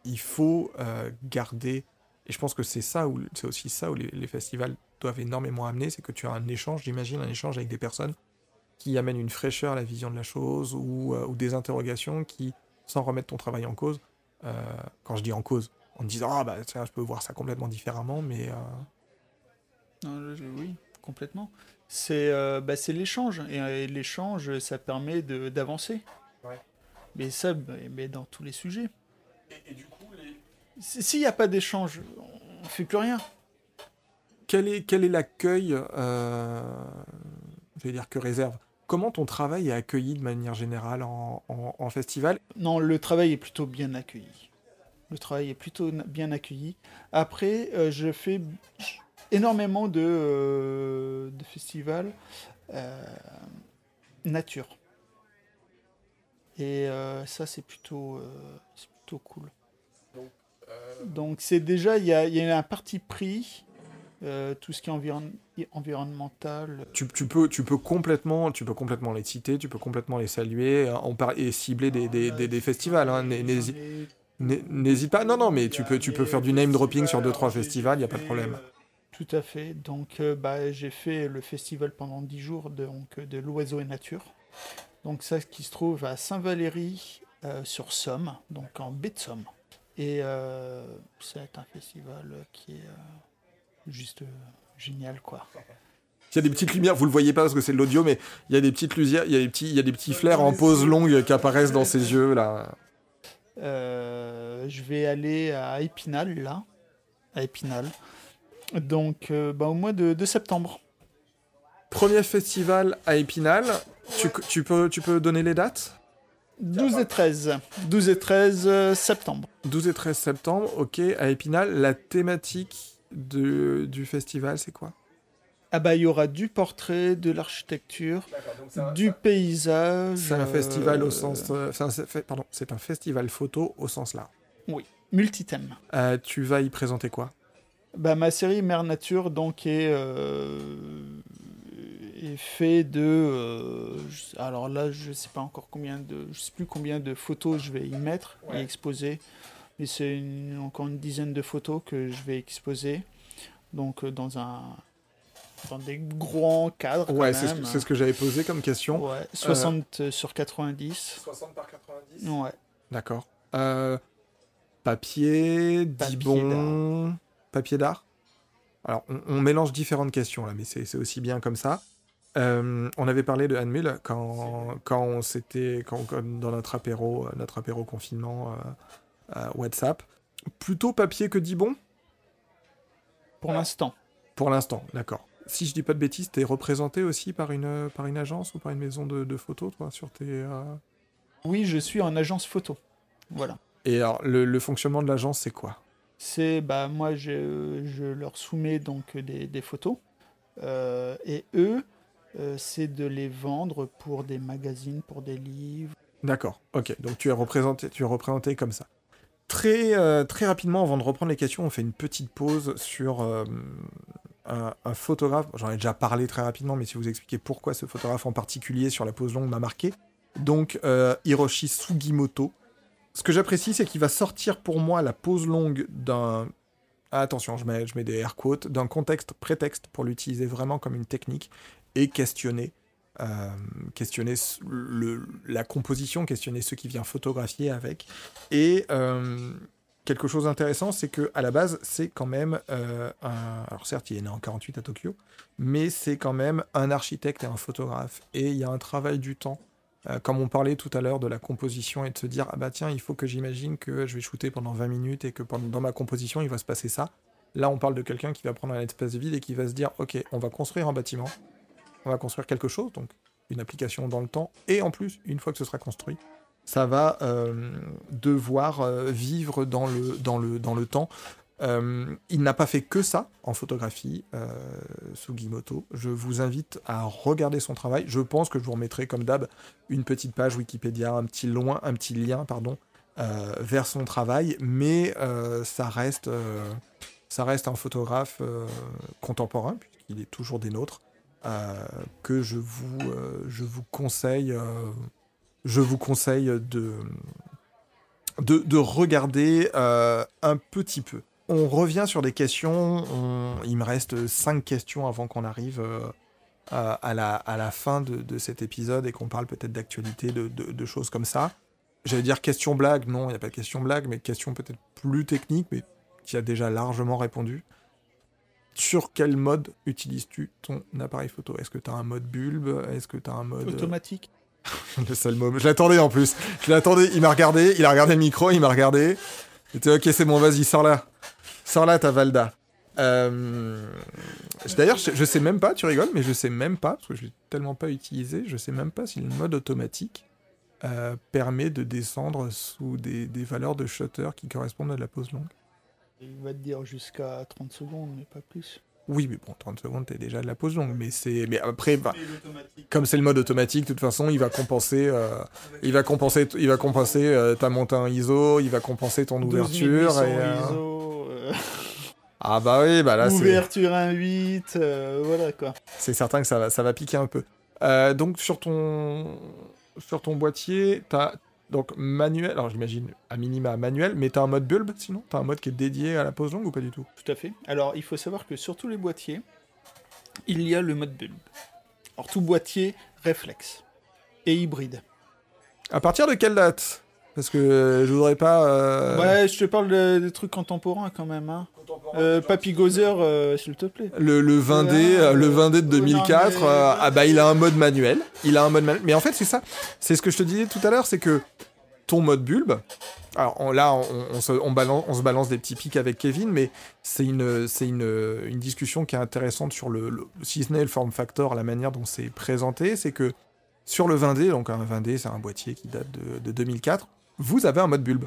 il faut euh, garder, et je pense que c'est ça, où, c'est aussi ça où les, festivals doivent énormément amener, c'est que tu as un échange, j'imagine, un échange avec des personnes qui amènent une fraîcheur à la vision de la chose, ou, ou des interrogations qui, sans remettre ton travail en cause, quand je dis en cause, en disant ah bah tiens je peux voir ça complètement différemment mais euh, oui complètement. C'est euh, bah, c'est l'échange. Et, l'échange ça permet d'avancer. Mais ça mais dans tous les sujets. Et, du coup s'il n'y a pas d'échange on fait plus rien. Quel est quel est l'accueil euh, je vais dire que réserve? Comment ton travail est accueilli de manière générale en, en festival? Non, le travail est plutôt bien accueilli. Le travail est plutôt bien accueilli. Après, euh, je fais énormément de, euh, festivals euh, nature. Et ça, c'est plutôt, plutôt cool. Donc, c'est déjà, il y a, y a, un parti pris. tout ce qui est environnemental. Tu, tu, peux, tu, peux complètement, tu peux complètement les citer, tu peux complètement les saluer on et cibler des, des, des, festivals. Hein. N'hésite pas. Non, non, mais tu peux, tu peux faire du name dropping sur 2-3 festivals, il n'y a pas de problème. Tout à fait. Donc, euh, bah, j'ai fait le festival pendant 10 jours de, donc, de l'oiseau et nature. Donc, ça qui se trouve à Saint-Valery, euh, sur Somme, donc en baie de Somme. Et euh, c'est un festival qui est euh, juste euh, génial, quoi. Il y a des petites lumières, vous le voyez pas parce que c'est de l'audio, mais il y a des petites lumières, il y a des petits, il y a des petits flares en pause longue qui apparaissent dans ses yeux là. Euh, je vais aller à Épinal, là. À Épinal. Donc, euh, bah, au mois de, de septembre. Premier festival à Épinal. Tu, tu peux, tu peux donner les dates? 12 et 13. 12 et 13 euh, septembre. 12 et 13 septembre, ok, à Épinal. La thématique de, du festival, c'est quoi? Ah bah il y aura du portrait, de l'architecture, du paysage. C'est un festival au euh, sens. euh, c'est un, fait- pardon, c'est un festival photo au sens large. Oui, multithème. Euh, tu vas y présenter quoi? Bah ma série Mère Nature donc est, euh, est fait de euh, je- alors là je sais pas encore combien de je sais plus combien de photos je vais y mettre et exposer mais c'est encore une dizaine de photos que je vais exposer donc euh, dans un dans des grands cadres Ouais, c'est ce, ce que j'avais posé comme question. Ouais, 60 sur 90 60 par 90 ouais D'accord. Euh, papier, dibon, papier d'art? Alors, on, on mélange différentes questions là, mais c'est c'est aussi bien comme ça. Euh, on avait parlé de Anne quand, quand on s'était quand, quand- dans notre apéro, euh, notre apéro confinement euh, euh, WhatsApp. Plutôt papier que dibon? Pour l'instant pour l'instant, d'accord. Si je dis pas de bêtises, t'es représenté aussi par une, par une agence ou par une maison de, de photos, toi, sur tes. euh, oui je suis en agence photo voilà Et alors, le, le fonctionnement de l'agence, c'est quoi? C'est bah moi je, je leur soumets donc des, des photos euh, et eux euh, c'est de les vendre pour des magazines, pour des livres. D'accord, ok. Donc tu es représenté, tu es représenté comme ça. Très, euh, très rapidement, avant de reprendre les questions, on fait une petite pause sur euh, un, photographe. J'en ai déjà parlé très rapidement, mais si vous expliquez pourquoi ce photographe en particulier sur la pose longue m'a marqué. Donc euh, Hiroshi Sugimoto. Ce que j'apprécie, c'est qu'il va sortir pour moi la pose longue d'un... Ah, attention, je mets, je mets des air quotes, d'un contexte prétexte pour l'utiliser vraiment comme une technique et questionner euh, questionner la composition, questionner ce qui vient photographier avec. Et euh, quelque chose d'intéressant, c'est que à la base, c'est quand même euh, un. Alors certes, il est né en 48 à Tokyo, mais c'est quand même un architecte et un photographe. Et il y a un travail du temps. Euh, comme on parlait tout à l'heure de la composition et de se dire ah bah tiens il faut que j'imagine que je vais shooter pendant 20 minutes et que dans ma composition il va se passer ça là on parle de quelqu'un qui va prendre un espace vide et qui va se dire ok on va construire un bâtiment on va construire quelque chose, donc une application dans le temps, et en plus, une fois que ce sera construit, ça va euh, devoir euh, vivre dans le, dans le, dans le temps. Euh, il n'a pas fait que ça en photographie, euh, Sugimoto. Je vous invite à regarder son travail. Je pense que je vous remettrai, comme d'hab, une petite page Wikipédia, un petit, loin, un petit lien pardon, vers son travail, mais ça, reste, ça reste un photographe contemporain, puisqu'il est toujours des nôtres que je vous, je vous conseille, je vous conseille de, de, de regarder euh, un petit peu. On revient sur des questions. on- Il me reste cinq questions avant qu'on arrive euh, à, la, à la fin de, de cet épisode et qu'on parle peut-être d'actualité, de, de- de choses comme ça. J'allais dire question blague, non, il n'y a pas de question blague, mais question peut-être plus technique, mais qui a déjà largement répondu. Sur quel mode utilises-tu ton appareil photo? Est-ce que tu as un mode bulbe? Est-ce que tu as un mode... euh, Automatique. le seul mot. Je l'attendais en plus. Je l'attendais. Il m'a regardé. Il a regardé le micro. Il m'a regardé. J'étais ok, c'est bon, vas-y, sors là. Sors là, ta Valda. Euh, D'ailleurs, je, je sais même pas, tu rigoles, mais je sais même pas, parce que je l'ai tellement pas utilisé, je sais même pas si le mode automatique euh, permet de descendre sous des, des valeurs de shutter qui correspondent à de la pause longue. Il va te dire jusqu'à 30 secondes, mais pas plus. Oui, mais bon, 30 secondes, t'es déjà de la pause longue, mais c'est. Mais après, bah, comme c'est le mode automatique, de toute façon, il va compenser, euh, il va compenser, il va compenser euh, ta montée en ISO, il va compenser ton 12 ouverture. 1800 Et, euh, ISO, euh, Ah bah oui, bah là, c'est ouverture 1.8, euh, voilà quoi. c'est certain que ça va, ça va piquer un peu. Donc sur ton, sur ton boîtier, t'as donc manuel, alors j'imagine à minima manuel, mais t'as un mode bulbe sinon? T'as un mode qui est dédié à la pause longue ou pas du tout? Tout à fait. Alors, il faut savoir que sur tous les boîtiers, il y a le mode bulbe. Alors, tout boîtier réflexe et hybride. À partir de quelle date? Parce que euh, je voudrais pas. euh, Ouais, je te parle de- des trucs contemporains quand même. Hein. Euh, Papy Gozer, euh, s'il te plaît. Le, le 20D, Ouais, euh, le euh, 20D de ouais, non, 2004, mais- euh, ah bah il a un mode manuel. Il a un mode manuel. Mais en fait, c'est ça. C'est ce que je te disais tout à l'heure, c'est que ton mode bulbe. Alors on- là, on, on se, on, balance, on se balance des petits pics avec Kevin, mais c'est une, c'est une, une discussion qui est intéressante sur le, le- si ce n'est le form factor, la manière dont c'est présenté, c'est que sur le 20D, donc un 20D, c'est un boîtier qui date de, de 2004, vous avez un mode bulbe.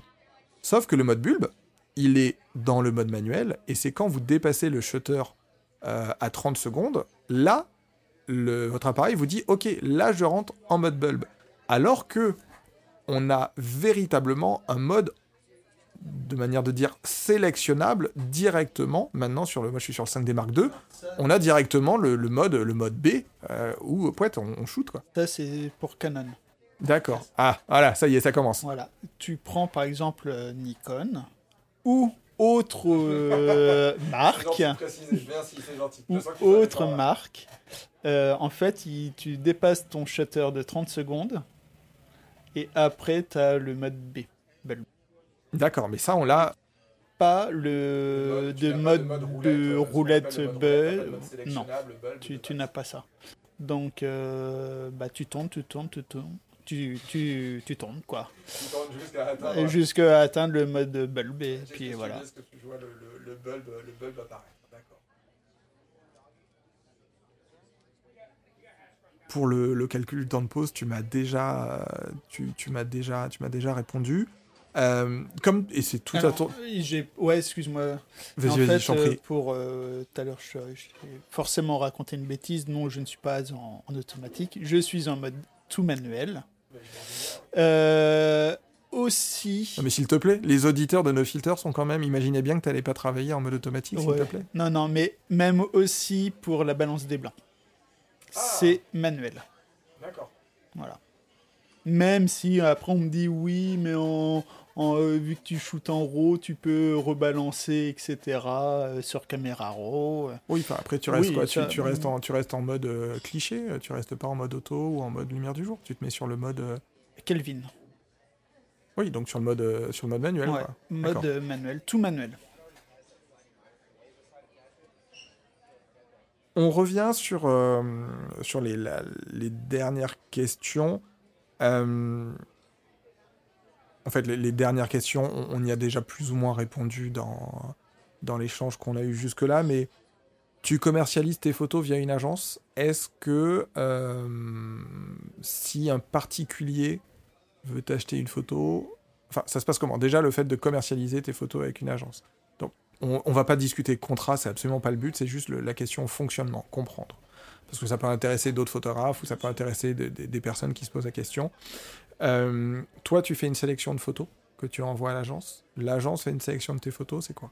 Sauf que le mode bulbe, il est dans le mode manuel, et c'est quand vous dépassez le shutter euh, à 30 secondes, là, le- votre appareil vous dit, ok, là je rentre en mode bulbe. Alors que on a véritablement un mode de manière de dire sélectionnable directement maintenant sur le moi je suis sur le 5D Mark II on a directement le, le mode le mode B euh, où poète on, on shoot quoi Ça, c'est pour Canon. d'accord ah voilà ça y est ça commence Voilà. Tu prends par exemple euh, Nikon ou autre euh, marque ou autre marque. Euh, en fait, il- tu dépasses ton shutter de 30 secondes et après, tu as le mode B. d'accord mais ça on l'a Pas le de mode de roulette bulb. Non, tu, tu n'as pas ça. Donc, euh, bah, tu tournes, tu tournes, tu tournes. Tu, tu, tu tournes, quoi. Jusqu'à atteindre le mode bulb, et puis voilà. le, bulbe, le bulbe apparaît. Pour le, le calcul du temps de pause, tu m'as déjà, euh, tu, tu m'as déjà, tu m'as déjà répondu. Euh, comme et c'est tout à ton. j'ai- Ouais, excuse-moi. Vas-y, vas-y, je t'en euh, prie. pour euh, tout à l'heure, je- j'ai forcément raconté une bêtise. Non, je ne suis pas en, en automatique. Je suis en mode tout manuel. Euh, aussi. Non, mais s'il te plaît, les auditeurs de nos filters sont quand même. Imaginez bien que tu n'allais pas travailler en mode automatique, s'il Ouais. te plaît. Non, non, mais même aussi pour la balance des blancs. C'est manuel. D'accord. Voilà. Même si après on me dit oui, mais en, en, euh, vu que tu shootes en RAW, tu peux rebalancer, etc. euh, sur caméra RAW. euh. Oui, enfin, après tu restes Oui, quoi tu, restes en, tu restes en mode euh, cliché, tu restes pas en mode auto ou en mode lumière du jour. Tu te mets sur le mode. Kelvin. Oui, donc sur le mode, sur le mode manuel. Ouais, quoi. mode manuel, tout manuel. On revient sur, sur les, la- les dernières questions. Euh, en fait, les, dernières questions, on, y a déjà plus ou moins répondu dans, l'échange qu'on a eu jusque-là, mais tu commercialises tes photos via une agence. Est-ce que euh, si un particulier veut t'acheter une photo, enfin, ça se passe comment? Déjà, le fait de commercialiser tes photos avec une agence. Donc, on, on va pas discuter contrat, c'est absolument pas le but, c'est juste la question fonctionnement, comprendre. Parce que ça peut intéresser d'autres photographes ou ça peut intéresser des personnes qui se posent la question. Euh, toi, tu fais une sélection de photos que tu envoies à l'agence. L'agence fait une sélection de tes photos, c'est quoi?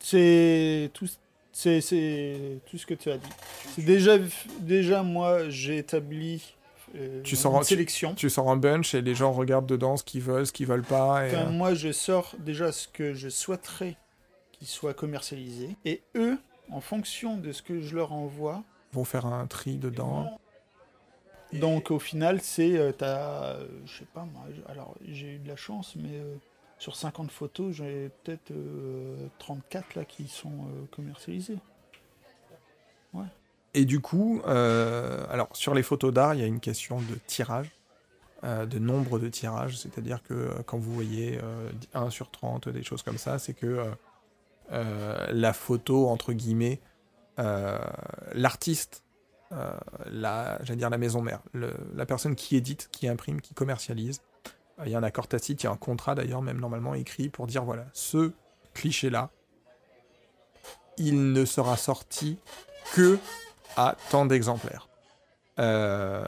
C'est tout, c'est, c'est tout ce que tu as dit. C'est déjà, déjà moi, j'ai établi euh, Tu sors une en- sélection. Tu sors un bunch et les gens regardent dedans ce qu'ils veulent, ce qu'ils veulent pas. Et, Enfin, euh, moi, je sors déjà ce que je souhaiterais qu'il soit commercialisé. Et eux, en fonction de ce que je leur envoie, vont faire un tri dedans. Donc au final, c'est. euh, t'as, euh, je sais pas moi, j- alors j'ai eu de la chance, mais euh, sur 50 photos, j'ai peut-être euh, 34 là qui sont euh, commercialisées. Et du coup, euh, alors sur les photos d'art, il y a une question de tirage, euh, de nombre de tirages. C'est-à-dire que euh, quand vous voyez euh, 1 sur 30, des choses comme ça, c'est que euh, euh, la photo, entre guillemets, euh, l'artiste, euh, la, j'allais dire la maison mère, la personne qui édite, qui imprime, qui commercialise, euh, il y a un accord tacite, il y a un contrat d'ailleurs, même normalement écrit, pour dire voilà, ce cliché-là, il ne sera sorti que à tant d'exemplaires. Euh,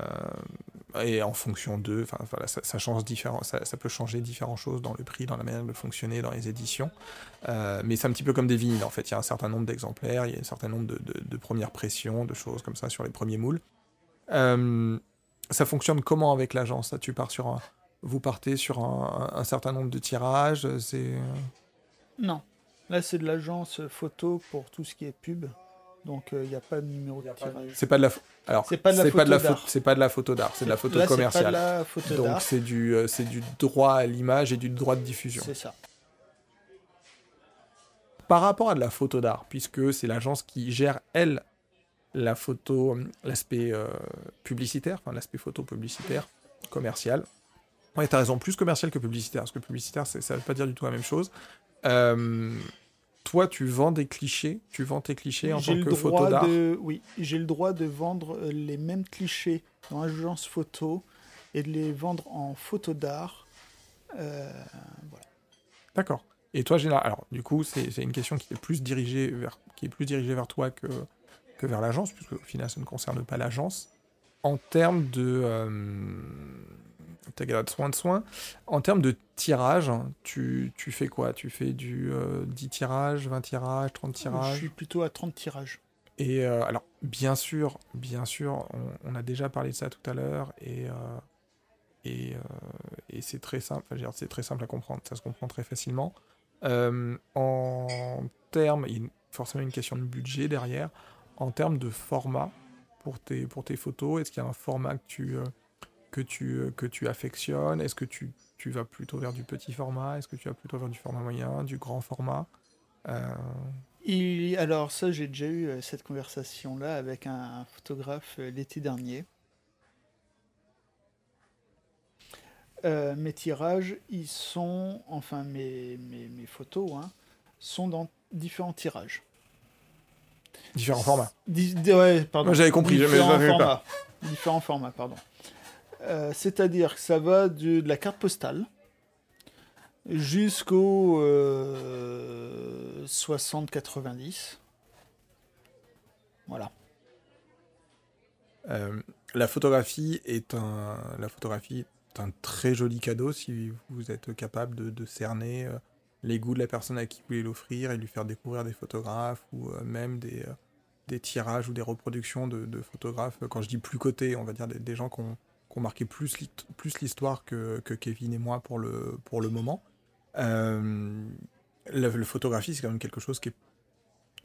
et en fonction d'eux, enfin voilà, ça, change différent, ça, peut changer différentes choses dans le prix, dans la manière de fonctionner, dans les éditions. Euh, mais c'est un petit peu comme des vinyles en fait. Il y a un certain nombre d'exemplaires, il y a un certain nombre de, premières pressions, de choses comme ça sur les premiers moules. Euh, ça fonctionne comment avec l'agence? Tu pars sur vous partez sur un, certain nombre de tirages. C'est Non. Là, c'est de l'agence photo pour tout ce qui est pub. Donc il n'y a pas de numéro de tirage. C'est pas de la alors c'est pas de la photo c'est pas de la photo d'art, c'est de la photo Là, commerciale. pas de la photo Donc c'est du euh, c'est du droit à l'image et du droit de diffusion. C'est ça. Par rapport à de la photo d'art, puisque c'est l'agence qui gère elle la photo, euh, l'aspect euh, publicitaire, enfin l'aspect photo publicitaire, commercial. Ouais, t'as raison, plus commercial que publicitaire, parce que publicitaire, ça veut pas dire du tout la même chose. Euh, toi, tu vends des clichés, tu vends tes clichés en tant le que photo d'art. de, oui, j'ai le droit de vendre euh, les mêmes clichés dans l'agence photo et de les vendre en photo d'art. Euh, voilà. D'accord. Et toi, général, alors du coup, c'est c'est une question qui est plus dirigée vers, qui est plus dirigée vers toi que, que vers l'agence, puisque au final, ça ne concerne pas l'agence. En termes de, euh, t'as galère de soins de soins, en termes de tirage, tu, tu fais quoi? Tu fais du euh, 10 tirages, 20 tirages, 30 Je tirages? suis plutôt à 30 tirages. Et euh, alors, bien sûr, bien sûr, on, on a déjà parlé de ça tout à l'heure, et, euh, et, euh, et c'est très simple, enfin, je c'est très simple à comprendre, ça se comprend très facilement. En termes, il y a forcément une question de budget derrière, en termes de format pour tes, pour tes photos, est-ce qu'il y a un format que tu, que tu, euh, que tu affectionnes? Est-ce que tu, tu vas plutôt vers du petit format? Est-ce que tu vas plutôt vers du format moyen, du grand format? Euh, Il- alors ça, j'ai déjà eu euh, cette conversation-là avec un, photographe l'été dernier. Euh, mes tirages, ils sont, enfin mes, mes, mes photos, hein, sont dans différents tirages. Différents formats. Di- ouais, pardon. J'avais compris, j'avais- Différents j'avais pas. formats. Différents formats, pardon. Euh, C'est-à-dire que ça va de, la carte postale jusqu'au euh, 60-90. Voilà. Euh, la photographie est un, très joli cadeau si vous êtes capable de, cerner euh, les goûts de la personne à qui vous voulez l'offrir et lui faire découvrir des photographes ou euh, même des, euh, des tirages ou des reproductions de, photographes. Quand je dis plus cotés, on va dire des, des gens qui ont, qui ont marqué plus plus l'histoire que, que Kevin et moi pour le, pour le moment. Euh, la, photographie, c'est quand même quelque chose qui,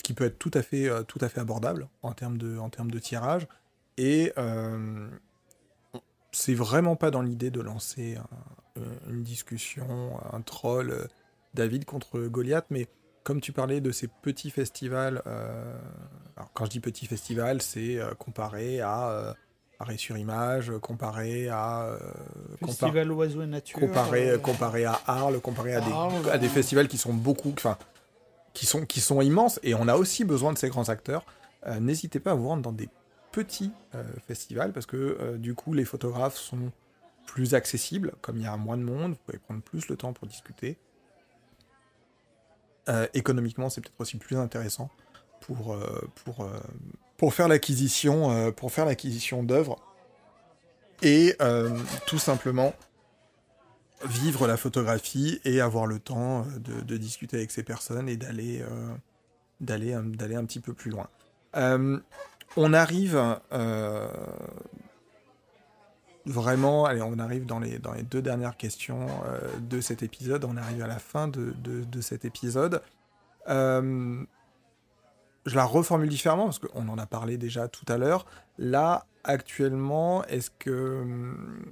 qui peut être tout à fait, euh, tout à fait abordable en termes de, en termes de tirage. Et euh, c'est vraiment pas dans l'idée de lancer euh, une discussion, un troll euh, David contre Goliath, mais comme tu parlais de ces petits festivals, alors quand je dis petits festivals, c'est comparé à euh, Arrêt sur Image, comparé à euh, compar- Festival Oiseaux et Nature. comparé, euh, comparé à Arles, comparé à des, à des euh. festivals qui sont beaucoup, enfin, qui sont, qui sont immenses, et on a aussi besoin de ces grands acteurs. Euh, N'hésitez pas à vous rendre dans des petits euh, festivals, parce que euh, du coup, les photographes sont plus accessibles, comme il y a moins de monde, vous pouvez prendre plus le temps pour discuter. Euh, économiquement, c'est peut-être aussi plus intéressant pour, euh, pour, euh, pour faire l'acquisition euh, pour faire l'acquisition d'œuvres et euh, tout simplement vivre la photographie et avoir le temps euh, de, discuter avec ces personnes et d'aller euh, d'aller d'aller un petit peu plus loin. On arrive vraiment, allez, on arrive dans les, dans les deux dernières questions de cet épisode. On arrive à la fin de, de, de cet épisode. Je la reformule différemment parce qu'on en a parlé déjà tout à l'heure. Là, actuellement, est-ce que. hum,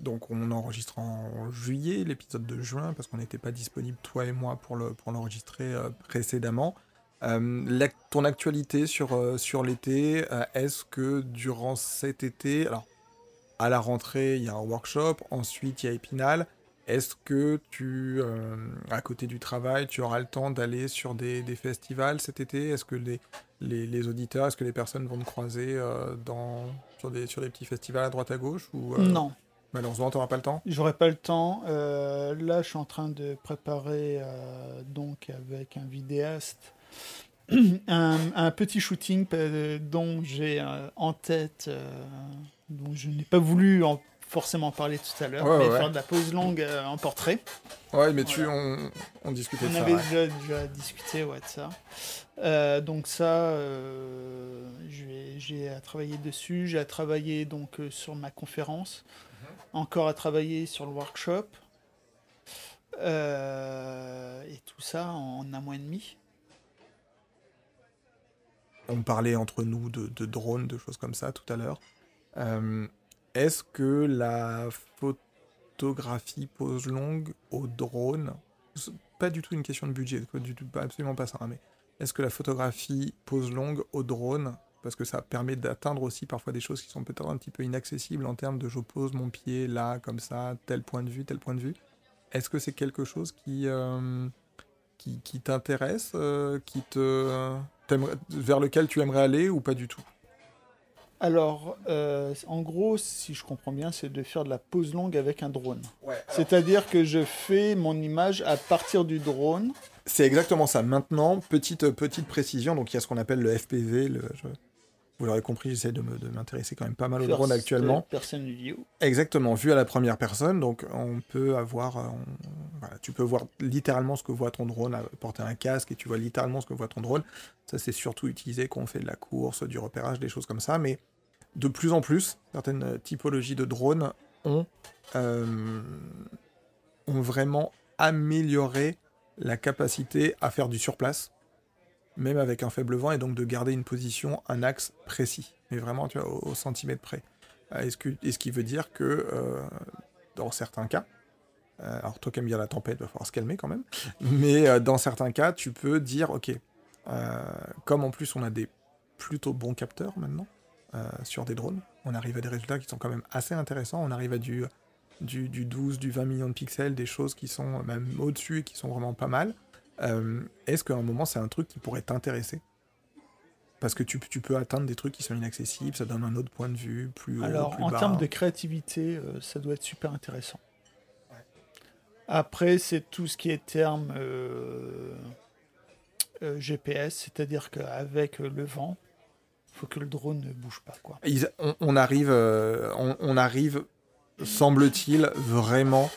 Donc, on enregistre en juillet, l'épisode de juin, parce qu'on n'était pas disponible, toi et moi, pour le- pour l'enregistrer euh, précédemment. La- ton actualité sur, euh, sur l'été, euh, est-ce que durant cet été, alors à la rentrée, il y a un workshop, ensuite il y a Épinal, est-ce que tu, euh, à côté du travail, tu auras le temps d'aller sur des, des festivals cet été? Est-ce que les, les, les auditeurs, est-ce que les personnes vont te croiser euh, dans, sur, des, sur des petits festivals à droite à gauche ou, euh, Non, Malheureusement, tu n'auras pas le temps? J'aurais pas le temps. Là, je suis en train de préparer, donc avec un vidéaste, un, un petit shooting dont j'ai en tête, dont je n'ai pas voulu en- forcément parler tout à l'heure, Ouais, mais ouais. faire de la pause longue euh, en portrait. Ouais, mais tu, on, on discutait de On ça. avait ouais. déjà, déjà discuté ouais, de ça. Euh, donc ça, euh, j'ai à travailler dessus. J'ai à travailler donc sur ma conférence. Encore à travailler sur le workshop. Et tout ça en un mois et demi. on parlait entre nous de, de drones, de choses comme ça tout à l'heure. Euh, Est-ce que la photographie pose longue au drone, pas du tout une question de budget, absolument pas ça, hein, mais est-ce que la photographie pose longue au drone? Parce que ça permet d'atteindre aussi parfois des choses qui sont peut-être un petit peu inaccessibles en termes de je pose mon pied là, comme ça, tel point de vue, tel point de vue. Est-ce que c'est quelque chose qui, euh, t'intéresse, euh, qui te, t'aimerais- vers lequel tu aimerais aller ou pas du tout? Alors, euh, en gros, si je comprends bien, c'est de faire de la pose longue avec un drone. Ouais. C'est-à-dire que je fais mon image à partir du drone. C'est exactement ça. Maintenant, petite, petite précision, donc il y a ce qu'on appelle le FPV. Le, vous l'aurez compris, j'essaie de m'intéresser quand même pas mal au drone actuellement. Person view. Exactement, vu à la première personne, donc on peut avoir, euh, on- voilà, tu peux voir littéralement ce que voit ton drone, à porter un casque et tu vois littéralement ce que voit ton drone. Ça c'est surtout utilisé quand on fait de la course, du repérage, des choses comme ça, mais de plus en plus, certaines typologies de drones ont, euh, ont vraiment amélioré la capacité à faire du surplace, même avec un faible vent, et donc de garder une position, un axe précis, mais vraiment tu vois, au- centimètre près. Euh, Est-ce que, est-ce qui veut dire que euh, dans certains cas, euh, alors toi qui aimes bien la tempête, va falloir se calmer quand même, mais dans certains cas, tu peux dire, ok, comme en plus on a des plutôt bons capteurs maintenant sur des drones, on arrive à des résultats qui sont quand même assez intéressants, on arrive à du, du, du 12, du 20 millions de pixels, des choses qui sont même au-dessus et qui sont vraiment pas mal. Euh, Est-ce qu'à un moment c'est un truc qui pourrait t'intéresser? Parce que tu, tu peux atteindre des trucs qui sont inaccessibles, ça donne un autre point de vue, plus haut, Alors, plus en bas. termes de créativité, euh, ça doit être super intéressant. Après, c'est tout ce qui est terme euh, GPS, c'est-à-dire qu'avec le vent, il faut que le drone ne bouge pas. Quoi. Ils- on, on arrive, on, on arrive, semble-t-il, vraiment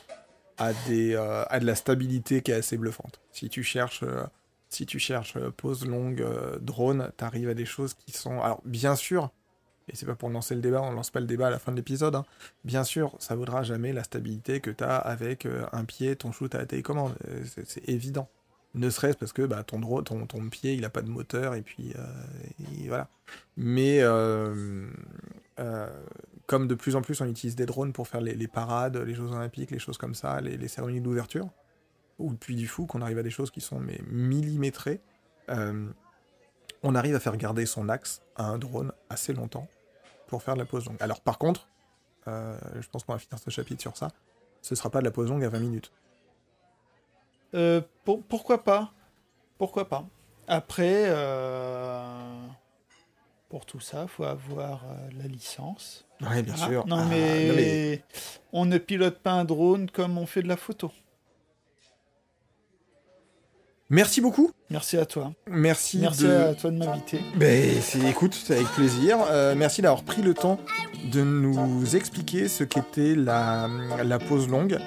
à, des, euh, à de la stabilité qui est assez bluffante. Si tu cherches, euh, si tu cherches euh, pause longue, euh, drone, tu arrives à des choses qui sont... Alors, bien sûr, et c'est pas pour lancer le débat, on lance pas le débat à la fin de l'épisode, hein, bien sûr, ça vaudra jamais la stabilité que tu as avec euh, un pied, ton shoot à la télécommande. Euh, c'est- évident. Ne serait-ce parce que bah, ton, dro- ton, ton pied, il a pas de moteur, et puis euh, voilà. Mais euh, euh, comme de plus en plus on utilise des drones pour faire les, parades, les Jeux Olympiques, les choses comme ça, les, cérémonies d'ouverture, ou depuis du fou, qu'on arrive à des choses qui sont mais millimétrées, euh, on arrive à faire garder son axe à un drone assez longtemps pour faire de la pause longue. Alors par contre, euh, je pense qu'on va finir ce chapitre sur ça, ce sera pas de la pause longue à 20 minutes. Euh, pour- pourquoi pas? Pourquoi pas? Après, pour tout ça, il faut avoir euh, la licence. Oui, bien Ah, sûr. Non, Ah, mais... non, mais on ne pilote pas un drone comme on fait de la photo. Merci beaucoup. Merci à toi. Merci, Merci de... à toi de m'inviter. Ben, écoute, c'est avec plaisir. Euh, merci d'avoir pris le temps de nous expliquer ce qu'était la, la pause longue.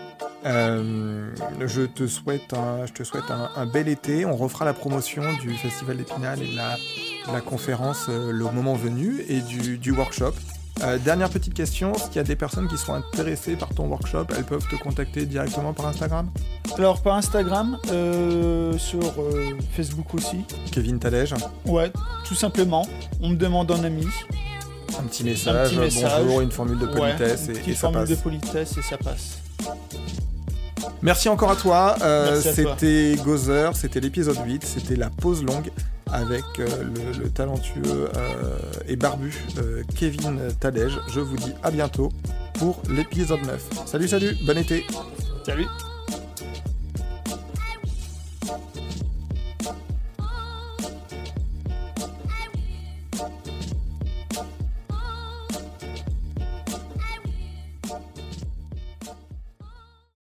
Euh, je te souhaite, un, je te souhaite un, un bel été. On refera la promotion du Festival d'Épinal et de la, la conférence euh, le moment venu et du, du workshop. Euh, dernière petite question, s'il y a des personnes qui sont intéressées par ton workshop, elles peuvent te contacter directement par Instagram? Alors, par Instagram, euh, sur euh, Facebook aussi. Kevin Tadej, Ouais, tout simplement. On me demande un ami. un petit message, petit message. bonjour, une formule de politesse ouais, une et, petite et ça formule passe. de politesse et ça passe. Merci encore à toi. Euh, Merci à toi. c'était Gozer, c'était l'épisode 8, c'était la pause longue avec euh, le, le talentueux euh, et barbu euh, Kevin Tadej. Je vous dis à bientôt pour l'épisode 9. Salut, salut, bon été. Salut